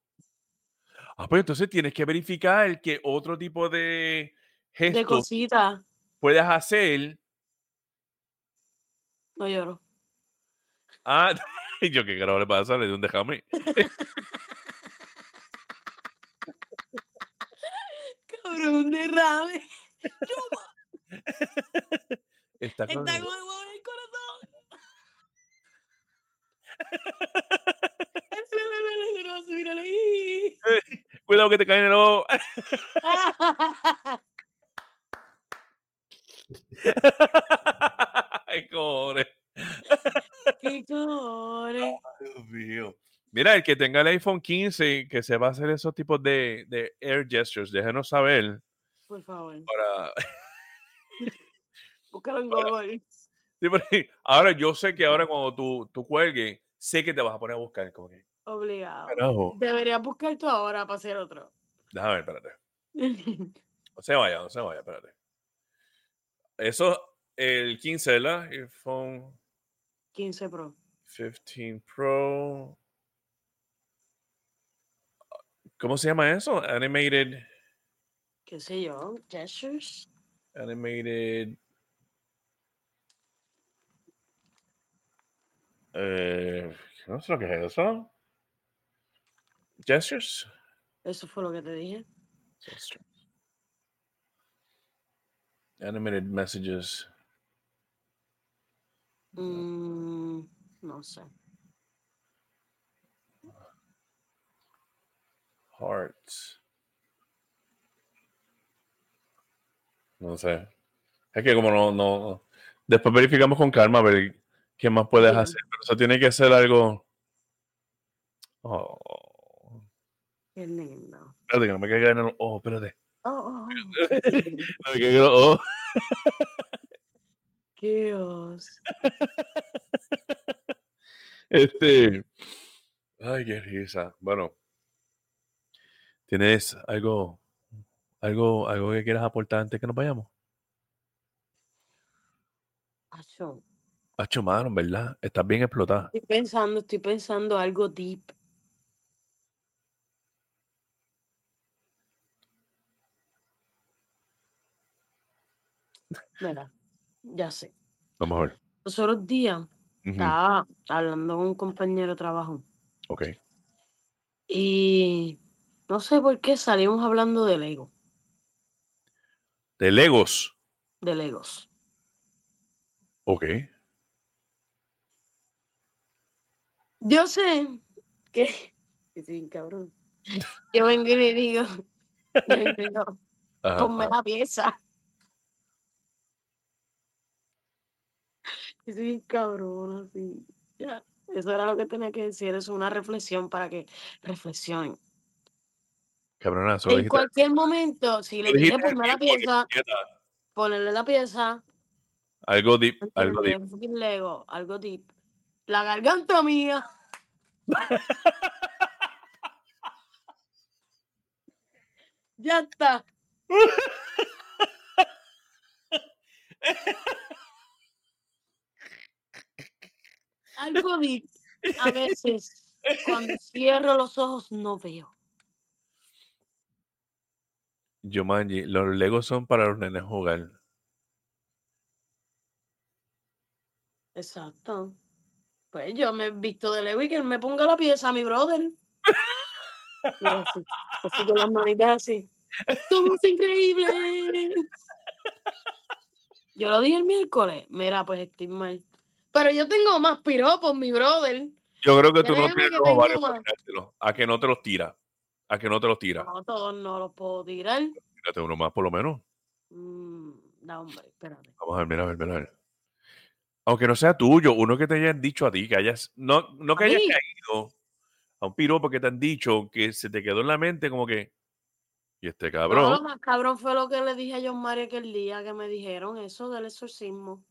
Ah, pues entonces tienes que verificar que otro tipo de gestos puedas hacer. No lloro. Ah, yo qué carajo le pasa, le di un déjame. Cabrón, derrame. Está con- Está el en el corazón. Míralo ahí. Cuidado que te cae en el ojo. Ay, cojones. Qué cojones. Dios mío. Mira, el que tenga el iPhone 15, que se va a hacer esos tipos de, de air gestures, déjenos saber Por favor. para... Búscalo en Google. Ahora yo sé que ahora cuando tú, tú cuelgues, sé que te vas a poner a buscar. Como que, Obligado. carajo. Deberías buscar tú ahora para hacer otro. Déjame ver, espérate. No se vaya, no se vaya, espérate. Eso, el 15, ¿verdad? iPhone 15 Pro. 15 Pro. ¿Cómo se llama eso? Animated. ¿Qué sé yo? Gestures. Animated. Eh, no sé lo que es eso. Gestures. Eso fue lo que te dije. Gestures. Animated messages. Mm, no sé. Hearts. No sé. Es que como no, no, Después verificamos con calma a ver qué más puedes Sí. hacer. Pero eso tiene que ser algo. Oh. Qué lindo. Espérate, que no me caiga en el. Oh, espérate. Oh, oh, oh. No me caiga en el ojo. Qué os. Este. Ay, qué risa. Bueno. ¿Tienes algo, algo, algo que quieras aportar antes que nos vayamos? Acho. Hacho, mano, ¿verdad? Estás bien explotada. Estoy pensando, estoy pensando algo deep. Mira, ya sé. Vamos a ver. Los otros días estaba hablando con un compañero de trabajo Ok. y no sé por qué salimos hablando de Lego, De Legos. de Legos. Ok. Yo sé que, que cabrón. Yo vengo y le digo, yo vengo y digo, Ajá, ponme ajá. la pieza. Y sí, cabrón, así. Ya, eso era lo que tenía que decir, es una reflexión para que reflexionen. Cabrona, solo En dijiste. cualquier momento, si le dijiste ponme la pieza, ponerle la pieza, Algo deep, algo deep. Lego, algo deep. La garganta mía. ya está. Algo deep. A veces, cuando cierro los ojos, no veo. Jumanji, los Legos son para los nenes jugar. Exacto. Pues yo me he visto de Lego y que me ponga la pieza a mi brother. Así con las manitas así. Somos increíbles. Yo lo dije el miércoles. Mira, pues estoy mal. Pero yo tengo más piropos, mi brother. Yo creo que tú no tienes los ovarios para. A que no te los tira. A que no te los tira. No, todos no los puedo tirar. Tírate uno más por lo menos. Mm, no, hombre, espérate. Vamos a ver, mira, a ver, mira, a ver. Aunque no sea tuyo, uno que te hayan dicho a ti, que hayas, no, no que ¿A hayas mí? caído a un piropo que te han dicho, que se te quedó en la mente como que, y este No, cabrón, lo más cabrón fue lo que le dije a John Mario aquel día que me dijeron eso del exorcismo.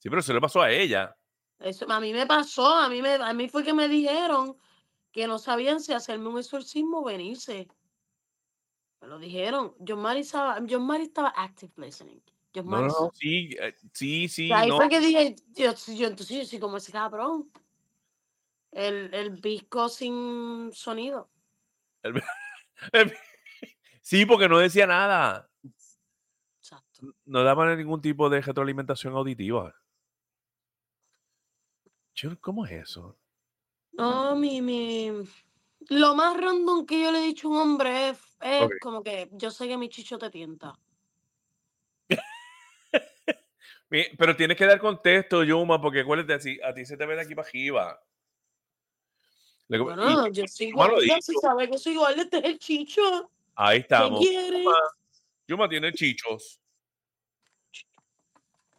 Sí, pero se le pasó a ella. Eso a mí me pasó, a mí me, a mí fue que me dijeron que no sabían si hacerme un exorcismo o venirse. Me lo dijeron. John Mari estaba, John Mari estaba active listening. John No, Mari no, sa- no, sí, eh, sí, sí, ahí no. fue que dije, yo, yo entonces yo soy como ese cabrón. El, el disco sin sonido. Sí, porque no decía nada. Exacto. No daba ningún tipo de retroalimentación auditiva. ¿Cómo es eso? No, mi, mi. Lo más random que yo le he dicho a un hombre es, es como que yo sé que mi chicho te tienta. Pero tienes que dar contexto, Yuma, porque acuérdate, así, a ti se te ve de aquí para arriba. Y- Bueno, yo soy gorda, si dijo. sabe que soy gorda, este es el chicho. Ahí ¿Qué estamos. Yuma, Yuma tiene chichos.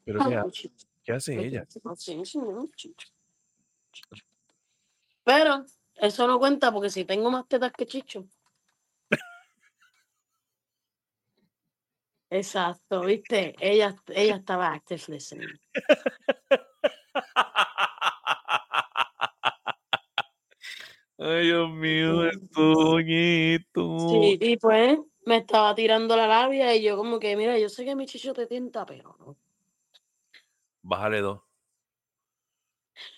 ¿Pero qué, ha- chicho. qué hace ella? tienta, sí, sí, chicho. Pero eso no cuenta porque si tengo más tetas que chicho. Exacto, viste, ella, ella estaba active listening. Ay, Dios mío, esto. Sí, y pues me estaba tirando la labia y yo como que, mira, yo sé que mi chicho te tienta, pero no. Bájale dos.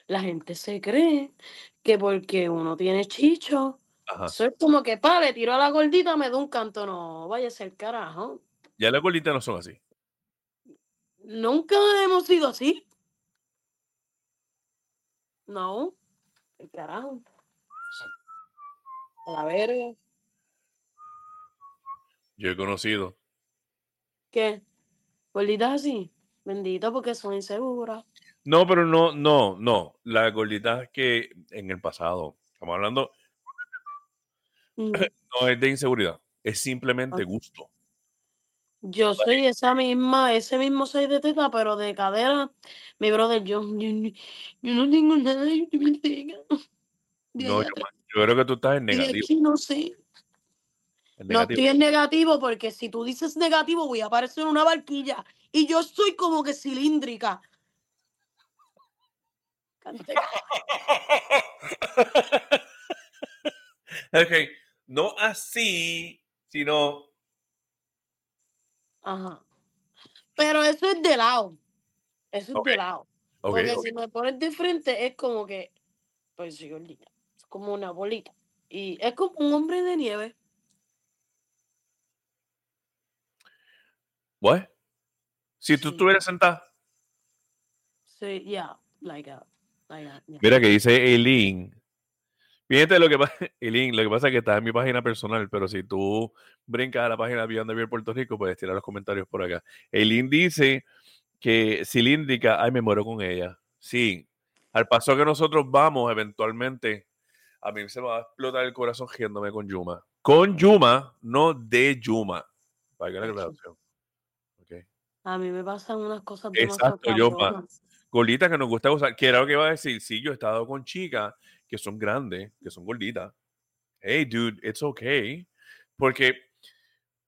La gente se cree que porque uno tiene chicho, Ajá. eso es como que, pa, le tiro a la gordita, me da un canto. No, vaya a ser carajo. Ya las gorditas no son así. Nunca hemos sido así. No, el carajo. A la verga. Yo he conocido. ¿Qué? Gorditas así. Bendito porque son inseguras. No, pero no, no, no. Las gorditas que en el pasado, estamos hablando, Mm. no es de inseguridad, es simplemente gusto. Yo soy esa misma, ese mismo soy de teta, pero de cadera. Mi brother, yo, yo, no- yo no tengo nada de biblioteca. De No, yo, yo creo que tú estás en negativo. aquí no sé. No estoy en negativo porque si tú dices negativo voy a aparecer en una barquilla y yo soy como que cilíndrica. Ok, no así, sino Ajá. Pero eso es de lado. Eso es Ok, de lado. ok, Porque ok. si me pones de frente es como que, pues soy gordita. Es como una bolita. Y es como un hombre de nieve. What? Si tú Sí. estuvieras sentada. Sí, yeah, like that. Yeah. Mira que dice Eileen. Fíjate lo que pasa, Eileen, lo que pasa es que está en mi página personal, pero si tú brincas a la página Beyond the Beer Puerto Rico, puedes tirar los comentarios por acá. Eileen dice que cilíndrica, ay, me muero con ella. Sí, al paso que nosotros vamos, eventualmente, a mí se me va a explotar el corazón riéndome con Yuma. Con Yuma, no de Yuma. Para que la aclaración. A mí me pasan unas cosas Exacto, yo. Gorditas que nos gusta usar. Que era lo que iba a decir. Sí, yo he estado con chicas que son grandes, que son gorditas. Hey, dude, it's okay. Porque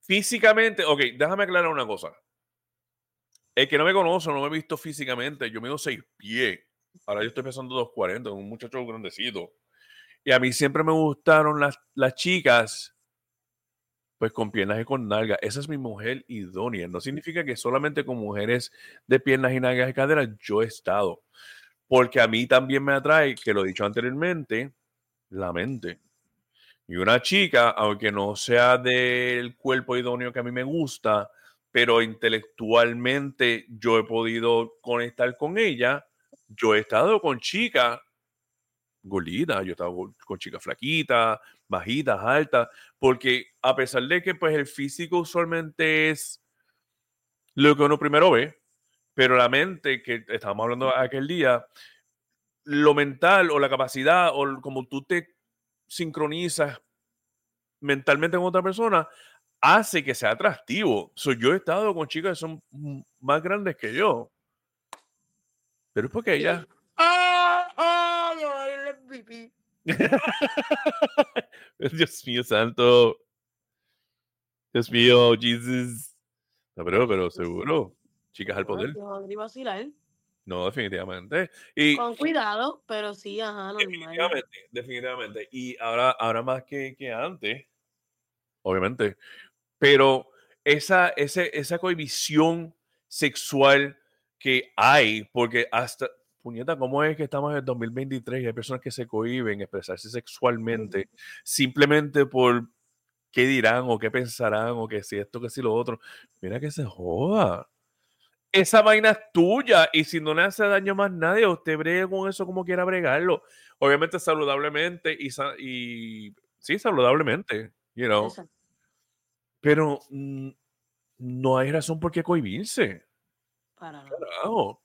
físicamente, ok, déjame aclarar una cosa. El que no me conoce, no me he visto físicamente, yo mido seis pies. Ahora yo estoy pesando 240, un muchacho grandecito. Y a mí siempre me gustaron las, las chicas, pues con piernas y con nalgas. Esa es mi mujer idónea. No significa que solamente con mujeres de piernas y nalgas y caderas yo he estado. Porque a mí también me atrae, que lo he dicho anteriormente, la mente. Y una chica, aunque no sea del cuerpo idóneo que a mí me gusta, pero intelectualmente yo he podido conectar con ella, yo he estado con chicas gorditas, yo he estado con, chicas flaquitas, bajitas, altas, porque a pesar de que pues el físico usualmente es lo que uno primero ve, pero la mente, que estábamos hablando aquel día, lo mental o la capacidad o como tú te sincronizas mentalmente con otra persona, hace que sea atractivo. So, yo he estado con chicas que son más grandes que yo. Pero es porque ellas... ¡Ah! ¡Ah! Dios mío, santo. Dios mío, Jesus. No, pero, pero seguro. Chicas al poder. No, definitivamente. Y Con cuidado, pero sí, ajá, normal. definitivamente, definitivamente. Y ahora, ahora más que, que antes, obviamente. Pero esa, ese, esa cohibición sexual que hay, porque hasta, puñeta, ¿cómo es que estamos en el 2023 y hay personas que se cohiben expresarse sexualmente simplemente por qué dirán o qué pensarán o que si esto, que si lo otro? Mira que se joda. Esa vaina es tuya y si no le hace daño a más nadie, usted bregue con eso como quiera bregarlo. Obviamente saludablemente y, sí, saludablemente, you know. Exacto. Pero mm, no hay razón por qué cohibirse. Para. Carajo.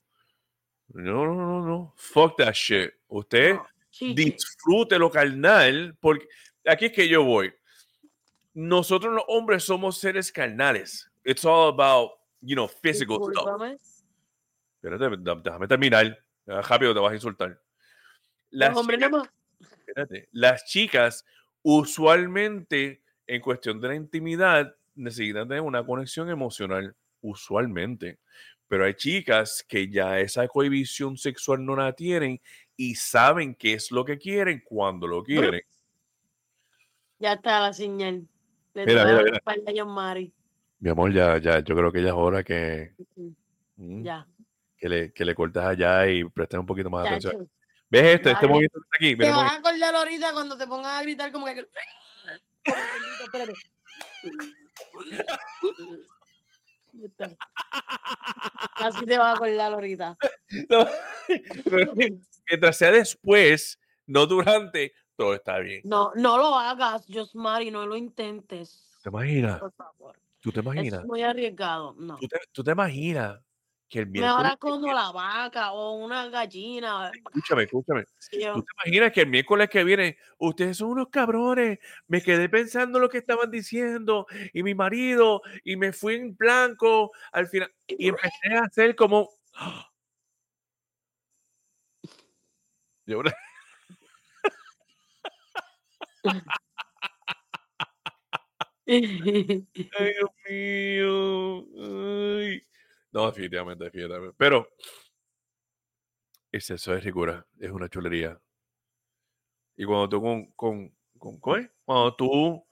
No, no, no, no. Fuck that shit. Usted No, disfrute lo carnal, porque aquí es que yo voy. Nosotros los hombres somos seres carnales. It's all about, you know, physical stuff. Espérate, déjame terminar. Ah, Rápido te vas a insultar. Las, Los hombres más. espérate, las chicas usualmente en cuestión de la intimidad necesitan tener una conexión emocional, usualmente. Pero hay chicas que ya esa cohibición sexual no la tienen y saben qué es lo que quieren cuando lo quieren. Ya está la señal. Le Mira, mira, mira. a John Mari. Mi amor, ya, ya, yo creo que ya es hora que, mm, Ya. que, le, que le cortes allá y prestes un poquito más de atención. ¿Ves este? Este movimiento que está aquí. Te vas a acordar ahorita cuando te pongas a gritar como que. Así te vas a acordar ahorita. No, pero Mientras sea después, no durante, todo está bien. No, no lo hagas, Josmari, no lo intentes. ¿Te imaginas? Por favor. ¿Tú te imaginas? es muy arriesgado. No. ¿Tú te, tú te imaginas que el miércoles... haz como la vaca o una gallina. Escúchame, escúchame. Sí, yo- ¿Tú te imaginas que el miércoles que viene, ustedes son unos cabrones? Me quedé pensando lo que estaban diciendo y mi marido y me fui en blanco al final y empecé a hacer como... Yo- Ay, Dios mío. Ay. No, definitivamente, definitivamente. Pero es eso, es ricura. Es una chulería. Y cuando tú con, con, con. Cuando tú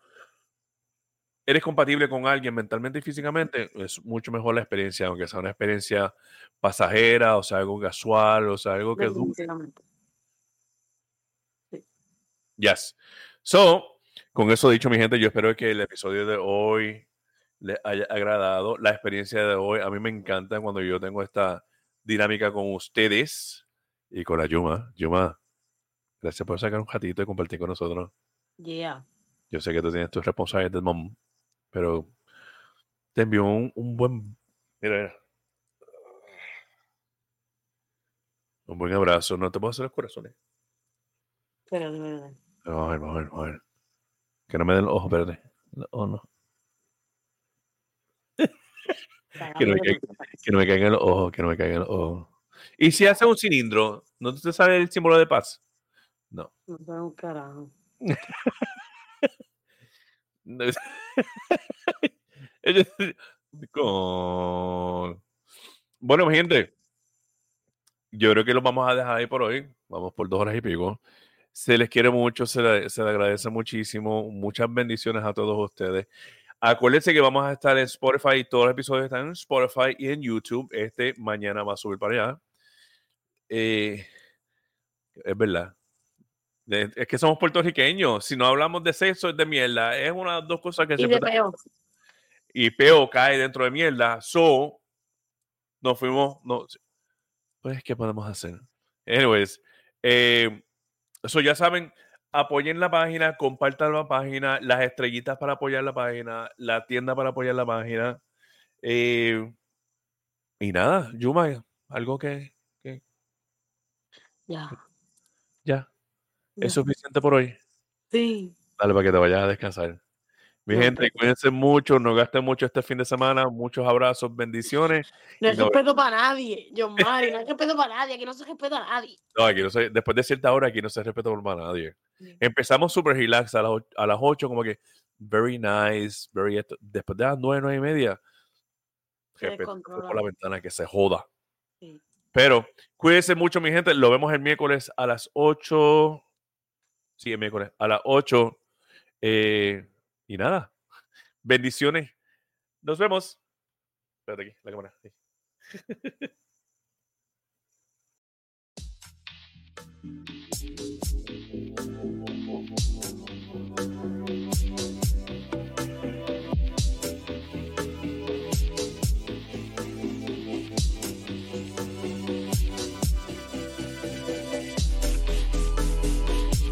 eres compatible con alguien mentalmente y físicamente, es mucho mejor la experiencia, aunque sea una experiencia pasajera, o sea, algo casual, o sea, algo que dure. Yes. So, con eso dicho, mi gente, yo espero que el episodio de hoy les haya agradado la experiencia de hoy. A mí me encanta cuando yo tengo esta dinámica con ustedes y con la Yuma. Yuma, gracias por sacar un ratito y compartir con nosotros. Yeah. Yo sé que tú tienes tus responsabilidades de mom, pero te envío un, un buen. Mira, mira. Un buen abrazo. No te puedo hacer los corazones. Vamos a ver, vamos a ver, vamos a ver. Que no me den los ojos, espérate. Oh, no. Que no, me caiga, que no me caigan los ojos, que no me caigan los ojos. Y si hace un cilindro, ¿no te sabe el símbolo de paz? No. No tengo un carajo. Con- Bueno, mi gente, yo creo que lo vamos a dejar ahí por hoy. Vamos por dos horas y pico. Se les quiere mucho, se le, se le agradece muchísimo. Muchas bendiciones a todos ustedes. Acuérdense que vamos a estar en Spotify. Todos los episodios están en Spotify y en YouTube. Este mañana va a subir para allá. Eh, es verdad. Es que somos puertorriqueños. Si no hablamos de sexo, es de mierda. Es una de las dos cosas que Y siempre de peo. y peo cae dentro de mierda. So, nos fuimos. No, pues, ¿qué podemos hacer? Anyways, eh, eso ya saben, apoyen la página, compartan la página, las estrellitas para apoyar la página, la tienda para apoyar la página. eh, y nada, Yuma, algo que, que Ya. ya ya. es suficiente por hoy. Sí. Dale para que te vayas a descansar. Mi No, gente, cuídense mucho, no gasten mucho este fin de semana. Muchos abrazos, bendiciones. No hay no- respeto para nadie, John Mari. No hay respeto para nadie. Aquí no se respeta a nadie. No, aquí no se, después de cierta hora, aquí no se respeta por más nadie. Empezamos super relax a las, a las 8, como que very nice, very después de las 9, 9 y media, por la ventana que se joda. Sí. Pero cuídense mucho, mi gente. Lo vemos el miércoles a las 8. Sí, el miércoles a las 8. Eh, y nada, bendiciones. Nos vemos. Espérate aquí, la cámara. Sí.